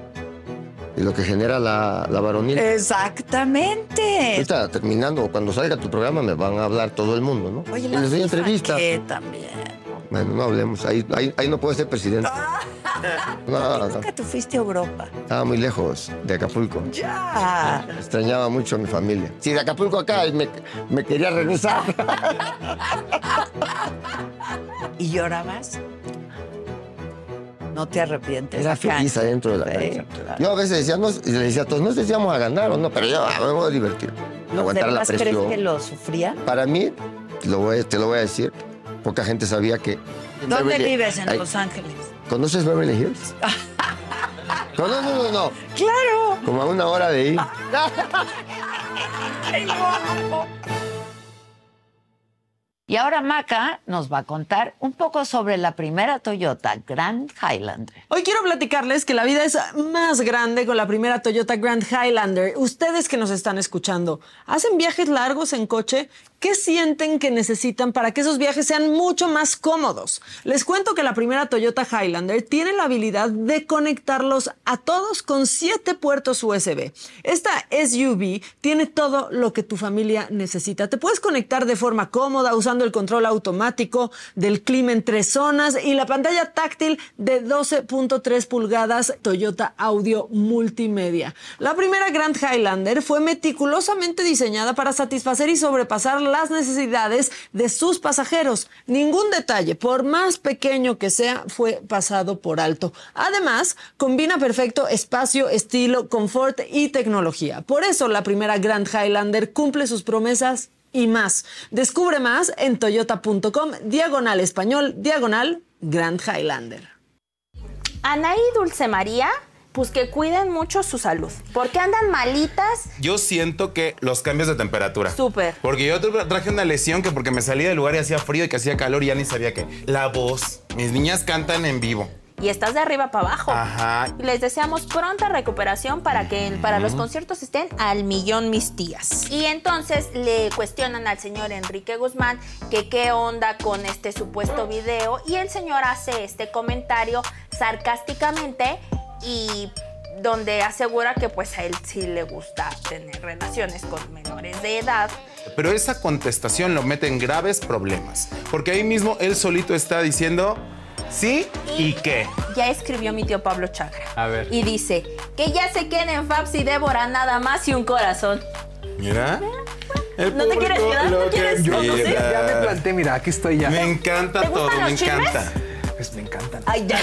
Speaker 17: Y lo que genera la, la varonil.
Speaker 3: Exactamente.
Speaker 17: Ahorita terminando, cuando salga tu programa me van a hablar todo el mundo, ¿no?
Speaker 3: Oye,
Speaker 17: Y
Speaker 3: la
Speaker 17: les doy
Speaker 3: FIFA,
Speaker 17: entrevistas.
Speaker 3: ¿qué también?
Speaker 17: Bueno, no hablemos. Ahí, ahí, ahí no puedo ser presidente. No, no.
Speaker 3: Nunca tú fuiste a Europa.
Speaker 17: Estaba muy lejos de Acapulco.
Speaker 3: Ya.
Speaker 17: Extrañaba mucho a mi familia. Si de Acapulco acá me, me quería regresar.
Speaker 3: ¿Y llorabas? ¿No te arrepientes?
Speaker 17: Era feliz adentro de la cancha.
Speaker 3: claro.
Speaker 17: Yo a veces decía, no, y le decía a todos, no sé si vamos a ganar o no, pero yo ah, me voy a divertir.
Speaker 3: ¿De
Speaker 17: Aguantar la
Speaker 3: veras crees
Speaker 17: presión.
Speaker 3: que lo sufrían?
Speaker 17: Para mí, te lo, voy, te lo voy a decir, poca gente sabía que...
Speaker 3: ¿Dónde
Speaker 17: Beverly-
Speaker 3: vives? En Los Ángeles.
Speaker 17: ¿Conoces Beverly Hills? No, no, no, no, no.
Speaker 3: ¡Claro!
Speaker 17: Como a una hora de ahí.
Speaker 3: Ay, guapo. Y ahora Maca nos va a contar un poco sobre la primera Toyota Grand Highlander.
Speaker 28: Hoy quiero platicarles que la vida es más grande con la primera Toyota Grand Highlander. Ustedes que nos están escuchando, ¿hacen viajes largos en coche? ¿Qué sienten que necesitan para que esos viajes sean mucho más cómodos? Les cuento que la primera Toyota Highlander tiene la habilidad de conectarlos a todos con siete puertos USB. Esta SUV tiene todo lo que tu familia necesita. Te puedes conectar de forma cómoda usando el control automático del clima en tres zonas y la pantalla táctil de 12.3 pulgadas Toyota Audio Multimedia. La primera Grand Highlander fue meticulosamente diseñada para satisfacer y sobrepasar las necesidades de sus pasajeros. Ningún detalle, por más pequeño que sea, fue pasado por alto. Además, combina perfecto espacio, estilo, confort y tecnología. Por eso la primera Grand Highlander cumple sus promesas y más. Descubre más en toyota.com, diagonal español, diagonal Grand Highlander.
Speaker 19: Anaí Dulce María, pues que cuiden mucho su salud. Porque andan malitas.
Speaker 20: Yo siento que los cambios de temperatura.
Speaker 19: Súper.
Speaker 20: Porque yo tra- traje una lesión que porque me salí del lugar y hacía frío y que hacía calor y ya ni sabía qué. La voz. Mis niñas cantan en vivo.
Speaker 19: Y estás de arriba para abajo.
Speaker 20: Ajá.
Speaker 19: Les deseamos pronta recuperación para que para los conciertos estén al millón mis tías. Y entonces le cuestionan al señor Enrique Guzmán que qué onda con este supuesto video y el señor hace este comentario sarcásticamente y donde asegura que pues a él sí le gusta tener relaciones con menores de edad.
Speaker 20: Pero esa contestación lo mete en graves problemas. Porque ahí mismo él solito está diciendo sí y qué.
Speaker 19: Ya escribió mi tío Pablo Chagra.
Speaker 20: A ver.
Speaker 19: Y dice que ya se queden Fabs y Débora nada más y un corazón.
Speaker 20: Mira. El
Speaker 19: ¿No te quieres quedar? ¿No quieres
Speaker 20: quiera.
Speaker 19: conocer?
Speaker 20: Ya
Speaker 29: me planté, mira, aquí estoy ya.
Speaker 20: Me encanta
Speaker 19: ¿Te
Speaker 20: todo, me
Speaker 19: chismes?
Speaker 20: encanta.
Speaker 29: Pues me encantan.
Speaker 19: Ay, ya.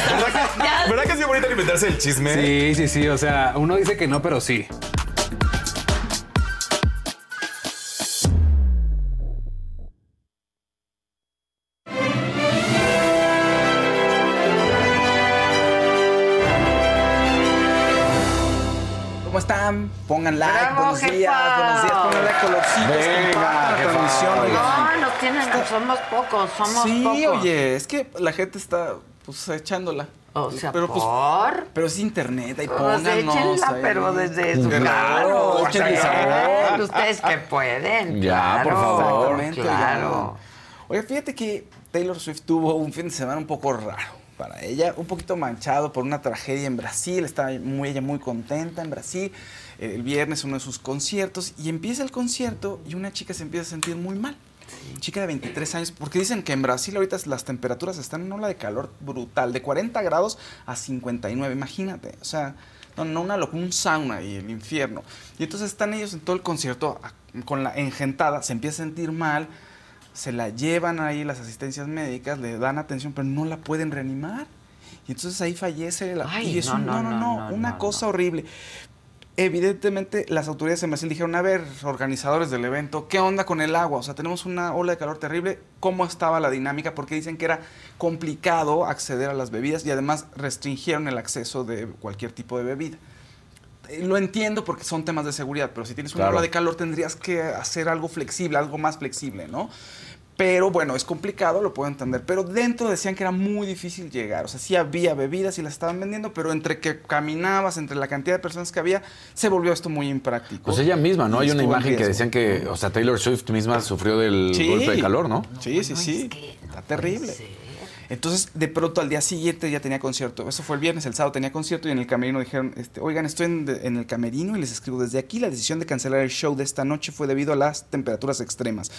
Speaker 19: ya.
Speaker 20: ¿Verdad que es bien bonito inventarse el chisme?
Speaker 29: Sí, sí, sí. O sea, uno dice que no, pero sí.
Speaker 22: Pongan like,
Speaker 3: Bravo,
Speaker 22: buenos
Speaker 3: jefa.
Speaker 22: días, buenos días, pónganle colorcitos,
Speaker 21: Venga,
Speaker 22: compartan la transmisión. oigan.
Speaker 3: No, nos tienen, somos pocos, somos
Speaker 22: Sí,
Speaker 3: pocos.
Speaker 22: oye, es que la gente está pues echándola.
Speaker 3: O sea,
Speaker 22: pero, pues,
Speaker 3: ¿por?
Speaker 22: pero es internet, ahí
Speaker 3: Pues
Speaker 22: pónganos.
Speaker 3: échenla,
Speaker 22: ahí.
Speaker 3: pero desde su
Speaker 22: Claro, sabor.
Speaker 3: ustedes que pueden.
Speaker 21: Ya, por
Speaker 3: claro,
Speaker 21: favor.
Speaker 22: Exactamente,
Speaker 3: Claro.
Speaker 22: Oye, fíjate que Taylor Swift tuvo un fin de semana un poco raro para ella, un poquito manchado por una tragedia en Brasil. Estaba muy, ella muy contenta en Brasil. El viernes uno de sus conciertos y empieza el concierto y una chica se empieza a sentir muy mal. Chica de 23 años, porque dicen que en Brasil ahorita las temperaturas están en una ola de calor brutal, de 40 grados a 59, imagínate, o sea, no, no una locura, un sauna y el infierno. Y entonces están ellos en todo el concierto con la engentada, se empieza a sentir mal, se la llevan ahí las asistencias médicas, le dan atención, pero no la pueden reanimar. Y entonces ahí fallece la...
Speaker 3: Ay,
Speaker 22: y es
Speaker 3: no,
Speaker 22: un-
Speaker 3: no,
Speaker 22: no, una cosa horrible. Evidentemente, las autoridades en Brasil dijeron, a ver, organizadores del evento, ¿qué onda con el agua? O sea, tenemos una ola de calor terrible. ¿Cómo estaba la dinámica? Porque dicen que era complicado acceder a las bebidas y además restringieron el acceso de cualquier tipo de bebida. Eh, Lo entiendo porque son temas de seguridad, pero si tienes una
Speaker 21: Claro.
Speaker 22: ola de calor tendrías que hacer algo flexible, algo más flexible, ¿no? Pero bueno, es complicado, lo puedo entender. Pero dentro decían que era muy difícil llegar. O sea, sí había bebidas y las estaban vendiendo, pero entre que caminabas, entre la cantidad de personas que había, se volvió esto muy impráctico.
Speaker 21: Pues ella misma, ¿no?
Speaker 22: Y
Speaker 21: Hay una imagen que decían que, o sea, Taylor Swift misma sufrió del
Speaker 22: Sí.
Speaker 21: golpe de calor, ¿no?
Speaker 22: Sí, sí, sí. Está terrible. Entonces, de pronto al día siguiente ya tenía concierto. Eso fue el viernes, el sábado tenía concierto y en el camerino dijeron, este, oigan, estoy en, en el camerino y les escribo desde aquí. La decisión de cancelar el show de esta noche fue debido a las temperaturas extremas.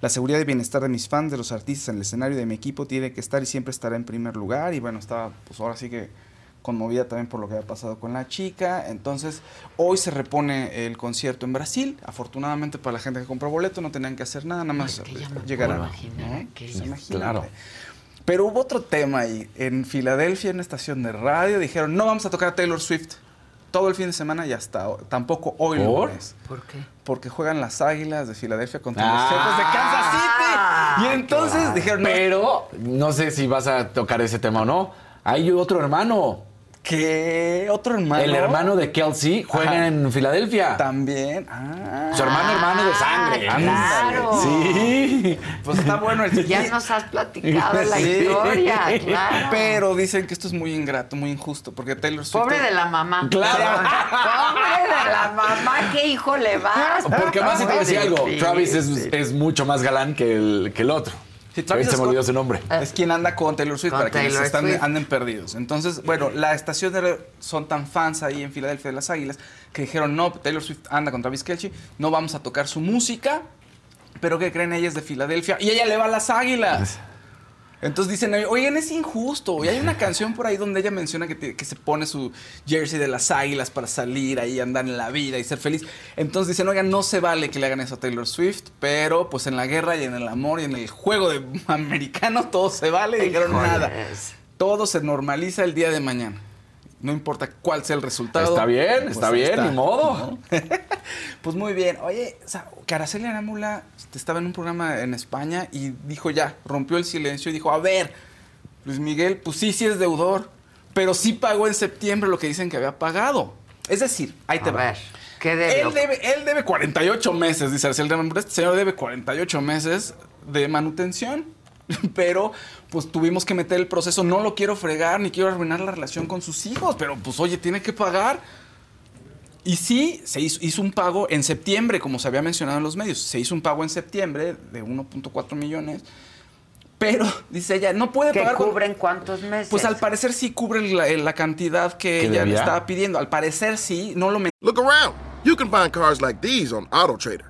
Speaker 22: La seguridad y bienestar de mis fans, de los artistas en el escenario de mi equipo tiene que estar y siempre estará en primer lugar. Y bueno, estaba, pues ahora sí que conmovida también por lo que había pasado con la chica. Entonces, hoy se repone el concierto en Brasil. Afortunadamente para la gente que compró boleto no tenían que hacer nada, nada más llegar a... ¿no? Pues imagínate.
Speaker 21: Claro.
Speaker 22: Pero hubo otro tema ahí. En Filadelfia, en una estación de radio, dijeron, no vamos a tocar a Taylor Swift todo el fin de semana y hasta ho- tampoco hoy
Speaker 21: ¿Por?
Speaker 22: lunes.
Speaker 3: ¿Por qué?
Speaker 22: Porque juegan las Águilas de Filadelfia contra
Speaker 21: Ah.
Speaker 22: los Jefes de Kansas City. Y entonces
Speaker 21: Claro.
Speaker 22: dijeron, no,
Speaker 21: Pero no sé si vas a tocar ese tema o no. Hay otro hermano.
Speaker 22: ¿Qué? ¿Otro hermano?
Speaker 21: El hermano de Kelsey juega
Speaker 22: Ajá.
Speaker 21: en Filadelfia.
Speaker 22: También. Ah.
Speaker 21: Su hermano, hermano de sangre.
Speaker 3: claro.
Speaker 22: Sí. Pues está bueno el
Speaker 3: Ya nos has platicado la
Speaker 22: Sí.
Speaker 3: historia, claro.
Speaker 22: Pero dicen que esto es muy ingrato, muy injusto, porque Taylor Swift.
Speaker 3: Pobre de la mamá.
Speaker 22: Claro.
Speaker 3: Pobre de la mamá, ¿qué hijo le vas?
Speaker 21: Porque más si te decía algo. Travis es, es mucho más galán que el, que el otro.
Speaker 22: Sí, Travis
Speaker 21: Ahorita se me
Speaker 22: Scott
Speaker 21: olvidó su nombre.
Speaker 22: Es quien anda con Taylor Swift
Speaker 3: Con
Speaker 22: para quienes
Speaker 3: Taylor
Speaker 22: están,
Speaker 3: Swift.
Speaker 22: anden perdidos. Entonces, bueno, la estación de son tan fans ahí en Filadelfia de las Águilas que dijeron, no, Taylor Swift anda con Travis Kelce, no vamos a tocar su música, pero que creen ella es de Filadelfia y ella le va a las Águilas. Entonces dicen, oigan, es injusto. Y hay una canción por ahí donde ella menciona que, te- que se pone su jersey de las águilas para salir ahí, andar en la vida y ser feliz. Entonces dicen, oigan, no se vale que le hagan eso a Taylor Swift, pero pues en la guerra y en el amor y en el juego de americano todo se vale y dijeron nada. Todo se normaliza el día de mañana. No importa cuál sea el resultado.
Speaker 21: Está bien,
Speaker 22: pues
Speaker 21: está bien,
Speaker 22: está,
Speaker 21: ni modo.
Speaker 22: ¿no? pues muy bien. Oye, o sea, que Araceli Arámbula estaba en un programa en España y dijo ya, rompió el silencio y dijo, a ver, Luis Miguel, pues sí, sí es deudor, pero sí pagó en septiembre lo que dicen que había pagado. Es decir, ahí te
Speaker 3: A
Speaker 22: va.
Speaker 3: ver, ¿qué debe?
Speaker 22: Él debe, él debe 48 meses, dice Araceli Arámbula. Este señor debe 48 meses de manutención. Pero, pues tuvimos que meter el proceso. No lo quiero fregar ni quiero arruinar la relación con sus hijos. Pero, pues, oye, tiene que pagar. Y sí, se hizo, hizo un pago en septiembre, como se había mencionado en los medios. Se hizo un pago en septiembre de 1.4 millones. Pero, dice ella, no puede
Speaker 3: ¿Que
Speaker 22: pagar. con-
Speaker 3: cubren cuántos meses?
Speaker 22: Pues al parecer sí cubre la, la cantidad que
Speaker 21: ¿Que
Speaker 22: ella le estaba pidiendo. Al parecer sí, no lo
Speaker 30: Look around. You can find cars like these on AutoTrader.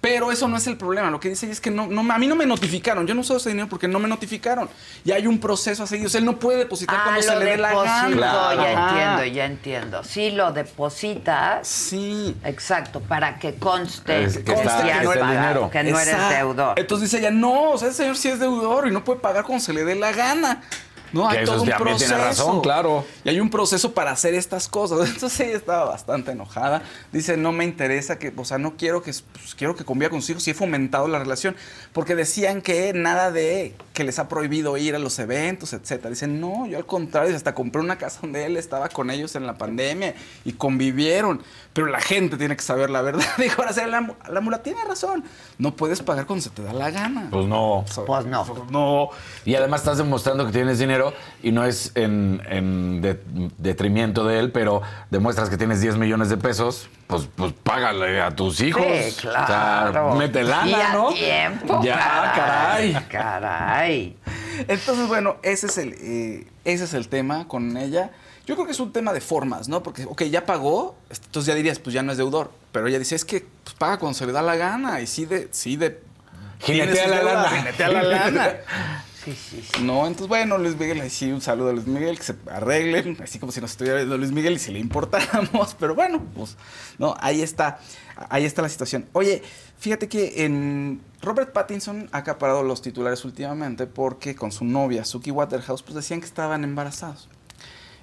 Speaker 22: Pero eso no es el problema. Lo que dice ella es que no, no, a mí no me notificaron. Yo no uso ese dinero porque no me notificaron. Y hay un proceso a seguir. O sea, él no puede depositar
Speaker 3: Ah,
Speaker 22: cuando se le dé la gana.
Speaker 3: ya
Speaker 22: Ajá.
Speaker 3: entiendo, ya entiendo. Sí, lo depositas.
Speaker 22: Sí.
Speaker 3: Exacto, para que conste
Speaker 22: Es que no
Speaker 3: pagado,
Speaker 22: dinero.
Speaker 3: que no eres deudor.
Speaker 22: Entonces dice ella, no, o sea, ese señor sí es deudor y no puede pagar cuando se le dé la gana. No,
Speaker 21: Que
Speaker 22: hay
Speaker 21: eso
Speaker 22: todo un
Speaker 21: también
Speaker 22: proceso.
Speaker 21: tiene razón, claro.
Speaker 22: Y hay un proceso para hacer estas cosas. Entonces ella estaba bastante enojada. Dice, no me interesa que, o sea, no quiero que, pues, quiero que conviva con sus hijos. Y he fomentado la relación. Porque decían que nada de que les ha prohibido ir a los eventos, etcétera. Dicen, no, yo al contrario, hasta compré una casa donde él estaba con ellos en la pandemia y convivieron. Pero la gente tiene que saber la verdad. Dijo, ahora sí, la, la mula tiene razón. No puedes pagar cuando se te da la gana.
Speaker 21: Pues no.
Speaker 3: Pues no.
Speaker 22: No.
Speaker 21: Y además estás demostrando que tienes dinero y no es en, en de- detrimento de él, pero demuestras que tienes 10 millones de pesos, pues, pues págale a tus hijos.
Speaker 3: Sí, claro.
Speaker 21: O sea, mete lana,
Speaker 3: Y a
Speaker 22: ¿no?
Speaker 3: tiempo,
Speaker 22: Ya,
Speaker 3: caray.
Speaker 22: caray.
Speaker 3: Caray.
Speaker 22: Entonces, bueno, ese es el, eh, ese es el tema con ella. Yo creo que es un tema de formas, ¿no? Porque, ok, ya pagó, entonces ya dirías, pues ya no es deudor. Pero ella dice, es que pues, paga cuando se le da la gana y sí de... Sí de
Speaker 21: Jinetea la lana.
Speaker 22: jinetea la lana. No, entonces, bueno, Luis Miguel, sí, un saludo a Luis Miguel, que se arreglen, así como si nos estuviera viendo Luis Miguel y si le importáramos, pero bueno, pues, no, ahí está, ahí está la situación. Oye, fíjate que en Robert Pattinson ha acaparado los titulares últimamente porque con su novia, Suki Waterhouse, pues decían que estaban embarazados.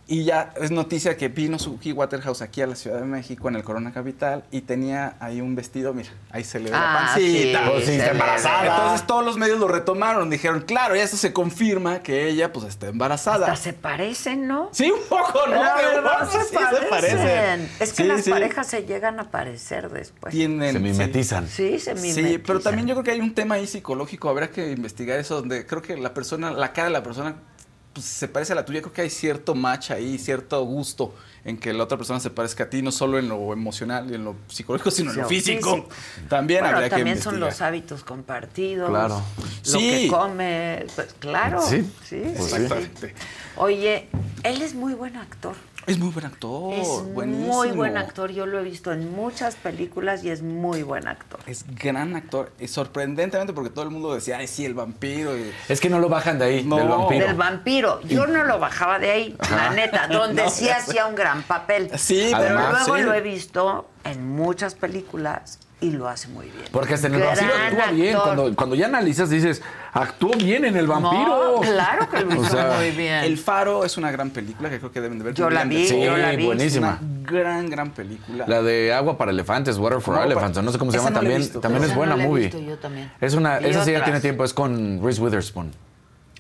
Speaker 22: Y ya es noticia que vino Suki Waterhouse aquí a la Ciudad de México, en el Corona Capital, y tenía ahí un vestido, mira, ahí se le ve la
Speaker 3: Ah,
Speaker 22: pancita.
Speaker 3: sí, Pues sí, se está embarazada.
Speaker 22: Entonces todos los medios lo retomaron, dijeron, claro, ya eso se confirma que ella pues está embarazada.
Speaker 3: Hasta se parecen, ¿no?
Speaker 22: Sí, un poco, ¿no?
Speaker 3: La verdad se,
Speaker 22: sí, se
Speaker 3: parecen. Es que
Speaker 22: Sí,
Speaker 3: las
Speaker 22: sí.
Speaker 3: parejas se llegan a parecer después.
Speaker 22: Tienen,
Speaker 21: Se mimetizan.
Speaker 3: Sí, se
Speaker 22: Sí,
Speaker 3: mimetizan.
Speaker 22: pero también yo creo que hay un tema ahí psicológico, habrá que investigar eso, donde creo que la persona, la cara de la persona pues, se parece a la tuya, creo que hay cierto match ahí, cierto gusto en que la otra persona se parezca a ti, no solo en lo emocional y en lo psicológico, sino en lo
Speaker 3: Sí,
Speaker 22: físico.
Speaker 3: sí.
Speaker 22: También
Speaker 3: Bueno,
Speaker 22: habría que
Speaker 3: también son
Speaker 22: investigar.
Speaker 3: los hábitos compartidos.
Speaker 22: Claro.
Speaker 3: Lo
Speaker 22: Sí.
Speaker 3: que come. Pues, claro.
Speaker 22: Sí,
Speaker 3: sí,
Speaker 22: pues
Speaker 3: sí,
Speaker 22: exactamente.
Speaker 3: sí. Oye, él es muy buen actor.
Speaker 22: Es muy buen actor.
Speaker 3: Es
Speaker 22: buenísimo.
Speaker 3: muy buen actor, yo lo he visto en muchas películas y es muy buen actor.
Speaker 22: Es gran actor. Y sorprendentemente porque todo el mundo decía, ay, sí, el vampiro. y-
Speaker 21: Es que no lo bajan de ahí,
Speaker 22: No.
Speaker 21: del vampiro.
Speaker 3: Del vampiro. Yo no lo bajaba de ahí, la neta, donde
Speaker 22: No,
Speaker 3: sí hacía un gran papel.
Speaker 22: Sí,
Speaker 3: pero
Speaker 21: además,
Speaker 3: luego
Speaker 22: sí.
Speaker 3: lo he visto en muchas películas y lo hace muy bien.
Speaker 21: Porque hasta en el
Speaker 3: Gran
Speaker 21: vampiro actúa bien.
Speaker 3: actor.
Speaker 21: Cuando, cuando ya analizas, dices, actuó bien en el vampiro.
Speaker 3: No, claro que lo
Speaker 21: O
Speaker 3: hizo
Speaker 21: sea,
Speaker 3: muy bien.
Speaker 22: El Faro es una gran película que creo que deben de ver.
Speaker 3: Yo la vi,
Speaker 21: Sí,
Speaker 3: yo la vi.
Speaker 21: buenísima.
Speaker 22: Una gran, gran película.
Speaker 21: La de Agua para Elefantes, Water for
Speaker 22: para-
Speaker 21: Elephants, o no sé cómo se
Speaker 22: Esa
Speaker 21: llama,
Speaker 22: no
Speaker 21: también,
Speaker 22: visto,
Speaker 21: también es buena
Speaker 3: no
Speaker 21: movie.
Speaker 3: visto yo también.
Speaker 21: Es una,
Speaker 3: Y
Speaker 21: esa sí ya tiene tiempo, es con Reese Witherspoon.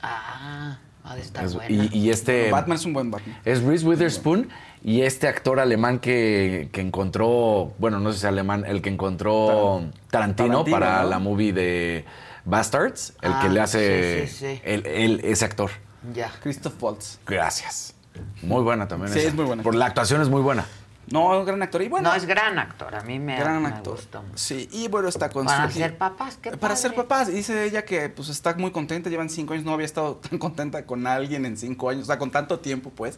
Speaker 3: Ah, ha de estar
Speaker 21: Es-
Speaker 3: buena.
Speaker 21: y, y este...
Speaker 22: Batman es un buen Batman.
Speaker 21: Es Reese Witherspoon y este actor alemán que, que encontró, bueno, no sé si alemán, el que encontró Tarantino,
Speaker 22: Tarantino,
Speaker 21: para
Speaker 22: ¿no?
Speaker 21: la movie de Bastards, el
Speaker 3: Ah,
Speaker 21: que le hace
Speaker 3: sí, sí,
Speaker 21: él, ese actor.
Speaker 3: Ya.
Speaker 22: Christoph Waltz.
Speaker 21: Gracias. Muy buena también.
Speaker 22: Sí,
Speaker 21: esa.
Speaker 22: es muy buena.
Speaker 21: Por la actuación es muy buena.
Speaker 22: No, un gran actor. Y bueno,
Speaker 3: no, es gran actor, a mí me,
Speaker 22: gran
Speaker 3: me
Speaker 22: actor.
Speaker 3: gusta mucho.
Speaker 22: Sí, y bueno, está con
Speaker 3: Para
Speaker 22: su-
Speaker 3: ser papás, qué
Speaker 22: Para ser
Speaker 3: padre.
Speaker 22: papás. Dice ella que pues está muy contenta, llevan cinco años, no había estado tan contenta con alguien en cinco años, o sea, con tanto tiempo, pues.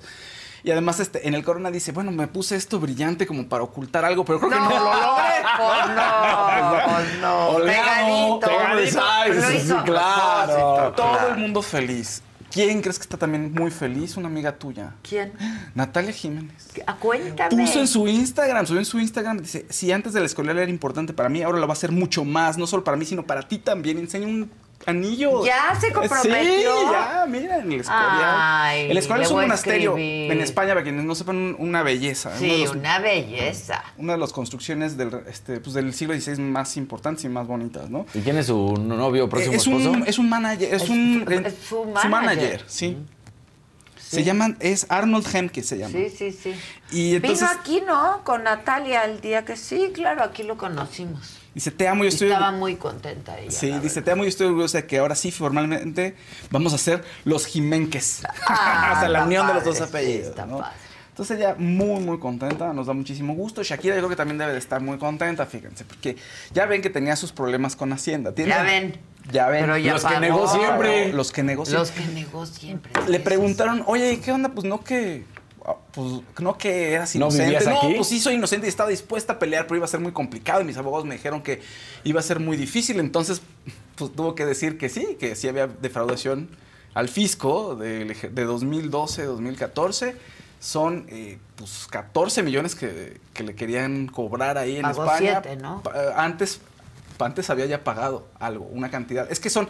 Speaker 22: Y además, este, en el corona dice, bueno, me puse esto brillante como para ocultar algo, pero creo que no lo logré.
Speaker 3: Pues no, pues no. Pegadito.
Speaker 22: pegadito.
Speaker 3: Lo
Speaker 22: Sí,
Speaker 3: hizo a
Speaker 22: claro. Todo el mundo feliz. ¿Quién crees que está también muy feliz? Una amiga tuya.
Speaker 3: ¿Quién?
Speaker 22: Natalia Jiménez.
Speaker 3: Ah, Cuéntame.
Speaker 22: Puso en su Instagram, subió en su Instagram, dice, si antes de la escuela era importante para mí, ahora lo va a ser mucho más, no solo para mí, sino para ti también. Enseña un anillo.
Speaker 3: ¿Ya se comprometió?
Speaker 22: Sí, ya, mira, en el Escorial.
Speaker 3: Ay,
Speaker 22: el Escorial es un monasterio
Speaker 3: escribir.
Speaker 22: en España, para quienes no sepan, un- una belleza.
Speaker 3: Sí,
Speaker 22: los-
Speaker 3: una belleza.
Speaker 22: Una de las construcciones del, este, pues, del siglo XVI más importantes y más bonitas, ¿no?
Speaker 21: ¿Y quién es su novio próximo
Speaker 22: es,
Speaker 21: esposo?
Speaker 22: un, es un manager, es,
Speaker 3: Es
Speaker 22: un...
Speaker 3: su-
Speaker 22: eh,
Speaker 3: es su
Speaker 22: Su
Speaker 3: manager.
Speaker 22: sí. Se llaman, es Arnold Hemke se llama.
Speaker 3: Sí, sí, sí.
Speaker 22: Y entonces
Speaker 3: Vino aquí, ¿no? Con Natalia el día que sí, claro, aquí lo conocimos.
Speaker 22: Dice, te amo, yo estoy...
Speaker 3: Estaba muy contenta ella.
Speaker 22: Sí, dice, te amo y estoy orgullosa de que ahora sí formalmente vamos a ser los Jimenques.
Speaker 3: Ah,
Speaker 22: o sea, la unión de los dos
Speaker 3: sí,
Speaker 22: apellidos.
Speaker 3: está
Speaker 22: ¿no?
Speaker 3: padre.
Speaker 22: Entonces ella muy, muy contenta, nos da muchísimo gusto. Shakira yo creo que también debe de estar muy contenta, fíjense, porque ya ven que tenía sus problemas con Hacienda. Tiene-
Speaker 3: Ya ven.
Speaker 22: Ya ven.
Speaker 3: Pero ya
Speaker 22: los
Speaker 3: pagó.
Speaker 22: que negó siempre. Los que negó
Speaker 3: Los
Speaker 22: siempre.
Speaker 3: que negó siempre.
Speaker 22: Le preguntaron, oye, ¿qué onda? Pues no que... ah, Pues no que eras
Speaker 21: ¿No
Speaker 22: inocente. No, pues sí soy inocente y estaba dispuesta a pelear, pero iba a ser muy complicado. Y mis abogados me dijeron que iba a ser muy difícil. Entonces, pues tuvo que decir que sí, que sí había defraudación al fisco de, de 2012, 2014. Son eh, pues 14 millones que, que le querían cobrar ahí en
Speaker 3: Pagó
Speaker 22: España.
Speaker 3: siete, ¿no?
Speaker 22: Antes, antes había ya pagado algo, una cantidad. Es que son.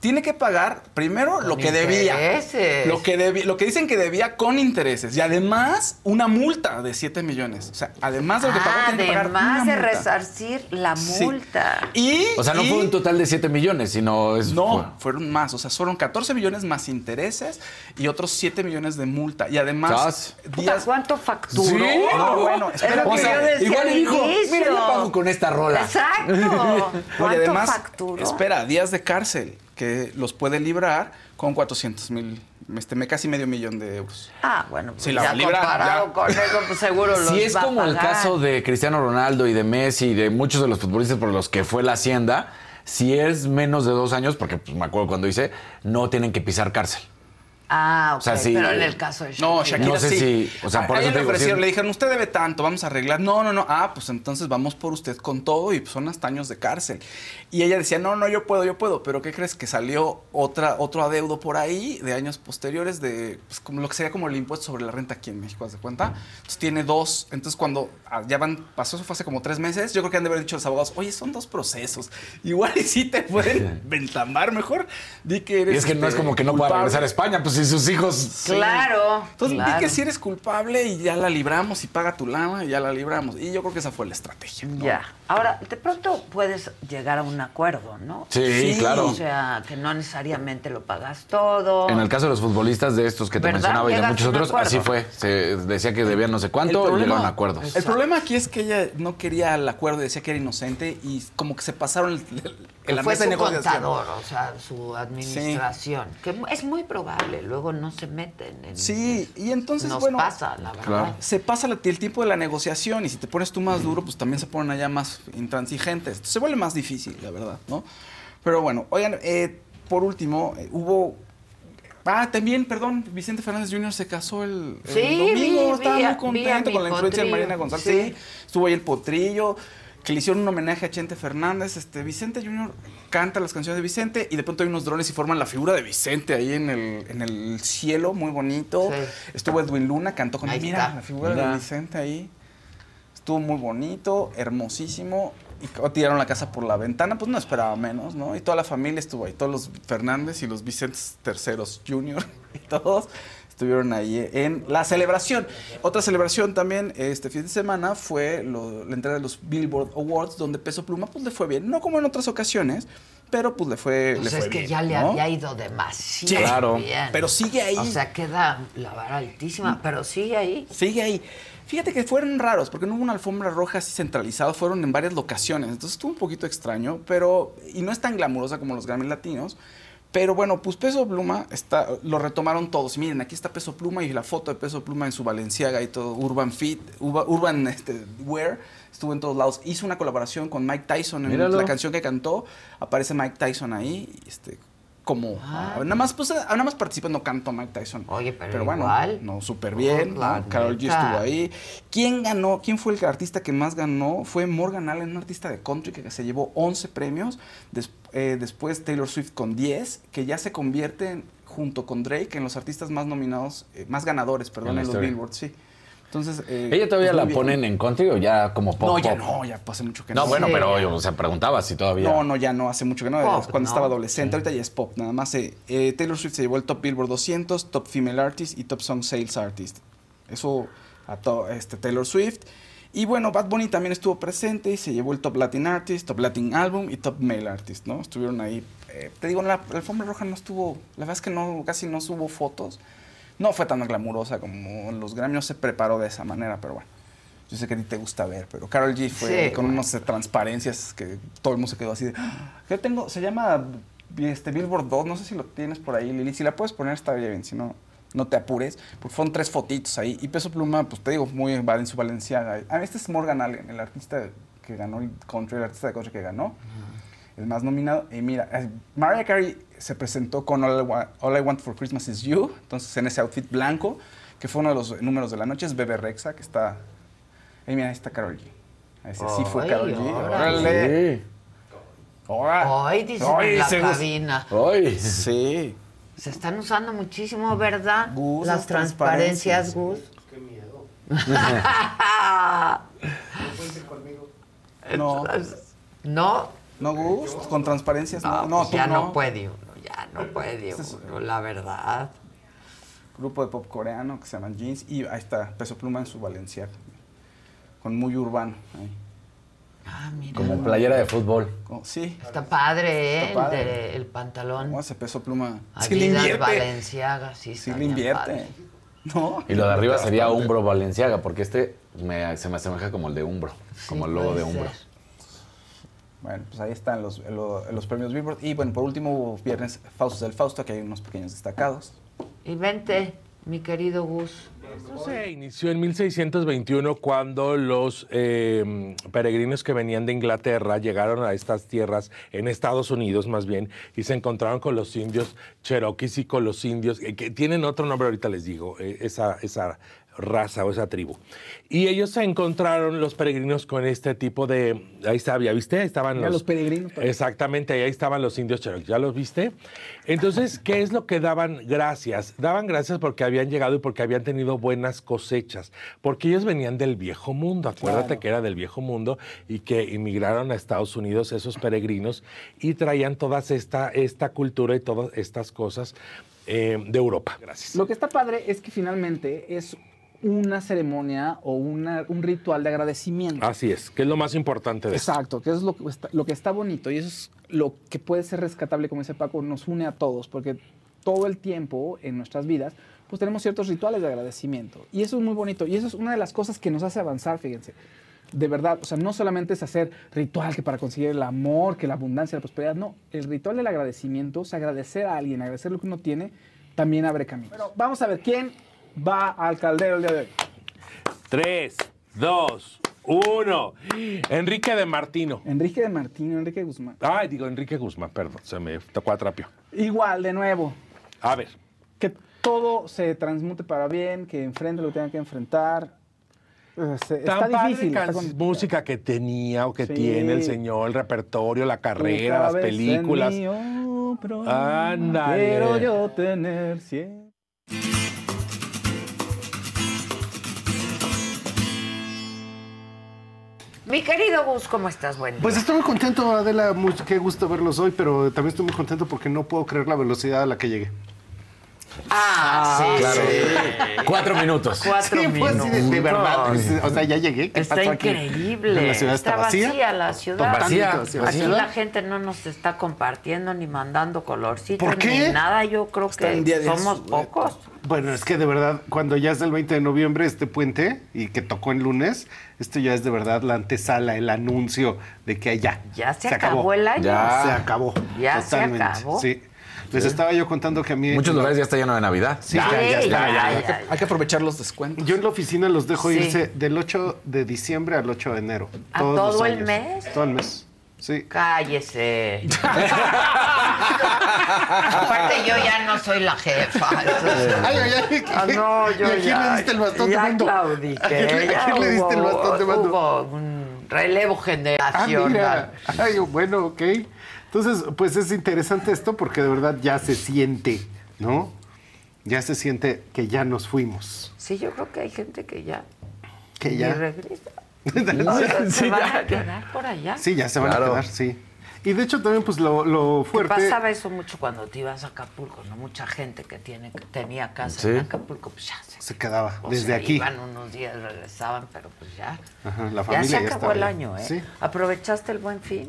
Speaker 22: Tiene que pagar primero
Speaker 3: Con
Speaker 22: lo que debía.
Speaker 3: intereses.
Speaker 22: Lo que debía, lo que dicen que debía con intereses. Y además, una multa de 7 millones. O sea, además de lo que pagó, tiene que pagar
Speaker 3: Además
Speaker 22: una
Speaker 3: de
Speaker 22: multa.
Speaker 3: resarcir la
Speaker 22: Sí.
Speaker 3: multa.
Speaker 22: Y,
Speaker 21: O sea, no
Speaker 22: y-
Speaker 21: fue un total de 7 millones, sino es...
Speaker 22: no, fueron más. O sea, fueron 14 millones más intereses y otros 7 millones de multa. Y además, días.
Speaker 3: ¿Cuánto facturó?
Speaker 22: Sí, no, bueno,
Speaker 3: es
Speaker 22: espera,
Speaker 3: lo
Speaker 22: o sea,
Speaker 21: igual dijo, mira, yo pago con esta rola.
Speaker 3: Exacto.
Speaker 22: Oye,
Speaker 3: ¿Cuánto
Speaker 22: además,
Speaker 3: facturó?
Speaker 22: espera, días de cárcel que los puede librar con 400 mil, este, me- casi medio millón de euros.
Speaker 3: Ah, bueno, pues
Speaker 22: Sí, la
Speaker 3: ya
Speaker 22: va a librar,
Speaker 3: comparado
Speaker 22: ya.
Speaker 3: con eso, pues seguro los
Speaker 21: Si es
Speaker 3: va a
Speaker 21: como el caso de Cristiano Ronaldo y de Messi y de muchos de los futbolistas por los que fue la hacienda, si es menos de dos años, porque pues, me acuerdo cuando hice, no tienen que pisar cárcel.
Speaker 3: Ah, ok,
Speaker 21: O sea, sí,
Speaker 3: pero en
Speaker 21: eh,
Speaker 3: el caso de Shakira.
Speaker 22: No, Shakira
Speaker 21: No sé
Speaker 22: sí.
Speaker 21: si- o sea, por
Speaker 22: A
Speaker 21: eso
Speaker 22: ella
Speaker 21: te
Speaker 22: le
Speaker 21: digo,
Speaker 22: ofrecieron,
Speaker 21: sí.
Speaker 22: le dijeron, usted debe tanto, vamos a arreglar. No, no, no. Ah, pues entonces vamos por usted con todo y pues, son hasta años de cárcel. Y ella decía, no, no, yo puedo, yo puedo. Pero ¿qué crees? Que salió otra, otro adeudo por ahí de años posteriores de pues, como lo que sería como el impuesto sobre la renta aquí en México, ¿haz de cuenta? Entonces tiene dos. Entonces cuando ah, ya van, pasó eso fue hace como tres meses, yo creo que han de haber dicho los abogados, oye, son dos procesos. Igual y sí te pueden ventamar mejor. Di que eres
Speaker 21: Y es que no es
Speaker 22: este,
Speaker 21: como que no pueda regresar a España, pues si sus hijos...
Speaker 3: Claro.
Speaker 22: Entonces
Speaker 3: claro.
Speaker 22: di que si eres culpable y ya la libramos y paga tu lana y ya la libramos. Y yo creo que esa fue la estrategia. ¿no?
Speaker 3: Ya. Ahora, de pronto puedes llegar a un acuerdo, ¿no?
Speaker 21: Sí, claro.
Speaker 3: O sea, que no necesariamente lo pagas todo.
Speaker 21: En el caso de los futbolistas de estos que te
Speaker 3: ¿Verdad?
Speaker 21: mencionaba y de muchos otros,
Speaker 3: acuerdo.
Speaker 21: así fue. Se decía que debían no sé cuánto y llegaron a acuerdos.
Speaker 22: el problema aquí es que ella no quería el acuerdo, decía que era inocente y como que se pasaron el, el- la
Speaker 3: fue
Speaker 22: mesa de
Speaker 3: su
Speaker 22: negociación.
Speaker 3: contador, o sea, su administración. Que es muy probable, luego no se meten en...
Speaker 22: Sí, y entonces,
Speaker 3: Nos
Speaker 22: bueno,
Speaker 3: pasa, la verdad.
Speaker 22: se pasa la- el tiempo de la negociación y si te pones tú más duro, pues también se ponen allá más intransigentes. Se vuelve más difícil, la verdad, ¿no? Pero bueno, oigan, eh, por último, eh, hubo Ah, también, perdón, Vicente Fernández Jr. se casó el, el
Speaker 3: Sí,
Speaker 22: domingo.
Speaker 3: vi-
Speaker 22: Estaba
Speaker 3: vi
Speaker 22: muy contento con la influencia de. Marina González.
Speaker 3: Sí.
Speaker 22: Sí, estuvo ahí el potrillo, que le hicieron un homenaje a Chente Fernández. Este, Vicente Jr. canta las canciones de Vicente y de pronto hay unos drones y forman la figura de Vicente ahí en el, en el cielo, muy bonito. Estuvo Edwin Luna, cantó con él. Mira,
Speaker 3: está.
Speaker 22: la figura
Speaker 3: Mira.
Speaker 22: de Vicente ahí. Estuvo muy bonito, hermosísimo. Y tiraron la casa por la ventana, pues no esperaba menos, ¿no? Y toda la familia estuvo ahí, todos los Fernández y los Vicentes terceros Junior y todos estuvieron ahí en la celebración. Otra celebración también este fin de semana fue lo- la entrega de los Billboard Awards, donde Peso Pluma pues le fue bien, no como en otras ocasiones, pero pues le fue,
Speaker 3: Pues
Speaker 22: le
Speaker 3: es que ya le había ido demasiado
Speaker 22: Claro,
Speaker 3: bien.
Speaker 22: pero sigue ahí.
Speaker 3: O sea, queda la vara altísima, pero sigue ahí.
Speaker 22: Sigue ahí. Fíjate que fueron raros, porque no hubo una alfombra roja así centralizada, fueron en varias locaciones. Entonces estuvo un poquito extraño, pero. Y no es tan glamurosa como los Grammy Latinos. Pero bueno, pues Peso Pluma está, lo retomaron todos. Y miren, aquí está Peso Pluma y la foto de Peso Pluma en su Valenciaga y todo, Urban Fit, Urba- Urban este, Wear, estuvo en todos lados. Hizo una colaboración con Mike Tyson en
Speaker 21: Míralo.
Speaker 22: la canción que cantó. Aparece Mike Tyson ahí, este, como.
Speaker 3: Ah.
Speaker 22: nada más, pues, nada más participa, no canto Mike Tyson.
Speaker 3: Oye, pero,
Speaker 22: bueno,
Speaker 3: igual.
Speaker 22: no, súper bien. Carol G
Speaker 3: neta.
Speaker 22: estuvo ahí. ¿Quién ganó? ¿Quién fue el artista que más ganó? Fue Morgan Allen, un artista de country que se llevó 11 premios. Des- eh, después Taylor Swift con 10, que ya se convierte junto con Drake en los artistas más nominados, eh, más ganadores, perdón,
Speaker 21: En
Speaker 22: en, los. Billboard, sí. Entonces, eh,
Speaker 21: ¿Ella todavía la
Speaker 22: bien.
Speaker 21: ponen en country o ya como pop?
Speaker 22: No, ya
Speaker 21: pop?
Speaker 22: no, ya hace mucho que
Speaker 21: No,
Speaker 22: no.
Speaker 21: bueno,
Speaker 22: Sí.
Speaker 21: pero yo, o sea, preguntaba si todavía.
Speaker 22: No, no, ya no, hace mucho que no,
Speaker 21: Pop,
Speaker 22: es cuando
Speaker 21: ¿no?
Speaker 22: estaba adolescente, ahorita ya es pop, nada más. eh, eh, Taylor Swift se llevó el Top Billboard 200, Top Female Artist y Top Song Sales Artist. Eso a to- este, Taylor Swift. Y bueno, Bad Bunny también estuvo presente y se llevó el Top Latin Artist, Top Latin Album y Top Male Artist, ¿no? Estuvieron ahí. eh, te digo, la, la alfombra roja no estuvo, la verdad es que no, casi no subo fotos. No fue tan glamurosa como los Grammy, no se preparó de esa manera, pero bueno. Yo sé que a ti te gusta ver, pero Carol G fue
Speaker 3: Sí,
Speaker 22: con
Speaker 3: bueno.
Speaker 22: unas eh, transparencias que todo el mundo se quedó así de... "Ah". Yo tengo, se llama este, Billboard 2, no sé si lo tienes por ahí, Lili. Si la puedes poner está bien, si no, no te apures. Porque fueron tres fotitos ahí. Y Peso Pluma, pues te digo, muy en su Valenciaga. Ah, este es Morgan Allen, el artista que ganó el country, el artista de country que ganó. El más nominado. Y mira, Mariah Carey se presentó con All I, Wa- All I Want for Christmas Is You. Entonces, en ese outfit blanco, que fue uno de los números de la noche, es Bebe Rexa, que está. Y mira, ahí está Carol G. Ese sí fue Carol G.
Speaker 3: órale.
Speaker 22: Ay,
Speaker 3: en la
Speaker 22: se
Speaker 3: cabina.
Speaker 22: Ay. Sí.
Speaker 3: Se están usando muchísimo, ¿verdad?
Speaker 22: Gus,
Speaker 3: Las transparencias,
Speaker 22: transparencias.
Speaker 3: Gus.
Speaker 22: Qué miedo. No.
Speaker 3: ¿No?
Speaker 22: ¿No, Gus? ¿Con transparencias? No,
Speaker 3: No,
Speaker 22: no,
Speaker 3: pues
Speaker 22: tú
Speaker 3: ya
Speaker 22: no.
Speaker 3: no puede ya no puede
Speaker 22: Este es-
Speaker 3: uno, la verdad.
Speaker 22: Grupo de pop coreano que se llama Jeans. Y ahí está, Peso Pluma en su Valenciaga. Con muy urbano. ahí.
Speaker 3: Ah, mira.
Speaker 21: Como playera de fútbol.
Speaker 22: Como- sí.
Speaker 3: Está padre, ¿eh?
Speaker 22: Está padre.
Speaker 3: El, de- el pantalón.
Speaker 22: No, ese Peso Pluma. Sí le invierte.
Speaker 3: Valenciaga, sí,
Speaker 22: Sí le invierte.
Speaker 3: padre.
Speaker 22: No.
Speaker 21: Y lo de arriba sería Umbro Valenciaga, porque este me- se me asemeja como el de Umbro, como el logo de Umbro.
Speaker 22: ser. Bueno, pues ahí están los, lo- los premios Billboard. Y bueno, por último viernes Faustos del Fausto, que hay unos pequeños destacados.
Speaker 3: Y vente, mi querido Gus.
Speaker 31: Esto se inició en 1621 cuando los eh, peregrinos que venían de Inglaterra llegaron a estas tierras, en Estados Unidos más bien, y se encontraron con los indios cherokees y con los indios, eh, que tienen otro nombre, ahorita les digo, eh, esa, esa raza o esa tribu. Y ellos se encontraron, los peregrinos, con este tipo de... Ahí ¿ya viste? Ahí estaban
Speaker 22: Mira,
Speaker 31: los...
Speaker 22: los peregrinos.
Speaker 31: Exactamente, ahí estaban los indios cherokees, ¿ya los viste? Entonces, ¿qué es lo que daban gracias? Daban gracias porque habían llegado y porque habían tenido buenas cosechas, porque ellos venían del viejo mundo, acuérdate
Speaker 22: Claro.
Speaker 31: que era del viejo mundo y que inmigraron a Estados Unidos esos peregrinos y traían toda esta, esta cultura y todas estas cosas eh, de Europa. Gracias.
Speaker 22: Lo que está padre es que finalmente es una ceremonia o una- un ritual de agradecimiento.
Speaker 31: Así es, que es lo más importante de esto.
Speaker 22: Exacto, que es lo que, está, lo que está bonito y eso es lo que puede ser rescatable, como dice Paco, nos une a todos, porque todo el tiempo en nuestras vidas, pues tenemos ciertos rituales de agradecimiento. Y eso es muy bonito y eso es una de las cosas que nos hace avanzar, fíjense. De verdad, o sea, no solamente es hacer ritual que para conseguir el amor, que la abundancia, la prosperidad, no. El ritual del agradecimiento, o sea, agradecer a alguien, agradecer lo que uno tiene, también abre camino. Pero vamos a ver quién va al caldero el día de hoy.
Speaker 31: Tres, dos, uno. Enrique de Martino.
Speaker 22: Enrique de Martino, Enrique Guzmán.
Speaker 31: Ay, digo Enrique Guzmán, perdón, se me tocó atrapio.
Speaker 22: Igual, de nuevo.
Speaker 31: A ver,
Speaker 22: que todo se transmute para bien, que enfrente lo que tenga que enfrentar. Eh, se-
Speaker 31: Tan
Speaker 22: está
Speaker 31: padre
Speaker 22: difícil. está con-
Speaker 31: música que tenía o que
Speaker 22: Sí.
Speaker 31: tiene el señor, el repertorio, la carrera, las películas.
Speaker 22: mi hombro,
Speaker 31: Ándale.
Speaker 22: Quiero yo tener siempre.
Speaker 3: Mi querido Gus, ¿cómo estás? Buen día.
Speaker 32: Pues estoy muy contento, Adela, muy- qué gusto verlos hoy, pero también estoy muy contento porque no puedo creer la velocidad a la que llegué.
Speaker 3: Ah, sí,
Speaker 21: claro.
Speaker 3: sí.
Speaker 21: Cuatro minutos.
Speaker 3: Cuatro
Speaker 32: Sí, fue así de, de verdad,
Speaker 3: minutos.
Speaker 32: o sea, ya llegué. ¿qué
Speaker 3: Está
Speaker 32: pasó aquí?
Speaker 3: increíble.
Speaker 32: La ciudad está,
Speaker 3: vacía.
Speaker 32: vacía.
Speaker 3: la ciudad.
Speaker 32: Vacía,
Speaker 3: Aquí
Speaker 32: vacía.
Speaker 3: la gente no nos está compartiendo ni mandando colorcitos
Speaker 32: ¿Por qué?
Speaker 3: ni nada. Yo creo que somos pocos.
Speaker 32: Bueno, es que de verdad, cuando ya es el 20 de noviembre este puente y que tocó en lunes, esto ya es de verdad la antesala, el anuncio de que ya.
Speaker 3: Ya se acabó el año.
Speaker 32: Ya
Speaker 3: Ya.
Speaker 32: se acabó.
Speaker 3: Ya se acabó.
Speaker 32: Sí. Les estaba yo contando que a mí.
Speaker 21: Muchos lugares ya está lleno de Navidad.
Speaker 32: Sí,
Speaker 21: ya,
Speaker 32: ya,
Speaker 21: ya,
Speaker 32: ya,
Speaker 21: está,
Speaker 32: ya,
Speaker 21: ya.
Speaker 32: ya.
Speaker 22: Hay que, hay que aprovechar los descuentos.
Speaker 32: Yo en la oficina los dejo
Speaker 3: Sí.
Speaker 32: irse del 8 de diciembre al 8 de enero.
Speaker 3: ¿A
Speaker 32: todos los
Speaker 3: todo el
Speaker 32: años.
Speaker 3: mes?
Speaker 32: Todo el mes. Sí.
Speaker 3: Cállese. Aparte yo ya no soy la jefa. entonces-
Speaker 32: Ay, ay, ay.
Speaker 3: Ah, no, yo
Speaker 32: ¿Y a quién
Speaker 3: ya,
Speaker 32: le diste el bastón de
Speaker 3: ya
Speaker 32: mando?
Speaker 3: claudiqué,
Speaker 32: ¿A quién le- a
Speaker 3: ya
Speaker 32: quién le diste el
Speaker 3: hubo-
Speaker 32: bastón de mando?
Speaker 3: Hubo un relevo
Speaker 32: Ah,
Speaker 3: generacional.
Speaker 32: mira. Ay, bueno, ok. Entonces, pues es interesante esto porque de verdad ya se siente, ¿no? Ya se siente que ya nos fuimos.
Speaker 3: Sí, yo creo que hay gente que ya
Speaker 32: Que ya.
Speaker 3: regresa. O sea, se
Speaker 32: Sí,
Speaker 3: van
Speaker 32: ya.
Speaker 3: a quedar por allá.
Speaker 32: Sí, ya se van
Speaker 21: Claro.
Speaker 32: a quedar, sí. Y de hecho también pues lo, lo fuerte...
Speaker 3: pasaba eso mucho cuando te ibas a Acapulco, ¿no? Mucha gente que tiene, que tenía casa
Speaker 32: Sí.
Speaker 3: en Acapulco, pues ya se,
Speaker 32: Se quedaba
Speaker 3: o
Speaker 32: desde
Speaker 3: sea,
Speaker 32: aquí.
Speaker 3: Iban unos días, regresaban, pero pues ya.
Speaker 32: Ajá, la
Speaker 3: ya
Speaker 32: familia
Speaker 3: se
Speaker 32: ya
Speaker 3: acabó
Speaker 32: estaba
Speaker 3: el año, ¿eh?
Speaker 32: Sí.
Speaker 3: ¿Aprovechaste el buen fin?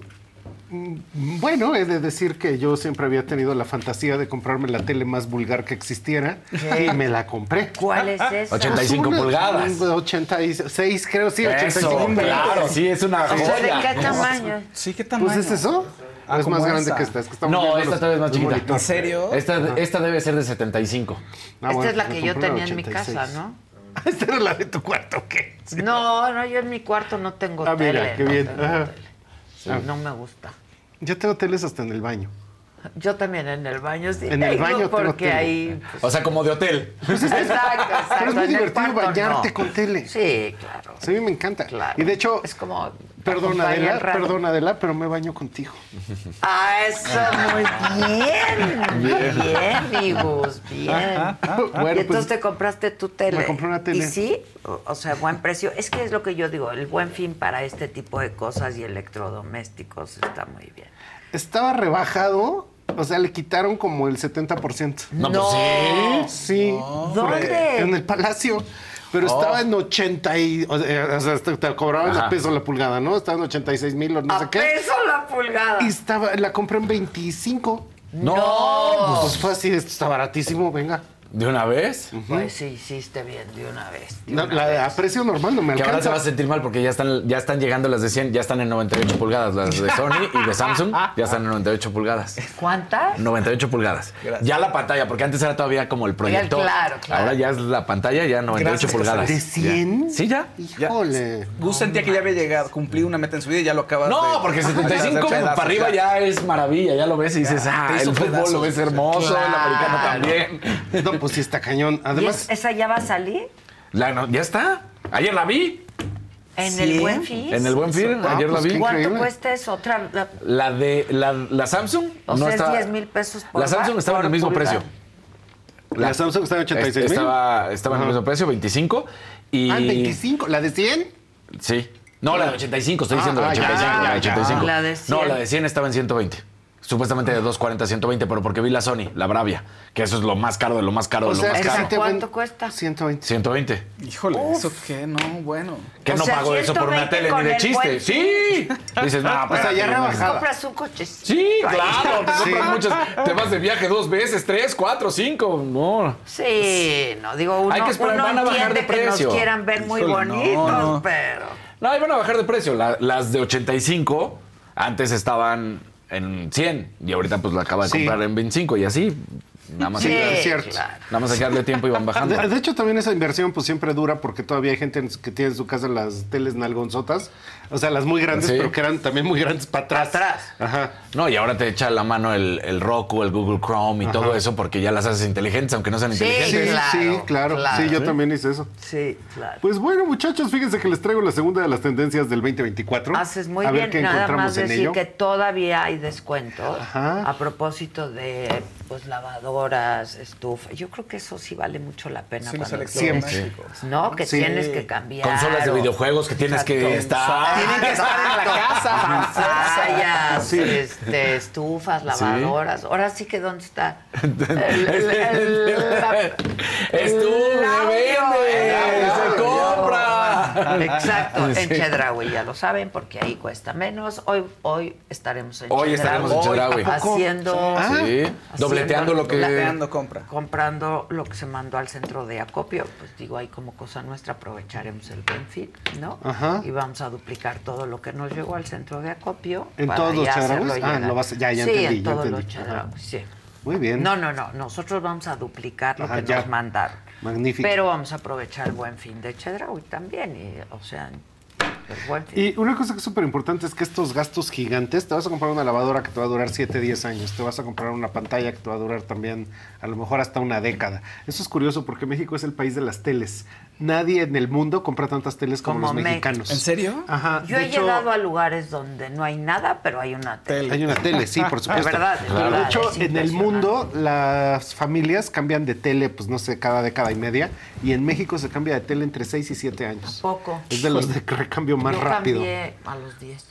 Speaker 32: Bueno, he de decir que yo siempre había tenido la fantasía de comprarme la tele más vulgar que existiera
Speaker 3: ¿Qué?
Speaker 32: y me la compré.
Speaker 3: ¿Cuál es esa?
Speaker 21: 85
Speaker 32: Una-
Speaker 21: pulgadas.
Speaker 32: 86, creo, sí,
Speaker 21: Eso,
Speaker 32: 85.
Speaker 21: claro, sí, es una
Speaker 3: sea, ¿de
Speaker 21: joya.
Speaker 3: qué tamaño?
Speaker 22: Sí, ¿qué tamaño?
Speaker 32: Pues es eso.
Speaker 22: Ah,
Speaker 32: es más grande
Speaker 22: esa.
Speaker 32: que esta. Es que
Speaker 21: No, esta
Speaker 32: los-
Speaker 21: todavía es más chiquita.
Speaker 32: monitores.
Speaker 22: ¿En serio?
Speaker 21: Esta, esta debe ser de 75.
Speaker 32: Ah,
Speaker 3: Esta
Speaker 32: bueno,
Speaker 3: es la que yo tenía en mi
Speaker 32: 86.
Speaker 3: casa, ¿no?
Speaker 32: ¿Esta era la de tu cuarto o qué?
Speaker 3: No, no, yo en mi cuarto no tengo
Speaker 32: Ah,
Speaker 3: tele.
Speaker 32: mira, qué
Speaker 3: no
Speaker 32: bien.
Speaker 3: tengo
Speaker 32: Ajá.
Speaker 3: tele. Sí,
Speaker 32: Ah.
Speaker 3: no me gusta.
Speaker 32: Yo tengo teles hasta en el baño.
Speaker 3: Yo también en el baño sí
Speaker 32: En el
Speaker 3: tengo,
Speaker 32: baño tengo
Speaker 3: porque
Speaker 32: tele.
Speaker 3: ahí... pues,
Speaker 21: O sea, como de hotel.
Speaker 3: exacto, exacto.
Speaker 32: Pero es muy
Speaker 3: en el
Speaker 32: divertido
Speaker 3: cuarto
Speaker 32: bañarte
Speaker 3: no.
Speaker 32: con tele.
Speaker 3: Sí, claro.
Speaker 32: Sí, a mí me encanta.
Speaker 3: Claro.
Speaker 32: Y de hecho,
Speaker 3: Es como...
Speaker 32: perdón Adela, perdón Adela, pero me baño contigo.
Speaker 3: Ah, eso, muy bien.
Speaker 32: Bien.
Speaker 3: Bien, mi Gus, bien.
Speaker 32: Ajá.
Speaker 3: y
Speaker 32: Bueno,
Speaker 3: entonces
Speaker 32: pues,
Speaker 3: te compraste tu tele.
Speaker 32: me compré una tele.
Speaker 3: Y sí, o, sea, buen precio. Es que es lo que yo digo, el buen fin para este tipo de cosas y electrodomésticos está muy bien.
Speaker 32: Estaba rebajado, o sea, le quitaron como el 70%.
Speaker 21: No, pues
Speaker 3: No.
Speaker 32: Sí.
Speaker 3: ¿Dónde?
Speaker 32: En el Palacio. Pero
Speaker 21: Oh.
Speaker 32: estaba en 80 y... O sea, sea, te, te cobraban
Speaker 21: Ajá.
Speaker 32: a peso la pulgada, ¿no? Estaba en 86 mil o no sé
Speaker 3: A
Speaker 32: qué.
Speaker 3: peso la pulgada.
Speaker 32: Y estaba, la compré en 25.
Speaker 21: No.
Speaker 32: Pues fue así, esto está baratísimo, venga.
Speaker 21: ¿De una vez?
Speaker 3: Pues sí, hiciste bien de una vez. de
Speaker 32: No,
Speaker 3: una
Speaker 32: la
Speaker 3: vez.
Speaker 32: a precio normal no me
Speaker 21: Que ahora se va a sentir mal porque ya están, ya están llegando las de 100, ya están en 98 pulgadas. Las de Sony y de Samsung ya están en 98 pulgadas.
Speaker 3: ¿Cuántas?
Speaker 21: 98 pulgadas.
Speaker 22: Gracias.
Speaker 21: Ya la pantalla, porque antes era todavía como el proyector.
Speaker 3: claro, claro.
Speaker 21: Ahora ya es la pantalla, ya 98
Speaker 22: Gracias,
Speaker 21: pulgadas.
Speaker 32: ¿De 100?
Speaker 21: Ya. Sí, ya.
Speaker 32: Híjole.
Speaker 22: Gus sentía que ya había llegado, cumplí una meta en su vida y ya lo acabas de...
Speaker 21: No, porque 75
Speaker 22: de
Speaker 21: para arriba ya es maravilla, ya lo ves y dices,
Speaker 22: Ya,
Speaker 21: ah,
Speaker 22: te hizo
Speaker 21: el fútbol
Speaker 22: pedazos.
Speaker 21: lo ves hermoso, el americano también.
Speaker 32: No, pues sí está cañón.
Speaker 3: ¿Y
Speaker 32: Además,
Speaker 3: es- esa ya va a salir?
Speaker 21: La, no, ya está. Ayer la vi.
Speaker 3: ¿En
Speaker 22: ¿Sí?
Speaker 3: el buen fin?
Speaker 21: En el buen fin,
Speaker 32: Ah,
Speaker 21: ayer
Speaker 32: pues
Speaker 21: la vi.
Speaker 3: ¿Cuánto
Speaker 32: increíble.
Speaker 3: cuesta eso? Otra, la-
Speaker 21: La de la, la Samsung
Speaker 3: o
Speaker 21: no
Speaker 3: sea,
Speaker 21: está-
Speaker 3: es 10 mil pesos por
Speaker 21: La Samsung estaba en el mismo
Speaker 3: pulgada.
Speaker 21: precio.
Speaker 32: la Samsung está en 86 mil.
Speaker 21: Estaba, estaba en el mismo precio, 25. Y,
Speaker 32: Ah, 25. ¿La de 100?
Speaker 21: Sí. No, la de 85, estoy
Speaker 32: Ah,
Speaker 21: diciendo la
Speaker 32: ah,
Speaker 21: de
Speaker 32: ya,
Speaker 21: 85.
Speaker 32: ya,
Speaker 21: la de
Speaker 32: ya.
Speaker 21: 85.
Speaker 3: La de 100.
Speaker 21: No, la de 100 estaba en 120. Supuestamente de 240 a 120, pero porque vi la Sony, la Bravia, que eso es lo más caro de lo más caro
Speaker 32: O
Speaker 21: de lo
Speaker 32: sea,
Speaker 21: más
Speaker 32: que
Speaker 3: ¿Esa
Speaker 21: caro.
Speaker 3: cuánto cuesta?
Speaker 32: 120.
Speaker 21: 120.
Speaker 22: Híjole, ¿eso qué? No, bueno.
Speaker 21: Que no
Speaker 3: sea,
Speaker 21: pago eso por una
Speaker 3: 120
Speaker 21: tele ni de chiste.
Speaker 3: buen
Speaker 21: Sí. Dices, no,
Speaker 32: ya
Speaker 21: espérate,
Speaker 32: rebajada.
Speaker 3: Compras un coche.
Speaker 21: Sí, claro. Te
Speaker 32: Sí.
Speaker 21: compras muchas. Te vas de viaje dos veces, tres, cuatro, cinco. No.
Speaker 3: Sí, no, digo, uno,
Speaker 21: Hay que esperar,
Speaker 3: uno
Speaker 21: van a bajar
Speaker 3: entiende
Speaker 21: de
Speaker 3: que nos
Speaker 21: precio.
Speaker 3: quieran ver muy
Speaker 22: Híjole, no,
Speaker 3: bonitos,
Speaker 22: no.
Speaker 3: pero...
Speaker 21: No, iban a bajar de precio. La- las de 85 antes estaban en 100 y ahorita pues la acaba de
Speaker 32: Sí.
Speaker 21: comprar en 25 y así. Nada más,
Speaker 32: Sí,
Speaker 21: hay,
Speaker 32: es cierto.
Speaker 21: nada más hay que darle tiempo y van bajando.
Speaker 32: De, de hecho, también esa inversión pues siempre dura porque todavía hay gente en- que tiene en su casa las teles nalgonzotas. O sea, las muy grandes,
Speaker 21: Sí.
Speaker 32: pero que eran también muy grandes para atrás. Ajá.
Speaker 21: No, y ahora te echa la mano el, el Roku, el Google Chrome y
Speaker 32: Ajá.
Speaker 21: todo eso porque ya las haces inteligentes, aunque no sean
Speaker 32: Sí,
Speaker 21: inteligentes.
Speaker 32: sí, claro.
Speaker 21: claro.
Speaker 32: Sí, yo
Speaker 21: Sí.
Speaker 32: también hice eso.
Speaker 3: Sí, claro.
Speaker 32: Pues bueno, muchachos, fíjense que les traigo la segunda de las tendencias del 2024.
Speaker 3: Haces muy
Speaker 32: A ver
Speaker 3: bien,
Speaker 32: qué
Speaker 3: nada
Speaker 32: encontramos
Speaker 3: más
Speaker 32: en
Speaker 3: decir
Speaker 32: ello.
Speaker 3: que todavía hay descuentos a propósito de pues lavadoras, estufa. Yo creo que eso sí vale mucho la pena
Speaker 21: Sí, los
Speaker 3: cuando tienes- no, que
Speaker 21: Sí.
Speaker 3: tienes que cambiar.
Speaker 21: Consolas de videojuegos que tienes que estar.
Speaker 3: Tienen que estar en la casa. Pantallas,
Speaker 21: Sí.
Speaker 3: este, estufas,
Speaker 21: Sí.
Speaker 3: lavadoras. Ahora sí que dónde está el, el- el- la-
Speaker 21: Estuve, vende, se compra.
Speaker 3: Exacto,
Speaker 21: Sí.
Speaker 3: en Chedraui, ya lo saben, porque ahí cuesta menos. Hoy, hoy estaremos en
Speaker 21: Hoy estaremos en Chedraui.
Speaker 3: haciendo,
Speaker 21: Sí.
Speaker 3: haciendo
Speaker 21: Dobleteando lo que-
Speaker 3: la-
Speaker 22: compra.
Speaker 3: comprando lo que se mandó al centro de acopio. Pues digo, ahí como cosa nuestra aprovecharemos el Benfit, ¿no?
Speaker 32: Ajá.
Speaker 3: Y vamos a duplicar todo lo que nos llegó al centro de acopio.
Speaker 32: ¿En
Speaker 3: para
Speaker 32: todos los Chedrauis? Ah, lo vas- ya, ya
Speaker 3: sí,
Speaker 32: entendí,
Speaker 3: en
Speaker 32: ya
Speaker 3: todos
Speaker 32: entendí.
Speaker 3: los Chedrauis, sí.
Speaker 32: Muy bien.
Speaker 3: No, no, no. Nosotros vamos a duplicar lo
Speaker 32: Ajá,
Speaker 3: que
Speaker 32: ya.
Speaker 3: nos mandaron.
Speaker 32: Magnífico.
Speaker 3: Pero vamos a aprovechar el buen fin de Chedraui también. Y, o sea, el buen fin.
Speaker 32: Y una cosa que es súper importante es que estos gastos gigantes, te vas a comprar una lavadora que te va a durar 7, 10 años, te vas a comprar una pantalla que te va a durar también a lo mejor hasta una década. Eso es curioso porque México es el país de las teles. Nadie en el mundo compra tantas teles como,
Speaker 3: Como
Speaker 32: los
Speaker 3: Mex-
Speaker 32: mexicanos.
Speaker 3: ¿En
Speaker 22: serio?
Speaker 32: Ajá.
Speaker 3: Yo
Speaker 32: de
Speaker 3: he
Speaker 32: hecho,
Speaker 3: llegado a lugares donde no hay nada, pero hay una tele.
Speaker 32: Hay una tele, sí, por supuesto.
Speaker 3: Es verdad, es
Speaker 32: Pero
Speaker 3: verdad,
Speaker 32: de hecho, en el mundo las familias cambian de tele, pues no sé, cada década y media. Y en México se cambia de tele entre 6 y 7 años.
Speaker 3: Poco.
Speaker 32: Es de los de recambio más
Speaker 3: Yo
Speaker 32: rápido.
Speaker 3: cambié a los 10.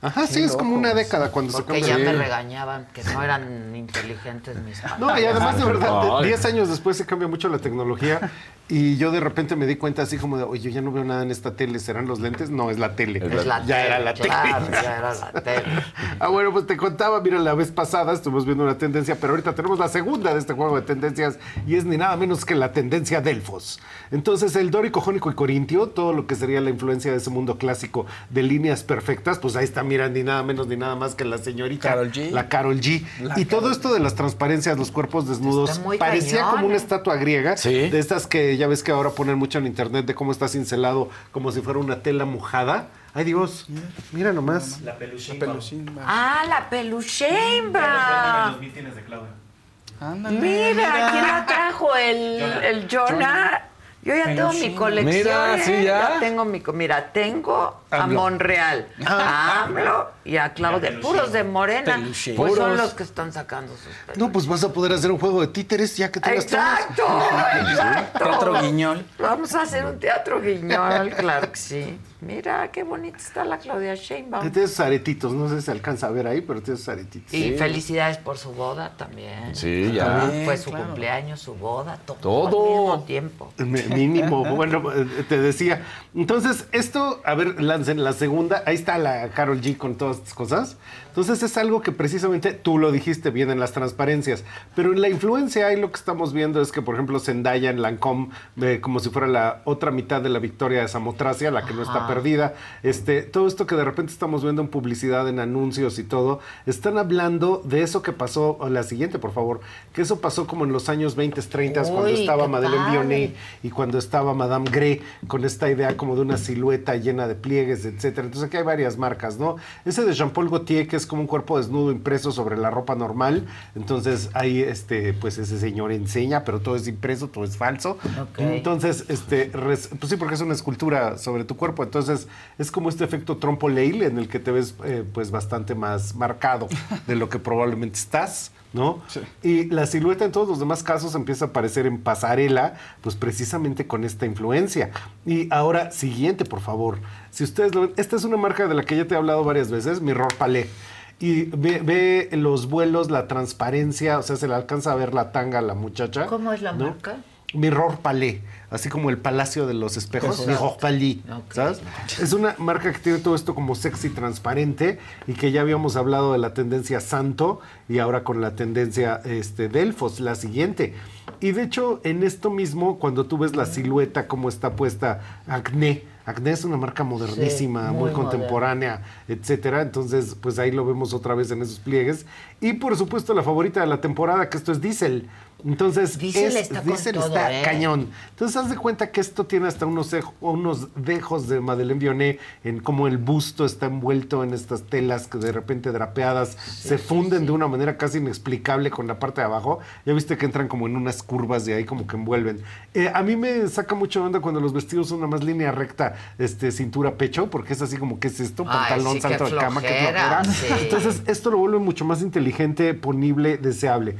Speaker 32: Ajá, sí, es como una década cuando se
Speaker 3: Porque
Speaker 32: cambia.
Speaker 3: ya me regañaban que no eran inteligentes mis
Speaker 32: No, y además de verdad, de-
Speaker 21: Ay.
Speaker 32: 10 años después se cambia mucho la tecnología y yo de repente me di cuenta así como de, oye, yo ya no veo nada en esta tele, ¿serán los lentes? No, es la tele.
Speaker 3: Es la
Speaker 32: ya
Speaker 3: tele,
Speaker 32: era la
Speaker 3: claro,
Speaker 32: tele.
Speaker 3: ya era la tele.
Speaker 32: Ah, bueno, pues te contaba, mira, la vez pasada estuvimos viendo una tendencia, pero ahorita tenemos la segunda de este juego de tendencias y es ni nada menos que la tendencia Delfos. Entonces, el dórico, jónico y corintio, todo lo que sería la influencia de ese mundo clásico de líneas perfectas, pues ahí está, mira, ni nada menos ni nada más que la señorita.
Speaker 22: Karol G.
Speaker 32: La Carol G.
Speaker 22: La
Speaker 32: y todo esto de las transparencias, los cuerpos desnudos, parecía
Speaker 3: cañón,
Speaker 32: como una estatua griega, de estas que ya ves que ahora ponen mucho en internet de cómo está cincelado como si fuera una tela mojada. Ay Dios, mira nomás.
Speaker 22: La peluchimba.
Speaker 3: Ah, la peluchemba.
Speaker 33: los mítines de Claudia.
Speaker 3: Mira, ¿quién la trajo? El,
Speaker 33: Jonah.
Speaker 3: el Jonah. Yo ya tengo mi colección.
Speaker 21: Mira,
Speaker 3: ¿eh?
Speaker 21: sí, ya.
Speaker 3: tengo mi. co- Mira, tengo a
Speaker 32: AMLO.
Speaker 3: Monreal, a AMLO y a Claudia. Puros de Morena.
Speaker 22: Peluchín.
Speaker 3: Pues son
Speaker 32: Puros.
Speaker 3: los que están sacando sus peluches.
Speaker 32: No, pues vas a poder hacer un juego de títeres ya que tengas
Speaker 3: Exacto, exacto.
Speaker 22: Teatro Guiñol.
Speaker 3: Vamos a hacer un teatro guiñol, claro que sí. Mira, qué bonita está la Claudia Sheinbaum.
Speaker 32: Tiene esos aretitos, no sé si se alcanza a ver ahí, pero tiene esos aretitos.
Speaker 3: Y felicidades por su boda también.
Speaker 21: Sí, ya.
Speaker 3: También Fue su
Speaker 22: claro.
Speaker 3: cumpleaños, su boda, todo,
Speaker 21: Todo.
Speaker 3: al mismo tiempo.
Speaker 32: Mínimo, bueno, te decía. Entonces, esto, a ver, lancen la segunda. Ahí está la Carol G con todas estas cosas. Entonces, es algo que precisamente tú lo dijiste bien en las transparencias. Pero en la influencia, ahí lo que estamos viendo es que, por ejemplo, Zendaya en Lancôme, eh, como si fuera la otra mitad de la victoria de Samotracia, la que no está perdida. Este, todo esto que de repente estamos viendo en publicidad, en anuncios y todo, están hablando de eso que pasó, la siguiente, por favor, que eso pasó como en los años 20, 30, cuando estaba Madeleine
Speaker 3: padre.
Speaker 32: Vionnet y cuando estaba Madame Grey con esta idea como de una silueta llena de pliegues, etcétera. Entonces aquí hay varias marcas, ¿no? Ese de Jean-Paul Gaultier que es como un cuerpo desnudo impreso sobre la ropa normal. Entonces ahí este pues ese señor enseña, pero todo es impreso, todo es falso. Entonces este res- pues sí porque es una escultura sobre tu cuerpo, entonces es como este efecto trompo leil en el que te ves eh, pues bastante más marcado de lo que probablemente estás. ¿no? Y la silueta en todos los demás casos empieza a aparecer en pasarela, pues precisamente con esta influencia. Y ahora, siguiente, por favor. Si ustedes lo ven, esta es una marca de la que ya te he hablado varias veces, Mirror Palais. Y ve, ve los vuelos, la transparencia, o sea, se le alcanza a ver la tanga a la muchacha.
Speaker 3: ¿Cómo es la
Speaker 32: ¿no?
Speaker 3: marca?
Speaker 32: Mirror Palais, así como el Palacio de los Espejos,
Speaker 3: Exacto.
Speaker 32: Mirror Palais,
Speaker 3: Ok.
Speaker 32: ¿sabes? Es una marca que tiene todo esto como sexy transparente y que ya habíamos hablado de la tendencia Santo y ahora con la tendencia este, Delfos, la siguiente. Y de hecho, en esto mismo, cuando tú ves la silueta, cómo está puesta Acné, Acné es una marca modernísima,
Speaker 3: Sí,
Speaker 32: muy,
Speaker 3: muy
Speaker 32: contemporánea, etcétera. Entonces, pues ahí lo vemos otra vez en esos pliegues. Y por supuesto, la favorita de la temporada, que esto es Diesel. Entonces,
Speaker 3: Diesel
Speaker 32: es-
Speaker 3: está con
Speaker 32: Diesel
Speaker 3: todo,
Speaker 32: está
Speaker 3: ¿eh?
Speaker 32: cañón. Entonces, haz de cuenta que esto tiene hasta unos, unos dejos de Madeleine Vionnet en cómo el busto está envuelto en estas telas que de repente drapeadas se funden de una manera casi inexplicable con la parte de abajo. Ya viste que entran como en unas curvas de ahí como que envuelven. Eh, a mí me saca mucho de onda cuando los vestidos son una más línea recta, este, cintura, pecho, porque es así como que es esto, pantalón,
Speaker 3: qué
Speaker 32: salto de cama, que
Speaker 3: flojera.
Speaker 32: Entonces, esto lo vuelve mucho más inteligente, ponible, deseable.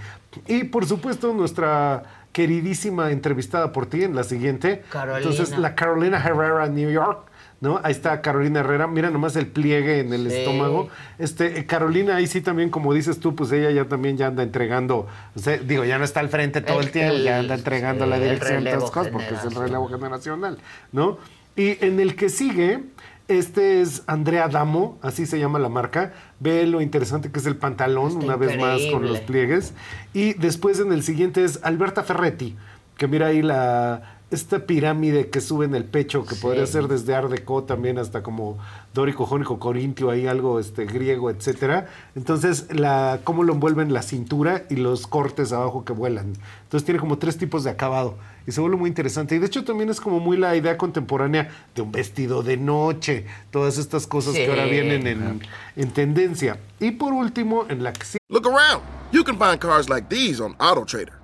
Speaker 32: Y por supuesto, nuestra queridísima entrevistada por ti en la siguiente.
Speaker 3: Carolina.
Speaker 32: Entonces, la Carolina Herrera, New York. ¿No? Ahí está Carolina Herrera, mira nomás el pliegue en el
Speaker 3: Sí.
Speaker 32: estómago. Este, eh, Carolina, ahí sí también, como dices tú, pues ella ya también ya anda entregando, o sea, digo, ya no está al frente todo el,
Speaker 3: El-
Speaker 32: tiempo, ya anda entregando
Speaker 3: sí,
Speaker 32: la dirección de estas cosas, porque es el relevo generacional, ¿no? Y en el que sigue, este es Andrea Damo, así se llama la marca. Ve lo interesante que es el pantalón, una vez más con los pliegues. Y después en el siguiente es Alberta Ferretti, que mira ahí la esta pirámide que sube en el pecho, que podría ser desde Art Deco también hasta como dórico, jónico, corintio, ahí algo este, griego, etcétera. Entonces, la, cómo lo envuelven la cintura y los cortes abajo que vuelan. Entonces tiene como tres tipos de acabado y se vuelve muy interesante. Y de hecho también es como muy la idea contemporánea de un vestido de noche, todas estas cosas que ahora vienen en, en tendencia. Y por último, en la que sí-
Speaker 30: Look around. You can find cars like these on AutoTrader.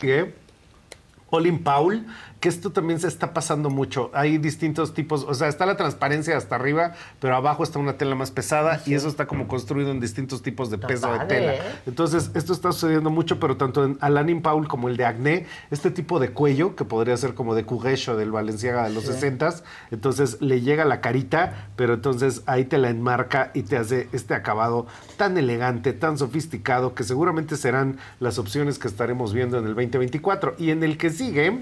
Speaker 32: Que Olin Paul, que esto también se está pasando mucho. Hay distintos tipos, o sea, está la transparencia hasta arriba, pero abajo está una tela más pesada y eso está como construido en distintos tipos de peso de tela.
Speaker 3: ¿eh?
Speaker 32: Entonces, esto está sucediendo mucho, pero tanto en Alanin Paul como el de Acné, este tipo de cuello, que podría ser como de Courrèges o del Valenciaga de los
Speaker 3: Sí.
Speaker 32: 60 entonces le llega la carita, pero entonces ahí te la enmarca y te hace este acabado tan elegante, tan sofisticado, que seguramente serán las opciones que estaremos viendo en el 2024. Y en el que sigue,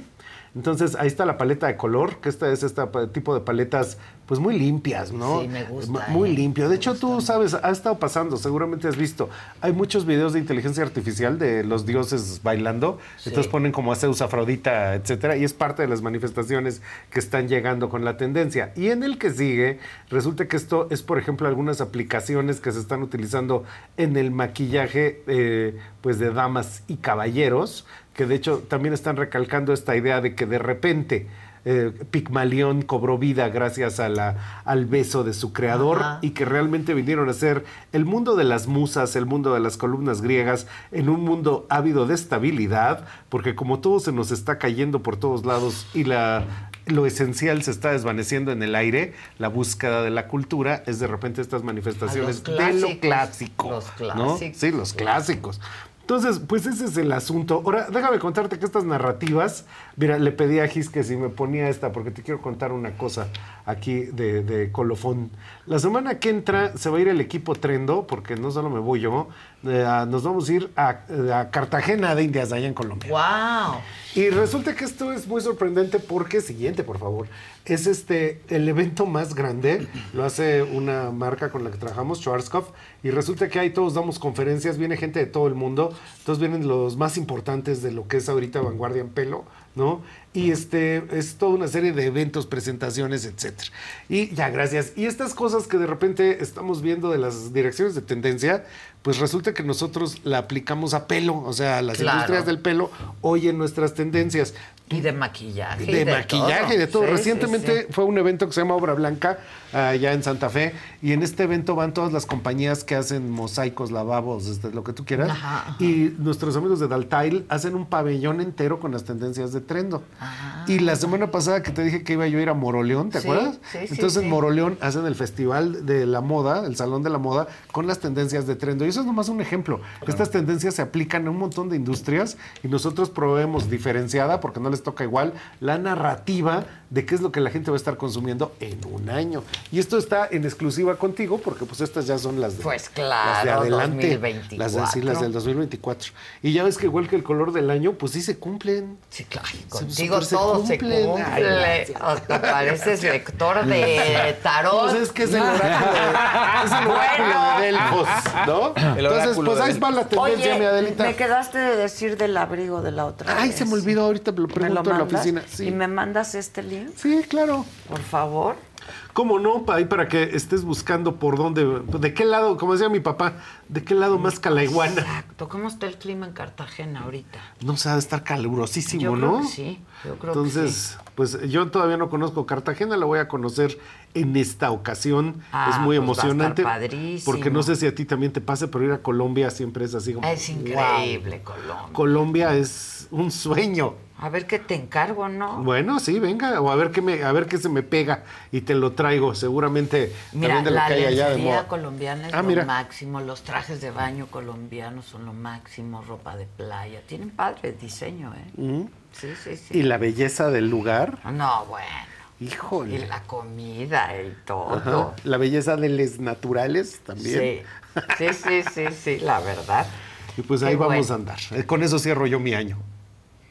Speaker 32: entonces ahí está la paleta de color, que esta es este tipo de paletas pues muy limpias, ¿no?
Speaker 3: Sí, me gusta,
Speaker 32: Ma- Muy
Speaker 3: ¿eh?
Speaker 32: limpio. De hecho, tú sabes, ha estado pasando, seguramente has visto. Hay muchos videos de inteligencia artificial de los dioses bailando. Entonces ponen como a Zeus, Afrodita, etcétera. Y es parte de las manifestaciones que están llegando con la tendencia. Y en el que sigue, resulta que esto es, por ejemplo, algunas aplicaciones que se están utilizando en el maquillaje eh, pues de damas y caballeros, que de hecho también están recalcando esta idea de que de repente eh, Pigmalión cobró vida gracias a la, al beso de su creador
Speaker 3: Ajá.
Speaker 32: y que realmente vinieron a ser el mundo de las musas, el mundo de las columnas griegas, en un mundo ávido de estabilidad, porque como todo se nos está cayendo por todos lados y la, lo esencial se está desvaneciendo en el aire, la búsqueda de la cultura es de repente estas manifestaciones de lo clásico.
Speaker 3: Los
Speaker 32: ¿no?
Speaker 3: clásicos.
Speaker 32: Sí, los clásicos. Entonces, pues ese es el asunto. Ahora, déjame contarte que estas narrativas, mira, le pedí a Gis que si me ponía esta, porque te quiero contar una cosa aquí de, de colofón. La semana que entra se va a ir el equipo Trendo, porque no solo me voy yo, eh, nos vamos a ir a, a Cartagena de Indias, allá en Colombia.
Speaker 3: ¡Wow!
Speaker 32: Y resulta que esto es muy sorprendente porque, siguiente, por favor, es este el evento más grande, lo hace una marca con la que trabajamos, Schwarzkopf, y resulta que ahí todos damos conferencias, viene gente de todo el mundo, entonces vienen los más importantes de lo que es ahorita vanguardia en pelo, ¿no? Y este es toda una serie de eventos, presentaciones, etcétera. Y ya, gracias. Y estas cosas que de repente estamos viendo de las direcciones de tendencia, pues resulta que nosotros la aplicamos a pelo, o sea, a las
Speaker 3: Claro.
Speaker 32: industrias del pelo hoy en nuestras tendencias.
Speaker 3: Y de maquillaje. y
Speaker 32: de, maquillaje
Speaker 3: todo.
Speaker 32: y de todo.
Speaker 3: Sí,
Speaker 32: Recientemente
Speaker 3: sí.
Speaker 32: fue un evento que se llama Obra Blanca, allá en Santa Fe, y en este evento van todas las compañías que hacen mosaicos, lavabos, este, lo que tú quieras.
Speaker 3: Ajá, ajá.
Speaker 32: Y nuestros amigos de Daltail hacen un pabellón entero con las tendencias de Trendo. Y la semana pasada que te dije que iba yo a ir a Moroleón, ¿te acuerdas?
Speaker 3: sí, sí,
Speaker 32: Entonces en Moroleón hacen el festival de la moda, el salón de la moda, con las tendencias de Trendo. Y eso es nomás un ejemplo. Estas tendencias se aplican a un montón de industrias y nosotros proveemos diferenciada, porque no les toca igual, la narrativa de qué es lo que la gente va a estar consumiendo en un año. Y esto está en exclusiva contigo, porque pues estas ya son las de,
Speaker 3: Pues
Speaker 32: las de
Speaker 3: claro,
Speaker 32: adelante.
Speaker 3: 2024.
Speaker 32: Las de, sí, las del 2024. Y ya ves que igual que el color del año, pues sí se cumplen.
Speaker 3: Sí, claro.
Speaker 32: Se-
Speaker 3: Contigo
Speaker 32: súper
Speaker 3: todo se
Speaker 32: cumplen.
Speaker 3: cumple. Te pareces lector de tarot.
Speaker 32: Pues es que es el oráculo de, es el oráculo de Delfos, ¿no?
Speaker 22: El
Speaker 32: Entonces, pues ahí va la tendencia,
Speaker 3: Oye,
Speaker 32: mi Adelita.
Speaker 3: me quedaste de decir del abrigo de la otra
Speaker 32: Ay,
Speaker 3: vez.
Speaker 32: se me olvidó, ahorita me lo
Speaker 3: ¿Me
Speaker 32: pregunto
Speaker 3: lo
Speaker 32: en la oficina. Sí.
Speaker 3: ¿Y me mandas este
Speaker 32: Sí, claro.
Speaker 3: Por favor.
Speaker 32: ¿Cómo no? Ahí para que estés buscando por dónde, de qué lado, como decía mi papá, de qué lado más calaiguana.
Speaker 3: Exacto. ¿Cómo está el clima en Cartagena ahorita?
Speaker 32: No se ha de estar calurosísimo,
Speaker 3: Yo creo
Speaker 32: ¿no?
Speaker 3: que sí, yo creo que
Speaker 32: Entonces, pues yo todavía no conozco Cartagena, la voy a conocer en esta ocasión.
Speaker 3: Ah,
Speaker 32: es muy
Speaker 3: pues va a estar
Speaker 32: emocionante.
Speaker 3: padrísimo.
Speaker 32: Porque no sé si a ti también te pase, pero ir a Colombia siempre es así como.
Speaker 3: Es increíble, Colombia.
Speaker 32: "Wow". Colombia es un sueño.
Speaker 3: A ver qué te encargo, ¿no?
Speaker 32: Bueno, sí, venga, o a ver qué me, a ver qué se me pega y te lo traigo, seguramente
Speaker 3: Mira,
Speaker 32: también de
Speaker 3: la
Speaker 32: hay allá de moda.
Speaker 3: colombiana es
Speaker 32: Ah,
Speaker 3: lo
Speaker 32: mira.
Speaker 3: máximo, los trajes de baño colombianos son lo máximo, ropa de playa. Tienen padre diseño, ¿eh?
Speaker 32: Ujú.
Speaker 3: Sí, sí, sí.
Speaker 32: Y la belleza del lugar.
Speaker 3: No, bueno.
Speaker 32: Híjole.
Speaker 3: Y la comida y todo.
Speaker 32: Ajá. La belleza de los naturales también.
Speaker 3: Sí. Sí, sí, sí, sí, la verdad.
Speaker 32: Y pues
Speaker 3: Qué
Speaker 32: ahí vamos
Speaker 3: bueno.
Speaker 32: a andar. Eh, Con eso cierro yo mi año.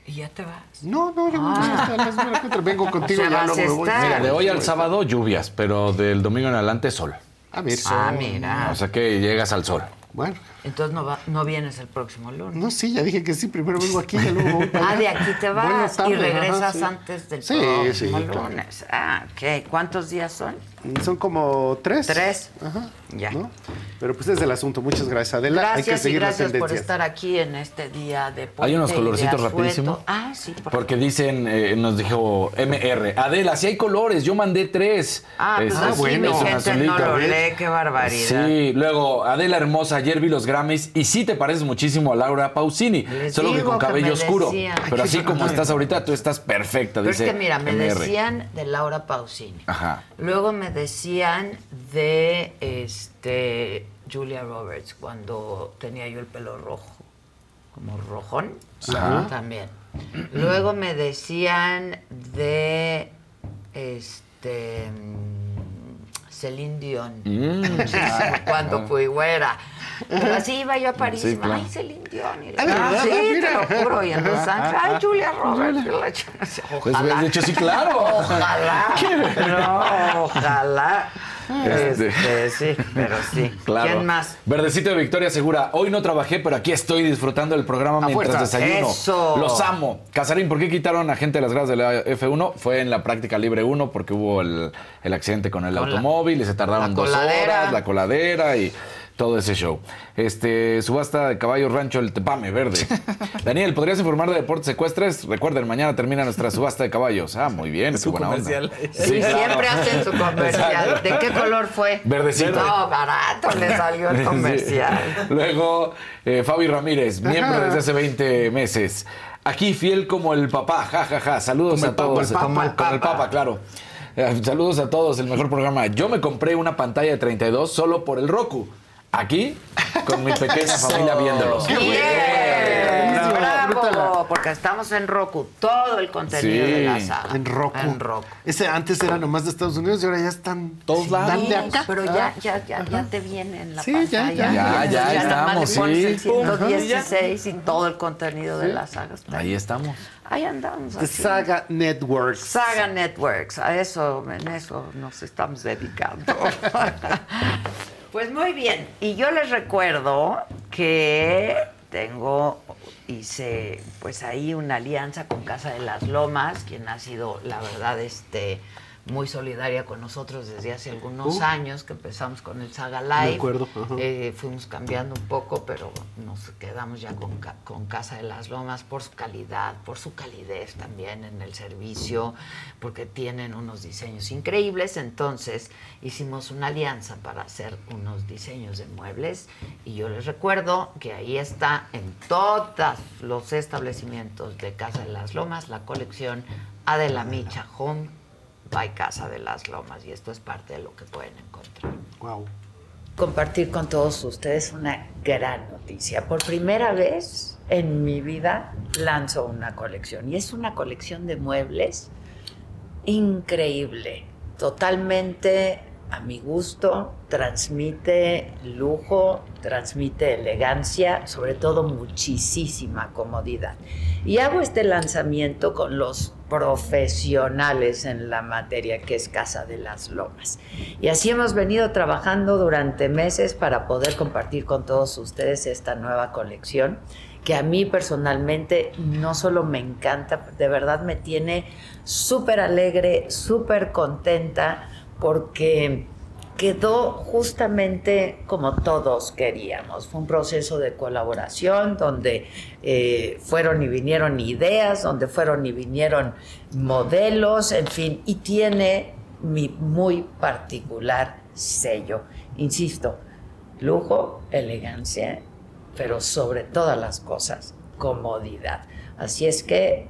Speaker 3: ¿Y ya te vas?
Speaker 32: No, no, yo
Speaker 3: Ah.
Speaker 32: la semana que entra. vengo contigo
Speaker 3: O sea,
Speaker 32: ya luego
Speaker 3: a
Speaker 32: me voy.
Speaker 3: estar.
Speaker 21: Mira, de hoy al sábado lluvias, pero del domingo en adelante sol.
Speaker 32: A ver.
Speaker 3: Ah, mira.
Speaker 21: O sea que llegas al sol.
Speaker 32: Bueno.
Speaker 3: Entonces no, va, no vienes el próximo lunes.
Speaker 32: No, sí, ya dije que sí. Primero vengo aquí y luego voy para
Speaker 3: Ah, de aquí te vas y regresas
Speaker 32: ajá, sí.
Speaker 3: antes del
Speaker 32: Sí,
Speaker 3: próximo
Speaker 32: sí, claro.
Speaker 3: lunes. Ah, ok. ¿Cuántos días son?
Speaker 32: Son como tres.
Speaker 3: Tres.
Speaker 32: Ajá.
Speaker 3: Ya.
Speaker 32: ¿no? Pero pues es el asunto. Muchas gracias, Adela. Hay que
Speaker 3: Gracias y
Speaker 32: seguir las
Speaker 3: gracias por estar aquí en este día de
Speaker 21: Hay unos colorcitos rapidísimo.
Speaker 3: Ah, sí, por
Speaker 21: Porque dicen, eh, nos dijo MR, Adela, si hay colores, yo mandé tres.
Speaker 3: Ah, pues
Speaker 21: Este,
Speaker 3: así
Speaker 21: es
Speaker 3: mi gente no lo lee, qué barbaridad.
Speaker 21: Sí, luego, Adela Hermosa, ayer vi los Grammys y sí te pareces muchísimo a Laura Pausini,
Speaker 3: Les
Speaker 21: solo que con cabello oscuro.
Speaker 3: decían.
Speaker 21: Pero así como estás ahorita, tú estás perfecta,
Speaker 3: Pero es que mira, me
Speaker 21: MR.
Speaker 3: decían de Laura Pausini.
Speaker 21: Ajá.
Speaker 3: Luego me decían de este Julia Roberts cuando tenía yo el pelo rojo, como rojón,
Speaker 21: Ajá.
Speaker 3: también. Luego me decían de este Celine Dion,
Speaker 21: Mm.
Speaker 3: cuando fui güera. Pero así iba yo a París,
Speaker 21: Sí, claro.
Speaker 3: ay, Celine Dion. Y
Speaker 32: Ah, ¿de verdad?
Speaker 3: sí,
Speaker 32: Ah,
Speaker 3: te
Speaker 32: mira.
Speaker 3: lo juro. Y en Los Ángeles, ay, Julia Roberts. la ch-
Speaker 21: Pues
Speaker 3: Ojalá.
Speaker 21: hubieras dicho, sí, claro.
Speaker 3: Ojalá. No, ojalá.
Speaker 21: Este.
Speaker 3: Este, sí, pero sí.
Speaker 21: Claro.
Speaker 3: ¿Quién más?
Speaker 21: Verdecito de Victoria Segura. Hoy no trabajé, pero aquí estoy disfrutando del programa
Speaker 32: A
Speaker 21: mientras
Speaker 32: fuerza.
Speaker 21: desayuno.
Speaker 3: Eso.
Speaker 21: Los amo. Casarín, ¿por qué quitaron a gente de las gradas de la F1? Fue en la práctica libre 1 porque hubo el, el accidente con el
Speaker 3: Con la-
Speaker 21: automóvil y se tardaron dos horas, la coladera y todo ese show. Este, subasta de caballos rancho El Tepame Verde. Daniel, ¿podrías informar de deportes secuestres? Recuerden, mañana termina nuestra subasta de caballos. Ah, muy bien, qué
Speaker 22: Su
Speaker 21: buena onda.
Speaker 22: comercial.
Speaker 3: Sí,
Speaker 21: claro.
Speaker 3: siempre hacen su comercial. ¿De qué color fue?
Speaker 21: Verdecito.
Speaker 3: No, barato le salió el
Speaker 21: Sí.
Speaker 3: comercial.
Speaker 21: Luego, eh, Fabi Ramírez, miembro
Speaker 32: Ajá.
Speaker 21: desde hace 20 meses. Aquí fiel como el papá, jajaja. Saludos
Speaker 32: Como el
Speaker 21: a todos.
Speaker 32: papa,
Speaker 21: como,
Speaker 32: el
Speaker 21: como el
Speaker 32: papa.
Speaker 21: papa, claro. Eh, saludos a todos, el mejor programa. Yo me compré una pantalla de 32 solo por el Roku. Aquí, con mi pequeña familia viéndolos.
Speaker 3: Bien, bravo, porque estamos en Roku, todo el contenido
Speaker 21: Sí,
Speaker 3: de la saga.
Speaker 32: En Roku.
Speaker 3: En Roku.
Speaker 32: Ese antes era nomás de Estados Unidos y ahora ya están
Speaker 21: Todos lados.
Speaker 32: de acá.
Speaker 3: Pero
Speaker 32: Ah.
Speaker 3: ya, ya, ya, ya te viene en la
Speaker 32: Sí, ya,
Speaker 3: pantalla.
Speaker 32: ya.
Speaker 21: Ya, ya
Speaker 3: nada más
Speaker 21: estamos, sí.
Speaker 3: el 116 y todo el contenido de la saga. está
Speaker 21: Ahí estamos.
Speaker 3: Ahí andamos.
Speaker 32: The
Speaker 3: así.
Speaker 32: Saga Networks.
Speaker 3: Saga Networks, a eso, en eso nos estamos dedicando. pues muy bien, y yo les recuerdo que tengo, hice pues ahí una alianza con Casa de las Lomas, quien ha sido, la verdad, este muy solidaria con nosotros desde hace algunos
Speaker 32: Uh.
Speaker 3: años, que empezamos con el Saga Live.
Speaker 32: De acuerdo.
Speaker 3: Eh, fuimos cambiando un poco, pero nos quedamos ya con, con Casa de las Lomas por su calidad, por su calidez también en el servicio, porque tienen unos diseños increíbles. Entonces hicimos una alianza para hacer unos diseños de muebles y yo les recuerdo que ahí está en todos los establecimientos de Casa de las Lomas la colección Adela Micha Home by Casa de las Lomas y esto es parte de lo que pueden encontrar
Speaker 32: Wow.
Speaker 3: compartir con todos ustedes una gran noticia. Por primera vez en mi vida lanzo una colección y es una colección de muebles increíble, totalmente a mi gusto, transmite lujo, transmite elegancia, sobre todo muchísima comodidad. Y hago este lanzamiento con los profesionales en la materia que es Casa de las Lomas. Y así hemos venido trabajando durante meses para poder compartir con todos ustedes esta nueva colección que a mí personalmente no solo me encanta, de verdad me tiene súper alegre, súper contenta, porque quedó justamente como todos queríamos. Fue un proceso de colaboración donde eh, fueron y vinieron ideas, donde fueron y vinieron modelos, en fin, y tiene mi muy particular sello. Insisto, lujo, elegancia, pero sobre todas las cosas, comodidad. Así es que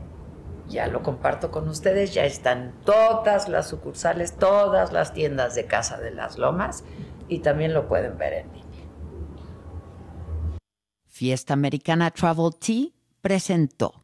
Speaker 3: ya lo comparto con ustedes, ya están todas las sucursales, todas las tiendas de Casa de las Lomas y también lo pueden ver en línea. Fiesta Americana Travel Tea presentó.